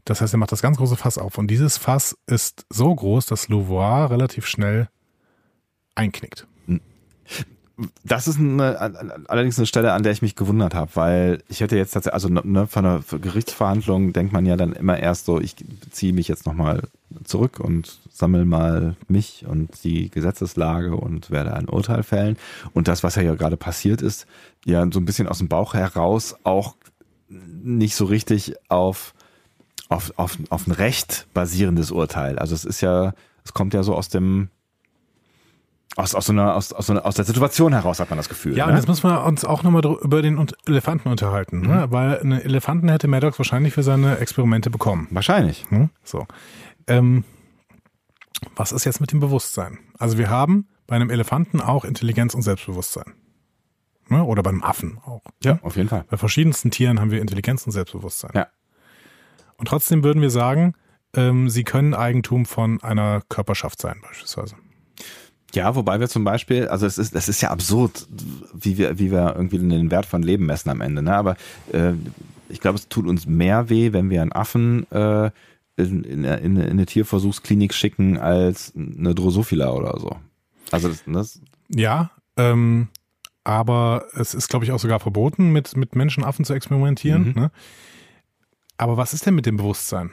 Speaker 2: Das heißt, er macht das ganz große Fass auf. Und dieses Fass ist so groß, dass Louvois relativ schnell einknickt. Mhm.
Speaker 1: das ist eine, allerdings eine Stelle, an der ich mich gewundert habe, weil ich hätte jetzt tatsächlich, also ne, von einer Gerichtsverhandlung denkt man ja dann immer erst so, ich ziehe mich jetzt nochmal zurück und sammle mal mich und die Gesetzeslage und werde ein Urteil fällen. Und das, was ja gerade passiert ist, ja so ein bisschen aus dem Bauch heraus auch nicht so richtig auf, auf, auf, auf ein Recht basierendes Urteil. Also es ist ja, es kommt ja so aus dem aus, aus, so einer, aus, aus, so einer, aus der Situation heraus hat man das Gefühl.
Speaker 2: Ja, ne? und jetzt müssen wir uns auch nochmal über den Elefanten unterhalten, ne? mhm. ne? weil einen Elefanten hätte Maddox wahrscheinlich für seine Experimente bekommen.
Speaker 1: Wahrscheinlich.
Speaker 2: Hm? So. Ähm, was ist jetzt mit dem Bewusstsein? Also wir haben bei einem Elefanten auch Intelligenz und Selbstbewusstsein. Ne? Oder beim Affen auch.
Speaker 1: Ja, auf jeden Fall.
Speaker 2: Bei verschiedensten Tieren haben wir Intelligenz und Selbstbewusstsein.
Speaker 1: Ja.
Speaker 2: Und trotzdem würden wir sagen, ähm, sie können Eigentum von einer Körperschaft sein, beispielsweise.
Speaker 1: Ja, wobei wir zum Beispiel, also es ist, es ist ja absurd, wie wir, wie wir irgendwie den Wert von Leben messen am Ende. Ne? Aber äh, ich glaube, es tut uns mehr weh, wenn wir einen Affen äh, in, in, in, eine Tierversuchsklinik schicken als eine Drosophila oder so. Also das, das
Speaker 2: ja, ähm, aber es ist, glaube ich, auch sogar verboten, mit, mit Menschenaffen zu experimentieren. Mhm. Ne? Aber was ist denn mit dem Bewusstsein?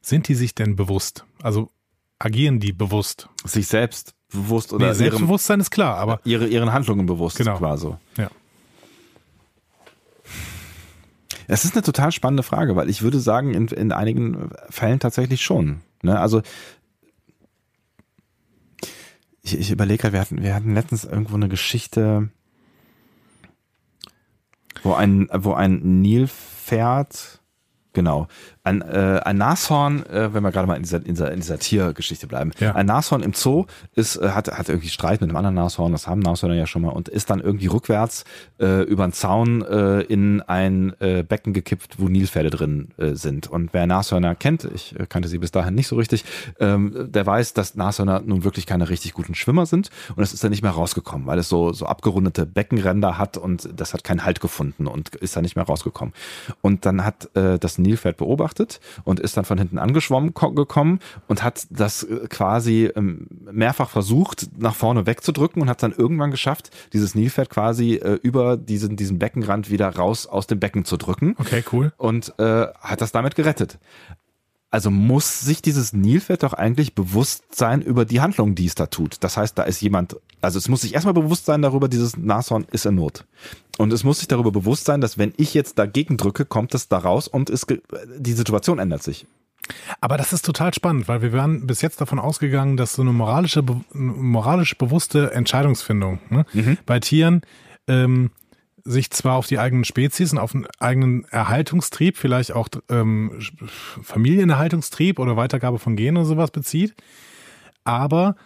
Speaker 2: Sind die sich denn bewusst? Also agieren die bewusst?
Speaker 1: Sich selbst bewusst oder
Speaker 2: nee, Selbstbewusstsein ist klar, aber
Speaker 1: ihre, ihren Handlungen bewusst
Speaker 2: genau.
Speaker 1: quasi.
Speaker 2: Ja.
Speaker 1: Es ist eine total spannende Frage, weil ich würde sagen, in, in einigen Fällen tatsächlich schon. Ne? Also ich, ich überlege gerade, wir hatten, wir hatten letztens irgendwo eine Geschichte, wo ein, wo ein Nilpferd, genau, ein, äh, ein Nashorn, äh, wenn wir gerade mal in dieser, in dieser, in dieser Tiergeschichte bleiben, ja. ein Nashorn im Zoo ist, äh, hat, hat irgendwie Streit mit einem anderen Nashorn, das haben Nashörner ja schon mal, und ist dann irgendwie rückwärts äh, über einen Zaun äh, in ein äh, Becken gekippt, wo Nilpferde drin äh, sind. Und wer Nashörner kennt, ich äh, kannte sie bis dahin nicht so richtig, ähm, der weiß, dass Nashörner nun wirklich keine richtig guten Schwimmer sind und es ist dann nicht mehr rausgekommen, weil es so, so abgerundete Beckenränder hat und das hat keinen Halt gefunden und ist dann nicht mehr rausgekommen. Und dann hat äh, das Nilpferd beobachtet, beobachtet und ist dann von hinten angeschwommen gekommen und hat das äh, quasi ähm, mehrfach versucht, nach vorne wegzudrücken und hat dann irgendwann geschafft, dieses Nilpferd quasi äh, über diesen, diesen Beckenrand wieder raus aus dem Becken zu drücken.
Speaker 2: Okay, cool.
Speaker 1: Und äh, hat das damit gerettet. Also muss sich dieses Nilpferd doch eigentlich bewusst sein über die Handlung, die es da tut. Das heißt, da ist jemand, also es muss sich erstmal bewusst sein darüber, dieses Nashorn ist in Not. Und es muss sich darüber bewusst sein, dass wenn ich jetzt dagegen drücke, kommt es da raus und es, die Situation ändert sich.
Speaker 2: Aber das ist total spannend, weil wir waren bis jetzt davon ausgegangen, dass so eine moralische, moralisch bewusste Entscheidungsfindung ne, mhm. bei Tieren ähm, sich zwar auf die eigenen Spezies und auf den eigenen Erhaltungstrieb, vielleicht auch ähm, Familienerhaltungstrieb oder Weitergabe von Genen oder sowas bezieht, aber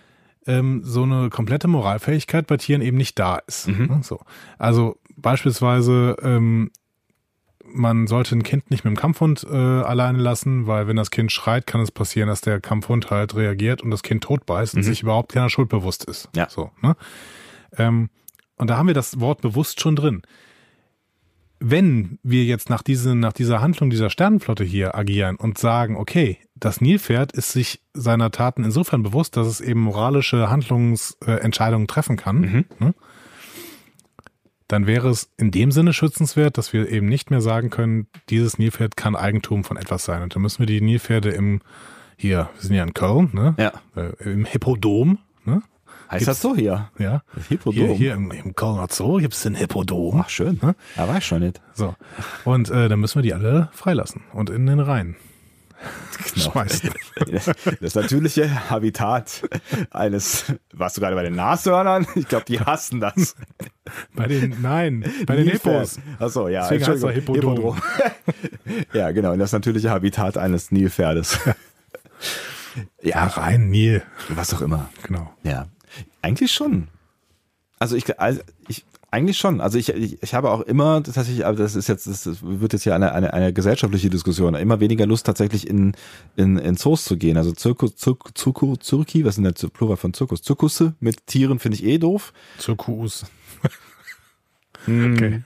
Speaker 2: ähm, so eine komplette Moralfähigkeit bei Tieren eben nicht da ist. Mhm. Ne, so. Also beispielsweise, ähm, man sollte ein Kind nicht mit dem Kampfhund äh, alleine lassen, weil wenn das Kind schreit, kann es passieren, dass der Kampfhund halt reagiert und das Kind totbeißt mhm. und sich überhaupt keiner Schuld bewusst ist.
Speaker 1: Ja.
Speaker 2: So, ne? Ähm, und da haben wir das Wort bewusst schon drin. Wenn wir jetzt nach, diese, nach dieser Handlung dieser Sternenflotte hier agieren und sagen, okay, das Nilpferd ist sich seiner Taten insofern bewusst, dass es eben moralische Handlungsentscheidungen treffen kann, mhm. ne? dann wäre es in dem Sinne schützenswert, dass wir eben nicht mehr sagen können, dieses Nilpferd kann Eigentum von etwas sein. Und dann müssen wir die Nilpferde im, hier, wir sind ja in Köln, ne?
Speaker 1: Ja.
Speaker 2: Äh, im Hippodom, ne?
Speaker 1: Heißt das so hier?
Speaker 2: Ja.
Speaker 1: Das Hippodom.
Speaker 2: Hier, hier im, im Kölner Zoo gibt es den Hippodom.
Speaker 1: Ach, schön. Ne? Ja, weiß schon nicht.
Speaker 2: So. Und äh, dann müssen wir die alle freilassen und in den Rhein
Speaker 1: genau. schmeißen. Das natürliche Habitat eines, warst du gerade bei den Nashörnern? Ich glaube, die hassen das.
Speaker 2: Bei den, nein, bei den Hippos.
Speaker 1: Achso, ja.
Speaker 2: Deswegen heißt er Hippodrom. Hippodrom.
Speaker 1: ja, genau, das natürliche Habitat eines Nilpferdes.
Speaker 2: Ja, rein Nil.
Speaker 1: Was auch immer.
Speaker 2: Genau.
Speaker 1: Ja. Eigentlich schon. Also ich, also ich eigentlich schon. Also ich, ich, ich habe auch immer tatsächlich, aber das ist jetzt, das wird jetzt ja eine, eine, eine gesellschaftliche Diskussion, immer weniger Lust tatsächlich in, in, in Zoos zu gehen. Also Zirkus, Zirk, Zirku, Zirki, was sind denn Plural von Zirkus? Zirkusse mit Tieren finde ich eh doof.
Speaker 2: Zirkus.
Speaker 1: Hm. okay.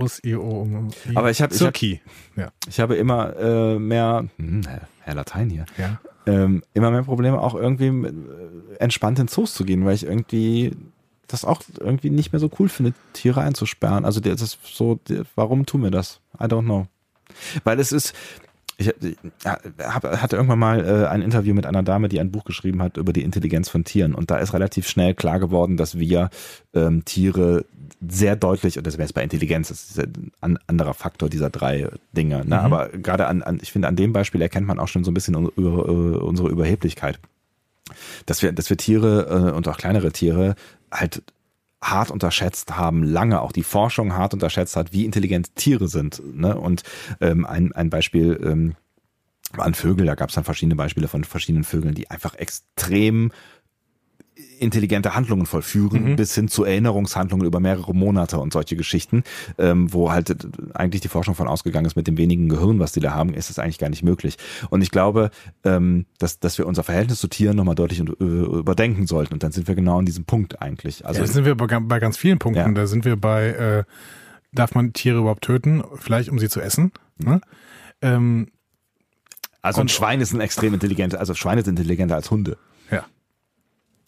Speaker 2: Us, I, O,
Speaker 1: I. Aber ich habe
Speaker 2: ich, hab, ja.
Speaker 1: ich habe immer äh, mehr, hm, Herr Latein hier,
Speaker 2: ja.
Speaker 1: ähm, immer mehr Probleme auch irgendwie äh, entspannt in Zoos zu gehen, weil ich irgendwie das auch irgendwie nicht mehr so cool finde, Tiere einzusperren. Also das ist so, warum tun wir das? I don't know. Weil es ist, ich hab, hatte irgendwann mal äh, ein Interview mit einer Dame, die ein Buch geschrieben hat über die Intelligenz von Tieren. Und da ist relativ schnell klar geworden, dass wir ähm, Tiere sehr deutlich, und das wäre jetzt bei Intelligenz, das ist ein anderer Faktor dieser drei Dinge. Ne? Mhm. Aber gerade an, an, ich finde, an dem Beispiel erkennt man auch schon so ein bisschen äh, unsere Überheblichkeit. Dass wir, dass wir Tiere äh, und auch kleinere Tiere halt hart unterschätzt haben, lange auch die Forschung hart unterschätzt hat, wie intelligent Tiere sind. Ne? Und ähm, ein, ein Beispiel ähm, an Vögel, da gab es dann verschiedene Beispiele von verschiedenen Vögeln, die einfach extrem intelligente Handlungen vollführen, mhm. bis hin zu Erinnerungshandlungen über mehrere Monate und solche Geschichten, ähm, wo halt eigentlich die Forschung von ausgegangen ist, mit dem wenigen Gehirn, was die da haben, ist es eigentlich gar nicht möglich. Und ich glaube, ähm, dass, dass wir unser Verhältnis zu Tieren nochmal deutlich äh, überdenken sollten. Und dann sind wir genau an diesem Punkt eigentlich.
Speaker 2: Also ja, sind wir bei, bei ganz vielen Punkten. Ja. Da sind wir bei, äh, darf man Tiere überhaupt töten, vielleicht um sie zu essen? Ne? Ähm,
Speaker 1: also ein Schwein ist ein extrem intelligenter, also Schweine sind intelligenter als Hunde.
Speaker 2: Ja.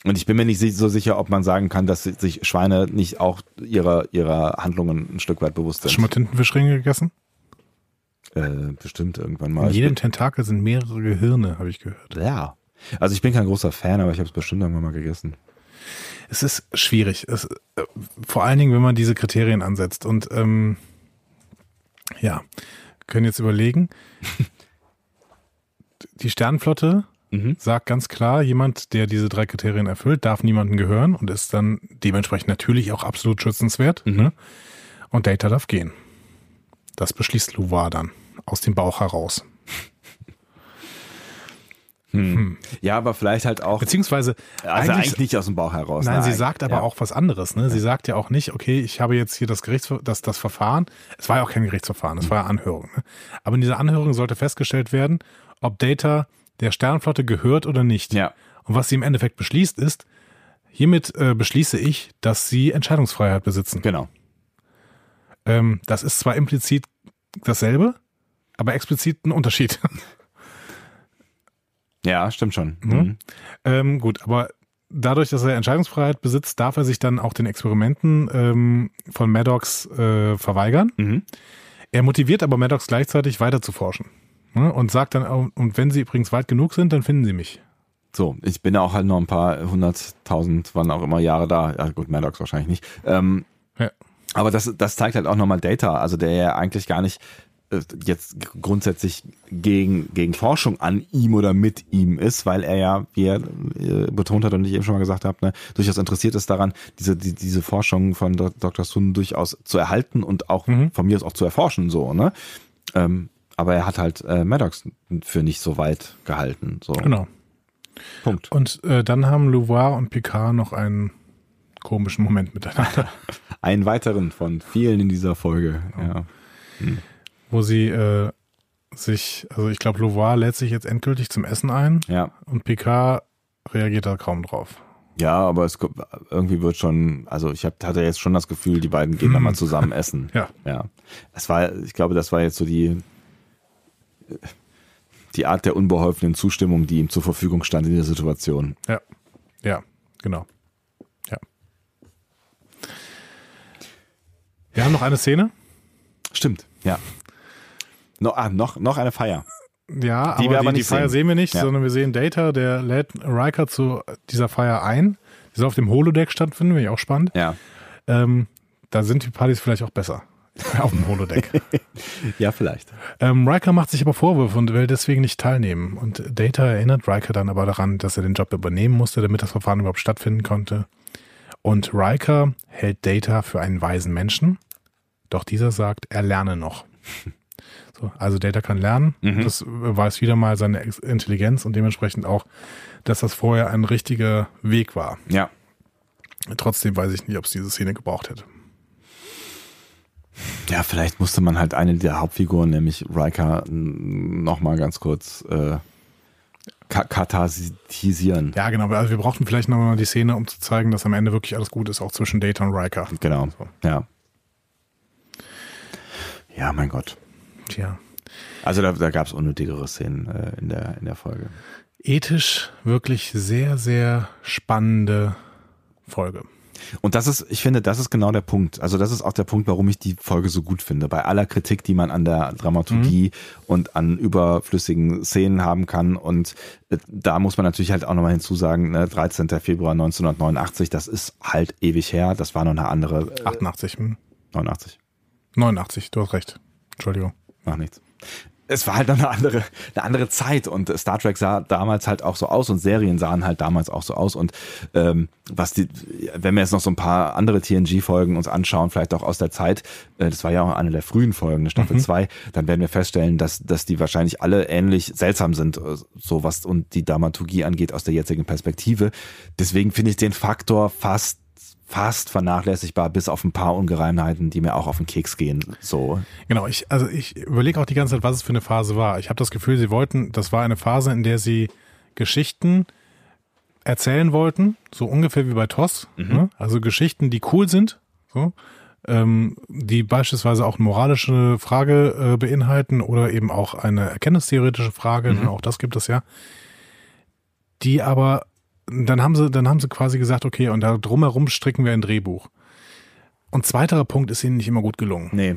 Speaker 1: Und ich bin mir nicht so sicher, ob man sagen kann, dass sich Schweine nicht auch ihrer, ihrer Handlungen ein Stück weit bewusst sind.
Speaker 2: Hast du schon mal Tintenfischringe gegessen?
Speaker 1: Äh, bestimmt irgendwann mal.
Speaker 2: In jedem Tentakel sind mehrere Gehirne, habe ich gehört.
Speaker 1: Ja. Also ich bin kein großer Fan, aber ich habe es bestimmt irgendwann mal gegessen.
Speaker 2: Es ist schwierig. Es, äh, vor allen Dingen, wenn man diese Kriterien ansetzt. Und ähm, ja, können jetzt überlegen. Die Sternenflotte mhm. sagt ganz klar, jemand, der diese drei Kriterien erfüllt, darf niemandem gehören und ist dann dementsprechend natürlich auch absolut schützenswert. Mhm. Ne? Und Data darf gehen. Das beschließt Louvoir dann aus dem Bauch heraus.
Speaker 1: Hm. hm. Ja, aber vielleicht halt auch.
Speaker 2: Beziehungsweise.
Speaker 1: Also eigentlich, eigentlich nicht aus dem Bauch heraus.
Speaker 2: Nein, nein sie sagt aber ja. auch was anderes. Ne? Sie sagt ja auch nicht, okay, ich habe jetzt hier das Gerichts, das, das Verfahren. Es war ja auch kein Gerichtsverfahren, es war ja Anhörung. Ne? Aber in dieser Anhörung sollte festgestellt werden, ob Data der Sternflotte gehört oder nicht.
Speaker 1: Ja.
Speaker 2: Und was sie im Endeffekt beschließt, ist, hiermit äh, beschließe ich, dass sie Entscheidungsfreiheit besitzen.
Speaker 1: Genau.
Speaker 2: Ähm, das ist zwar implizit dasselbe, aber explizit ein Unterschied.
Speaker 1: Ja, stimmt schon.
Speaker 2: Mhm. Mhm. Ähm, gut, aber dadurch, dass er Entscheidungsfreiheit besitzt, darf er sich dann auch den Experimenten ähm, von Maddox äh, verweigern. Mhm. Er motiviert aber Maddox gleichzeitig weiter zu forschen. Ne? Und sagt dann, und wenn sie übrigens weit genug sind, dann finden sie mich.
Speaker 1: So, ich bin ja auch halt noch ein paar hunderttausend, wann auch immer Jahre da. Ja gut, Maddox wahrscheinlich nicht. Ähm, ja. Aber das, das zeigt halt auch nochmal Data, also der ja eigentlich gar nicht äh, jetzt grundsätzlich gegen, gegen Forschung an ihm oder mit ihm ist, weil er ja, wie er äh, betont hat und ich eben schon mal gesagt habe, ne, durchaus interessiert ist daran, diese, die, diese Forschung von Dr. Sun durchaus zu erhalten und auch mhm. von mir aus auch zu erforschen, so, ne? Ähm, aber er hat halt äh, Maddox für nicht so weit gehalten. So.
Speaker 2: Genau.
Speaker 1: Punkt.
Speaker 2: Und äh, dann haben Louvoir und Picard noch einen komischen Moment miteinander.
Speaker 1: einen weiteren von vielen in dieser Folge. Genau. Ja. Hm.
Speaker 2: Wo sie äh, sich, also ich glaube, Louvoir lädt sich jetzt endgültig zum Essen ein.
Speaker 1: Ja.
Speaker 2: Und Picard reagiert da kaum drauf.
Speaker 1: Ja, aber es irgendwie wird schon, also ich hab, hatte jetzt schon das Gefühl, die beiden gehen hm. da mal zusammen essen.
Speaker 2: Ja.
Speaker 1: Ja. Es war, ich glaube, das war jetzt so die die Art der unbeholfenen Zustimmung, die ihm zur Verfügung stand in der Situation.
Speaker 2: Ja, ja, genau. Ja. Wir haben noch eine Szene.
Speaker 1: Stimmt, ja. No, ah, noch, noch eine Feier.
Speaker 2: Ja, die aber, aber die, die Feier sehen wir nicht, ja. sondern wir sehen Data, der lädt Riker zu dieser Feier ein. Die soll auf dem Holodeck stattfinden, finde ich auch spannend.
Speaker 1: Ja.
Speaker 2: Ähm, da sind die Partys vielleicht auch besser. Auf dem Holodeck.
Speaker 1: ja, vielleicht.
Speaker 2: Ähm, Riker macht sich aber Vorwürfe und will deswegen nicht teilnehmen. Und Data erinnert Riker dann aber daran, dass er den Job übernehmen musste, damit das Verfahren überhaupt stattfinden konnte. Und Riker hält Data für einen weisen Menschen, doch dieser sagt, er lerne noch. So, also Data kann lernen. Mhm. Das weiß wieder mal seine Intelligenz und dementsprechend auch, dass das vorher ein richtiger Weg war.
Speaker 1: Ja.
Speaker 2: Trotzdem weiß ich nicht, ob es diese Szene gebraucht hätte.
Speaker 1: Ja, vielleicht musste man halt eine der Hauptfiguren, nämlich Riker, nochmal ganz kurz äh, katharsieren.
Speaker 2: Ja, genau. Also wir brauchten vielleicht nochmal die Szene, um zu zeigen, dass am Ende wirklich alles gut ist, auch zwischen Data und Riker.
Speaker 1: Genau. So. Ja. Ja, mein Gott.
Speaker 2: Tja.
Speaker 1: Also da, da gab es unnötigere Szenen äh, in, der, in der Folge.
Speaker 2: Ethisch wirklich sehr, sehr spannende Folge.
Speaker 1: Und das ist, ich finde, das ist genau der Punkt. Also das ist auch der Punkt, warum ich die Folge so gut finde. Bei aller Kritik, die man an der Dramaturgie mhm. und an überflüssigen Szenen haben kann. Und äh, da muss man natürlich halt auch nochmal hinzusagen, ne, 13. Februar 1989, das ist halt ewig her. Das war noch eine andere.
Speaker 2: Äh, 88. Hm.
Speaker 1: 89.
Speaker 2: 89, du hast recht. Entschuldigung.
Speaker 1: Mach nichts es war halt eine andere, eine andere Zeit und Star Trek sah damals halt auch so aus und Serien sahen halt damals auch so aus und ähm, was die, wenn wir jetzt noch so ein paar andere TNG-Folgen uns anschauen, vielleicht auch aus der Zeit, äh, das war ja auch eine der frühen Folgen, Staffel 2, mhm. dann werden wir feststellen, dass, dass die wahrscheinlich alle ähnlich seltsam sind, äh, so was und die Dramaturgie angeht aus der jetzigen Perspektive. Deswegen finde ich den Faktor fast fast vernachlässigbar, bis auf ein paar Ungereimheiten, die mir auch auf den Keks gehen. So.
Speaker 2: Genau, ich, also ich überlege auch die ganze Zeit, was es für eine Phase war. Ich habe das Gefühl, sie wollten, das war eine Phase, in der sie Geschichten erzählen wollten, so ungefähr wie bei TOS. Mhm. Ne? Also Geschichten, die cool sind, so, ähm, die beispielsweise auch eine moralische Frage äh, beinhalten oder eben auch eine erkenntnistheoretische Frage, mhm. auch das gibt es ja, die aber dann haben sie, dann haben sie quasi gesagt, okay, und da drumherum stricken wir ein Drehbuch. Und zweiterer Punkt ist ihnen nicht immer gut gelungen.
Speaker 1: Nee.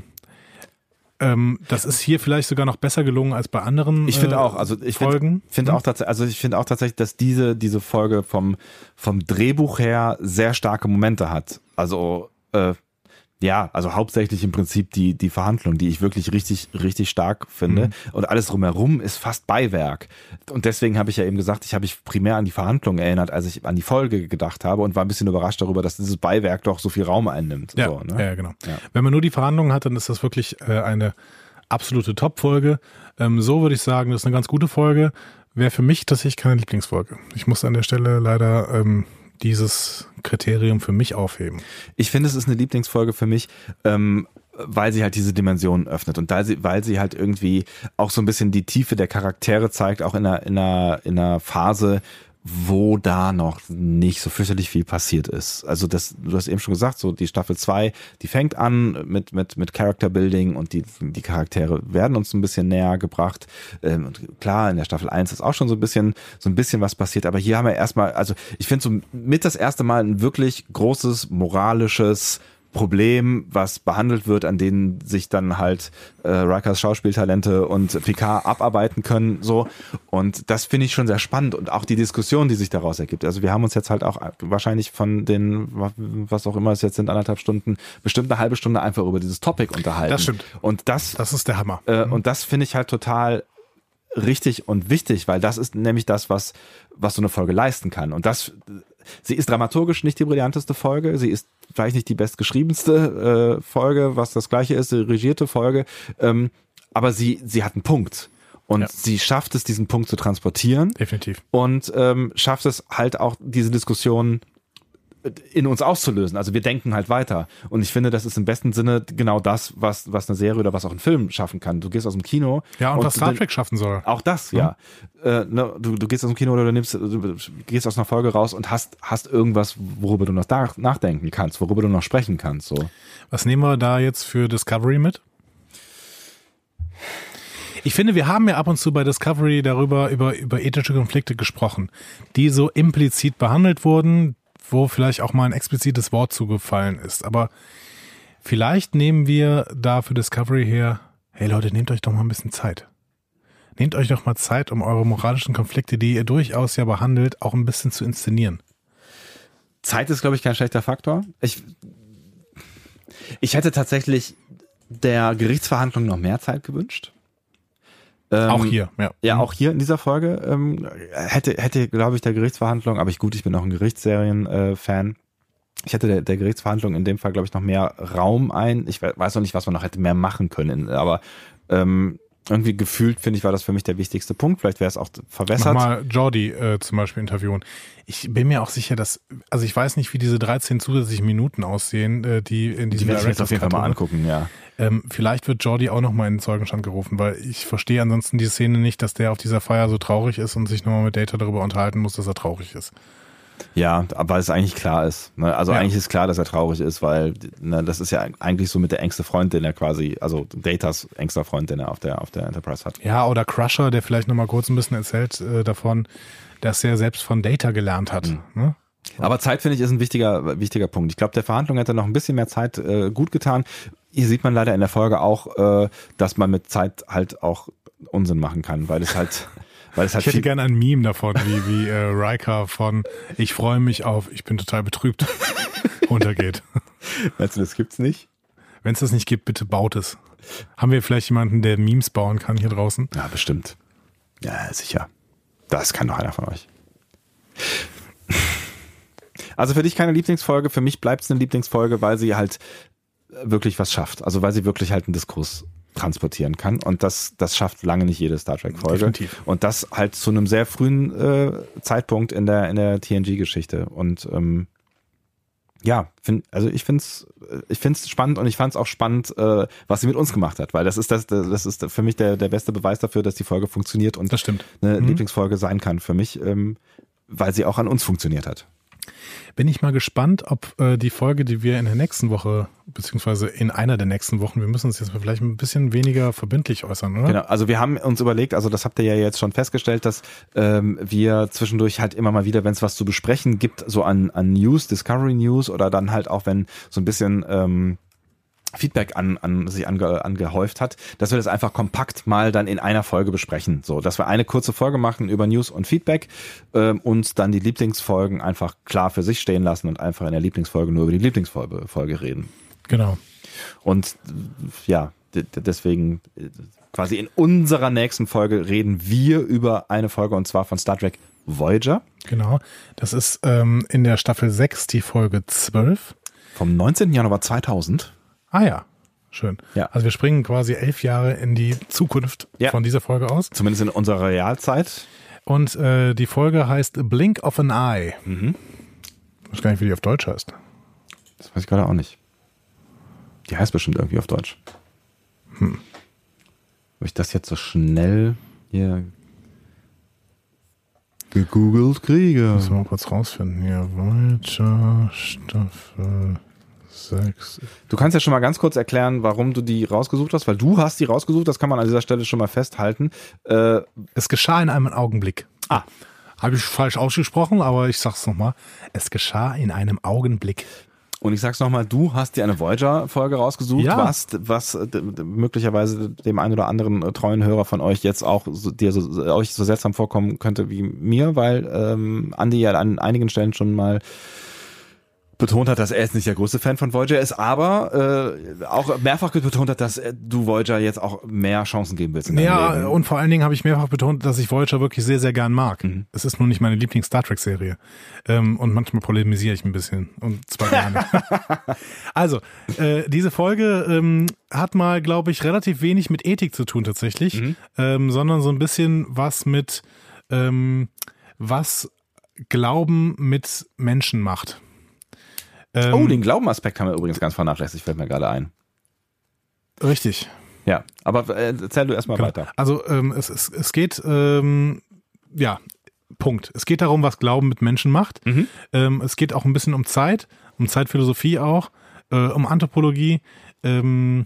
Speaker 2: Ähm, das ist hier vielleicht sogar noch besser gelungen als bei anderen.
Speaker 1: Ich finde äh, auch, also ich finde find hm? auch tatsächlich, also ich finde auch tatsächlich, dass diese diese Folge vom vom Drehbuch her sehr starke Momente hat. Also äh, ja, also hauptsächlich im Prinzip die, die Verhandlung, die ich wirklich richtig, richtig stark finde. Mhm. Und alles drumherum ist fast Beiwerk. Und deswegen habe ich ja eben gesagt, ich habe mich primär an die Verhandlung erinnert, als ich an die Folge gedacht habe und war ein bisschen überrascht darüber, dass dieses Beiwerk doch so viel Raum einnimmt.
Speaker 2: Ja,
Speaker 1: so,
Speaker 2: ne? ja genau. Ja. Wenn man nur die Verhandlungen hat, dann ist das wirklich äh, eine absolute Top-Folge. Ähm, so würde ich sagen, das ist eine ganz gute Folge. Wäre für mich tatsächlich keine Lieblingsfolge. Ich muss an der Stelle leider ähm, dieses Kriterium für mich aufheben?
Speaker 1: Ich finde, es ist eine Lieblingsfolge für mich, ähm, weil sie halt diese Dimension öffnet und sie, weil sie halt irgendwie auch so ein bisschen die Tiefe der Charaktere zeigt, auch in einer, in einer, in einer Phase, wo da noch nicht so fürchterlich viel passiert ist. Also das, du hast eben schon gesagt, so die Staffel 2, die fängt an mit, mit, mit Character Building und die, die Charaktere werden uns ein bisschen näher gebracht. Ähm, und klar, in der Staffel 1 ist auch schon so ein bisschen, so ein bisschen was passiert, aber hier haben wir erstmal, also ich finde so mit das erste Mal ein wirklich großes moralisches Problem, was behandelt wird, an denen sich dann halt äh, Rikers Schauspieltalente und Picard abarbeiten können, so. Und das finde ich schon sehr spannend und auch die Diskussion, die sich daraus ergibt. Also wir haben uns jetzt halt auch wahrscheinlich von den, was auch immer es jetzt sind, anderthalb Stunden, bestimmt eine halbe Stunde einfach über dieses Topic unterhalten.
Speaker 2: Das stimmt.
Speaker 1: Und das,
Speaker 2: das ist der Hammer.
Speaker 1: Äh, mhm. Und das finde ich halt total richtig und wichtig, weil das ist nämlich das, was, was so eine Folge leisten kann. Und das, sie ist dramaturgisch nicht die brillanteste Folge, sie ist vielleicht nicht die bestgeschriebenste äh, Folge, was das gleiche ist, die regierte Folge, ähm, aber sie, sie hat einen Punkt. Und ja. sie schafft es, diesen Punkt zu transportieren.
Speaker 2: Definitiv.
Speaker 1: Und ähm, schafft es halt auch, diese Diskussion in uns auszulösen. Also wir denken halt weiter. Und ich finde, das ist im besten Sinne genau das, was, was eine Serie oder was auch ein Film schaffen kann. Du gehst aus dem Kino.
Speaker 2: Ja, und, und was Star Trek schaffen soll.
Speaker 1: Auch das, mhm. ja. Äh, ne, du, du gehst aus dem Kino oder du nimmst, du gehst aus einer Folge raus und hast, hast irgendwas, worüber du noch nachdenken kannst, worüber du noch sprechen kannst. So.
Speaker 2: Was nehmen wir da jetzt für Discovery mit? Ich finde, wir haben ja ab und zu bei Discovery darüber, über, über ethische Konflikte gesprochen, die so implizit behandelt wurden, wo vielleicht auch mal ein explizites Wort zugefallen ist. Aber vielleicht nehmen wir da für Discovery her, hey Leute, nehmt euch doch mal ein bisschen Zeit. Nehmt euch doch mal Zeit, um eure moralischen Konflikte, die ihr durchaus ja behandelt, auch ein bisschen zu inszenieren.
Speaker 1: Zeit ist, glaube ich, kein schlechter Faktor. Ich, ich hätte tatsächlich der Gerichtsverhandlung noch mehr Zeit gewünscht.
Speaker 2: Ähm, auch hier, ja.
Speaker 1: Ja, mhm. auch hier in dieser Folge ähm, hätte, hätte glaube ich, der Gerichtsverhandlung, aber ich gut, ich bin auch ein Gerichtsserien-Fan. Äh, ich hätte der, der Gerichtsverhandlung in dem Fall, glaube ich, noch mehr Raum ein. Ich weiß noch nicht, was man noch hätte mehr machen können, aber ähm, irgendwie gefühlt, finde ich, war das für mich der wichtigste Punkt. Vielleicht wäre es auch verwässert.
Speaker 2: Mal Jordi äh, zum Beispiel interviewen. Ich bin mir auch sicher, dass, also ich weiß nicht, wie diese 13 zusätzlichen Minuten aussehen, äh, die in diesem
Speaker 1: Die werde ich mir auf jeden Fall mal angucken, ja.
Speaker 2: Ähm, vielleicht wird Jordi auch nochmal in den Zeugenstand gerufen, weil ich verstehe ansonsten die Szene nicht, dass der auf dieser Feier so traurig ist und sich nochmal mit Data darüber unterhalten muss, dass er traurig ist.
Speaker 1: Ja, aber es eigentlich klar ist. Ne? Also ja. eigentlich ist klar, dass er traurig ist, weil ne, das ist ja eigentlich so mit der engste Freund, den er quasi, also Datas engster Freund, den er auf der, auf der Enterprise hat.
Speaker 2: Ja, oder Crusher, der vielleicht nochmal kurz ein bisschen erzählt äh, davon, dass er selbst von Data gelernt hat. Mhm. Ne?
Speaker 1: Aber Zeit, finde ich, ist ein wichtiger, wichtiger Punkt. Ich glaube, der Verhandlung hätte noch ein bisschen mehr Zeit äh, gut getan. Hier sieht man leider in der Folge auch, äh, dass man mit Zeit halt auch Unsinn machen kann, weil es halt. Weil es halt
Speaker 2: ich hätte gerne ein Meme davon, wie, wie äh, Riker von Ich freue mich auf, ich bin total betrübt untergeht.
Speaker 1: Meinst du, das gibt's nicht?
Speaker 2: Wenn es das nicht gibt, bitte baut es. Haben wir vielleicht jemanden, der Memes bauen kann hier draußen?
Speaker 1: Ja, bestimmt. Ja, sicher. Das kann doch einer von euch. Also für dich keine Lieblingsfolge, für mich bleibt es eine Lieblingsfolge, weil sie halt wirklich was schafft. Also weil sie wirklich halt einen Diskurs transportieren kann. Und das, das schafft lange nicht jede Star Trek-Folge. Und das halt zu einem sehr frühen äh, Zeitpunkt in der, in der TNG-Geschichte. Und ähm, ja, find, also ich finde es ich find's spannend und ich fand es auch spannend, äh, was sie mit uns gemacht hat, weil das ist das, das ist für mich der, der beste Beweis dafür, dass die Folge funktioniert und
Speaker 2: das stimmt.
Speaker 1: eine mhm. Lieblingsfolge sein kann für mich, ähm, weil sie auch an uns funktioniert hat.
Speaker 2: Bin ich mal gespannt, ob äh, die Folge, die wir in der nächsten Woche, beziehungsweise in einer der nächsten Wochen, wir müssen uns jetzt vielleicht ein bisschen weniger verbindlich äußern, oder?
Speaker 1: Genau, also wir haben uns überlegt, also das habt ihr ja jetzt schon festgestellt, dass ähm, wir zwischendurch halt immer mal wieder, wenn es was zu besprechen gibt, so an, an News, Discovery News oder dann halt auch, wenn so ein bisschen ähm, Feedback an, an sich ange, angehäuft hat, dass wir das einfach kompakt mal dann in einer Folge besprechen. So, dass wir eine kurze Folge machen über News und Feedback ähm, und dann die Lieblingsfolgen einfach klar für sich stehen lassen und einfach in der Lieblingsfolge nur über die Lieblingsfolge Folge reden.
Speaker 2: Genau.
Speaker 1: Und ja, deswegen äh, quasi in unserer nächsten Folge reden wir über eine Folge und zwar von Star Trek Voyager.
Speaker 2: Genau. Das ist ähm, in der Staffel 6 die Folge 12.
Speaker 1: Vom 19. Januar 2000.
Speaker 2: Ah ja, schön. Ja. Also wir springen quasi elf Jahre in die Zukunft ja. von dieser Folge aus.
Speaker 1: Zumindest in unserer Realzeit.
Speaker 2: Und äh, die Folge heißt Blink of an Eye. Mhm. Ich weiß gar nicht, wie die auf Deutsch heißt.
Speaker 1: Das weiß ich gerade auch nicht. Die heißt bestimmt irgendwie auf Deutsch. Hm. Ob ich das jetzt so schnell hier gegoogelt kriege.
Speaker 2: Müssen wir mal kurz rausfinden. Hier, Voyager Staffel
Speaker 1: sechs. Du kannst ja schon mal ganz kurz erklären, warum du die rausgesucht hast, weil du hast die rausgesucht, das kann man an dieser Stelle schon mal festhalten.
Speaker 2: Äh, es geschah in einem Augenblick. Ah. Habe ich falsch ausgesprochen, aber ich sag's nochmal. Es geschah in einem Augenblick.
Speaker 1: Und ich sag's nochmal, du hast dir eine Voyager-Folge rausgesucht, ja. was, was möglicherweise dem einen oder anderen äh, treuen Hörer von euch jetzt auch so, dir so, euch so seltsam vorkommen könnte wie mir, weil ähm, Andi ja an einigen Stellen schon mal betont hat, dass er jetzt nicht der größte Fan von Voyager ist, aber äh, auch mehrfach betont hat, dass du Voyager jetzt auch mehr Chancen geben willst.
Speaker 2: ja, und vor allen Dingen habe ich mehrfach betont, dass ich Voyager wirklich sehr, sehr gern mag. Mhm. Es ist nur nicht meine Lieblings-Star Trek-Serie. Ähm, und manchmal polemisiere ich ein bisschen. Und zwar gerne. also, äh, diese Folge ähm, hat mal, glaube ich, relativ wenig mit Ethik zu tun tatsächlich, mhm. ähm, sondern so ein bisschen was mit, ähm, was Glauben mit Menschen macht.
Speaker 1: Ähm, oh, den Glaubenaspekt haben wir übrigens ganz vernachlässigt, fällt mir gerade ein.
Speaker 2: Richtig.
Speaker 1: Ja, aber äh, erzähl du erstmal genau. weiter.
Speaker 2: Also ähm, es, es, es geht, ähm, ja, Punkt. Es geht darum, was Glauben mit Menschen macht. Mhm. Ähm, es geht auch ein bisschen um Zeit, um Zeitphilosophie auch, äh, um Anthropologie. Ähm,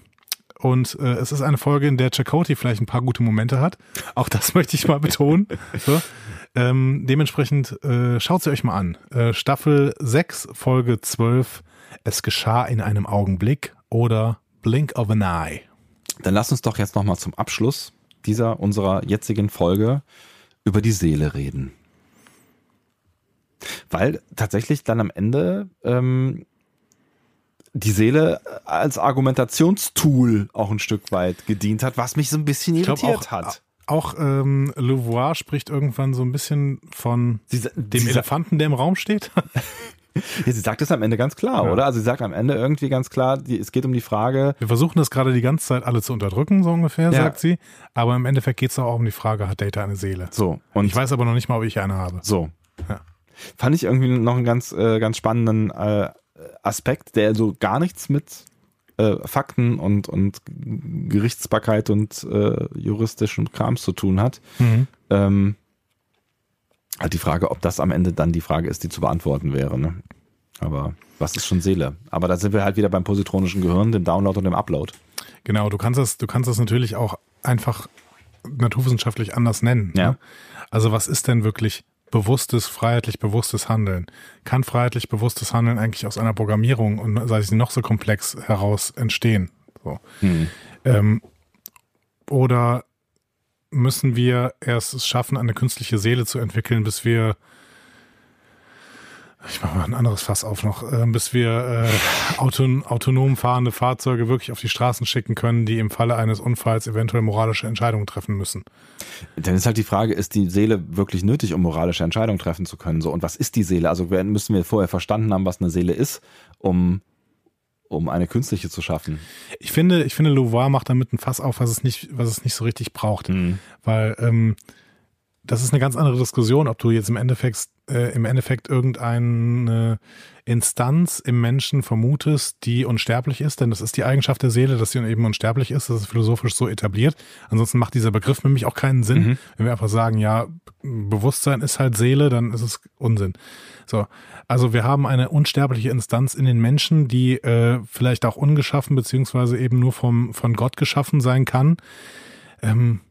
Speaker 2: und äh, es ist eine Folge, in der Chakoti vielleicht ein paar gute Momente hat. Auch das möchte ich mal betonen. So. Ähm, dementsprechend äh, schaut sie euch mal an. Äh, Staffel 6, Folge 12. Es geschah in einem Augenblick oder Blink of an Eye.
Speaker 1: Dann lass uns doch jetzt nochmal zum Abschluss dieser unserer jetzigen Folge über die Seele reden. Weil tatsächlich dann am Ende ähm, die Seele als Argumentationstool auch ein Stück weit gedient hat, was mich so ein bisschen irritiert auch, hat
Speaker 2: auch ähm, Louvois spricht irgendwann so ein bisschen von sie, dem sie Elefanten, der im Raum steht.
Speaker 1: Ja, sie sagt es am Ende ganz klar, ja. oder? Also sie sagt am Ende irgendwie ganz klar, die, es geht um die Frage.
Speaker 2: Wir versuchen das gerade die ganze Zeit alle zu unterdrücken, so ungefähr, ja. sagt sie. Aber im Endeffekt geht es auch um die Frage, hat Data eine Seele?
Speaker 1: So.
Speaker 2: Und ich weiß aber noch nicht mal, ob ich eine habe.
Speaker 1: So. Fand ich irgendwie noch einen ganz, äh, ganz spannenden äh, Aspekt, der so gar nichts mit äh, Fakten und, und Gerichtsbarkeit und äh, juristischen Krams zu tun hat. Mhm. Ähm, halt die Frage, ob das am Ende dann die Frage ist, die zu beantworten wäre. Ne? Aber was ist schon Seele? Aber da sind wir halt wieder beim positronischen Gehirn, dem Download und dem Upload.
Speaker 2: Genau, du kannst das, du kannst das natürlich auch einfach naturwissenschaftlich anders nennen.
Speaker 1: Ja. Ne?
Speaker 2: Also was ist denn wirklich bewusstes, freiheitlich bewusstes Handeln? Kann freiheitlich bewusstes Handeln eigentlich aus einer Programmierung und sei sie noch so komplex heraus entstehen? So. Hm. Ähm, oder müssen wir erst es schaffen, eine künstliche Seele zu entwickeln, bis wir ich mache mal ein anderes Fass auf noch, äh, bis wir äh, auton autonom fahrende Fahrzeuge wirklich auf die Straßen schicken können, die im Falle eines Unfalls eventuell moralische Entscheidungen treffen müssen.
Speaker 1: Dann ist halt die Frage, ist die Seele wirklich nötig, um moralische Entscheidungen treffen zu können? So, und was ist die Seele? Also müssen wir vorher verstanden haben, was eine Seele ist, um um eine künstliche zu schaffen.
Speaker 2: Ich finde, ich finde, Louvois macht damit ein Fass auf, was es nicht, was es nicht so richtig braucht. Mhm. Weil ähm, das ist eine ganz andere Diskussion, ob du jetzt im Endeffekt, äh, im Endeffekt irgendeine Instanz im Menschen vermutest, die unsterblich ist, denn das ist die Eigenschaft der Seele, dass sie eben unsterblich ist. Das ist philosophisch so etabliert. Ansonsten macht dieser Begriff nämlich auch keinen Sinn. Mhm. Wenn wir einfach sagen, ja, Bewusstsein ist halt Seele, dann ist es Unsinn. So. Also wir haben eine unsterbliche Instanz in den Menschen, die äh, vielleicht auch ungeschaffen beziehungsweise eben nur vom, von Gott geschaffen sein kann. Ähm,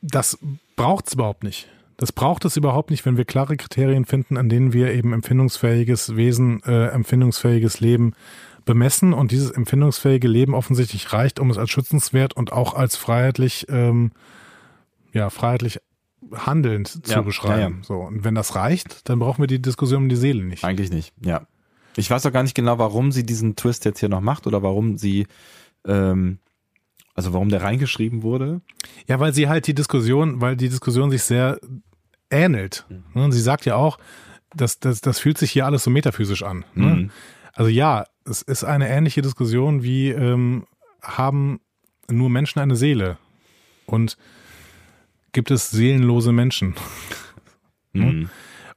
Speaker 2: das braucht es überhaupt nicht. Das braucht es überhaupt nicht, wenn wir klare Kriterien finden, an denen wir eben empfindungsfähiges Wesen, äh, empfindungsfähiges Leben bemessen und dieses empfindungsfähige Leben offensichtlich reicht, um es als schützenswert und auch als freiheitlich, ähm, ja, freiheitlich handelnd zu ja, beschreiben. Ja, ja. So. Und wenn das reicht, dann brauchen wir die Diskussion um die Seele nicht.
Speaker 1: Eigentlich nicht, ja. Ich weiß auch gar nicht genau, warum sie diesen Twist jetzt hier noch macht oder warum sie ähm, also warum der reingeschrieben wurde?
Speaker 2: Ja, weil sie halt die Diskussion, weil die Diskussion sich sehr ähnelt. Mhm. Und sie sagt ja auch, das, das, das fühlt sich hier alles so metaphysisch an. Ne? Mhm. Also ja, es ist eine ähnliche Diskussion wie ähm, haben nur Menschen eine Seele und gibt es seelenlose Menschen? Ne? Mhm.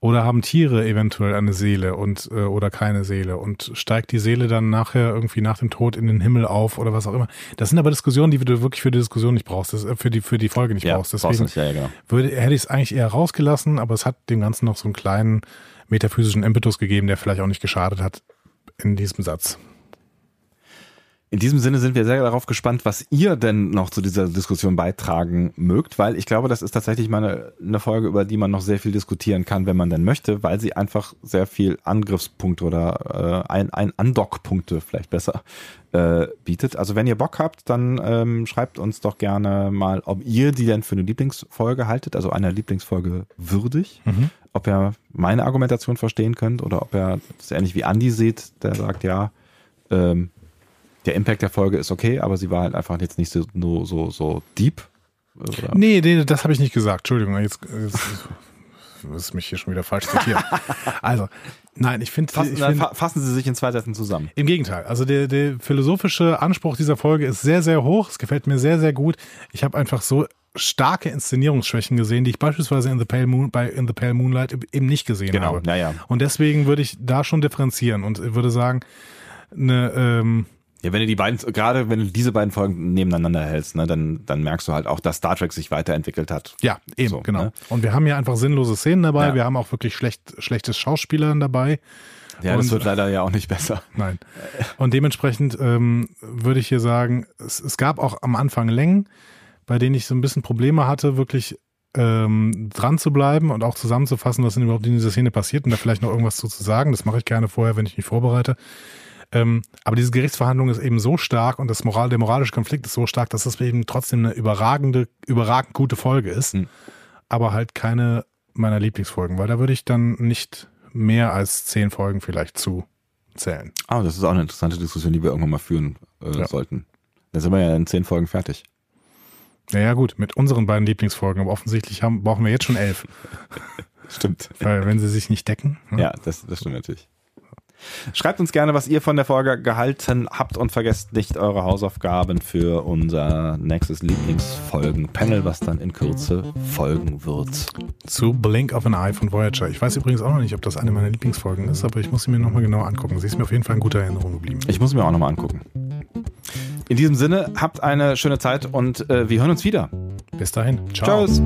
Speaker 2: Oder haben Tiere eventuell eine Seele und äh, oder keine Seele und steigt die Seele dann nachher irgendwie nach dem Tod in den Himmel auf oder was auch immer? Das sind aber Diskussionen, die du wirklich für die Diskussion nicht brauchst, das, äh, für die für die Folge nicht ja, brauchst. Deswegen nicht, ja, ja, genau. würde, hätte ich es eigentlich eher rausgelassen, aber es hat dem Ganzen noch so einen kleinen metaphysischen Impetus gegeben, der vielleicht auch nicht geschadet hat in diesem Satz.
Speaker 1: In diesem Sinne sind wir sehr darauf gespannt, was ihr denn noch zu dieser Diskussion beitragen mögt, weil ich glaube, das ist tatsächlich mal eine, eine, Folge, über die man noch sehr viel diskutieren kann, wenn man denn möchte, weil sie einfach sehr viel Angriffspunkte oder äh, ein, ein Andockpunkte vielleicht besser äh, bietet. Also wenn ihr Bock habt, dann ähm, schreibt uns doch gerne mal, ob ihr die denn für eine Lieblingsfolge haltet, also eine Lieblingsfolge würdig. Mhm. Ob ihr meine Argumentation verstehen könnt oder ob ihr das ähnlich wie Andy seht, der sagt, ja, ähm, der Impact der Folge ist okay, aber sie war halt einfach jetzt nicht so, nur so, so deep.
Speaker 2: Oder? Nee, nee, das habe ich nicht gesagt. Entschuldigung, jetzt, jetzt ist mich hier schon wieder falsch zitiert. also, nein, ich finde.
Speaker 1: Fassen,
Speaker 2: find,
Speaker 1: fassen Sie sich in zwei Sätzen zusammen.
Speaker 2: Im Gegenteil. Also, der, der philosophische Anspruch dieser Folge ist sehr, sehr hoch. Es gefällt mir sehr, sehr gut. Ich habe einfach so starke Inszenierungsschwächen gesehen, die ich beispielsweise in The Pale, Moon, bei in The Pale Moonlight eben nicht gesehen
Speaker 1: genau,
Speaker 2: habe.
Speaker 1: Naja.
Speaker 2: Und deswegen würde ich da schon differenzieren und würde sagen, eine, ähm,
Speaker 1: ja, wenn du die beiden, gerade wenn du diese beiden Folgen nebeneinander hältst, ne, dann, dann merkst du halt auch, dass Star Trek sich weiterentwickelt hat.
Speaker 2: Ja, eben, so, genau. Ne? Und wir haben ja einfach sinnlose Szenen dabei, ja. wir haben auch wirklich schlecht, schlechtes Schauspielern dabei.
Speaker 1: Ja, und, das wird leider ja auch nicht besser.
Speaker 2: Nein. Und dementsprechend ähm, würde ich hier sagen, es, es gab auch am Anfang Längen, bei denen ich so ein bisschen Probleme hatte, wirklich ähm, dran zu bleiben und auch zusammenzufassen, was denn überhaupt in dieser Szene passiert und da vielleicht noch irgendwas zu, zu sagen. Das mache ich gerne vorher, wenn ich mich vorbereite. Ähm, aber diese Gerichtsverhandlung ist eben so stark und das Moral, der moralische Konflikt ist so stark, dass das eben trotzdem eine überragende, überragend gute Folge ist. Mhm. Aber halt keine meiner Lieblingsfolgen, weil da würde ich dann nicht mehr als zehn Folgen vielleicht zu zählen.
Speaker 1: Ah, das ist auch eine interessante Diskussion, die wir irgendwann mal führen äh, ja. sollten. Da sind wir ja in zehn Folgen fertig.
Speaker 2: Naja, gut, mit unseren beiden Lieblingsfolgen, aber offensichtlich haben, brauchen wir jetzt schon elf.
Speaker 1: stimmt.
Speaker 2: Weil wenn sie sich nicht decken.
Speaker 1: Ne? Ja, das, das stimmt natürlich. Schreibt uns gerne, was ihr von der Folge gehalten habt und vergesst nicht eure Hausaufgaben für unser nächstes Lieblingsfolgen-Panel, was dann in Kürze folgen wird.
Speaker 2: Zu Blink of an Eye von Voyager. Ich weiß übrigens auch noch nicht, ob das eine meiner Lieblingsfolgen ist, aber ich muss sie mir nochmal genau angucken. Sie ist mir auf jeden Fall in guter Erinnerung geblieben.
Speaker 1: Ich muss mir auch nochmal angucken. In diesem Sinne, habt eine schöne Zeit und äh, wir hören uns wieder.
Speaker 2: Bis dahin. Ciao. Tschüss.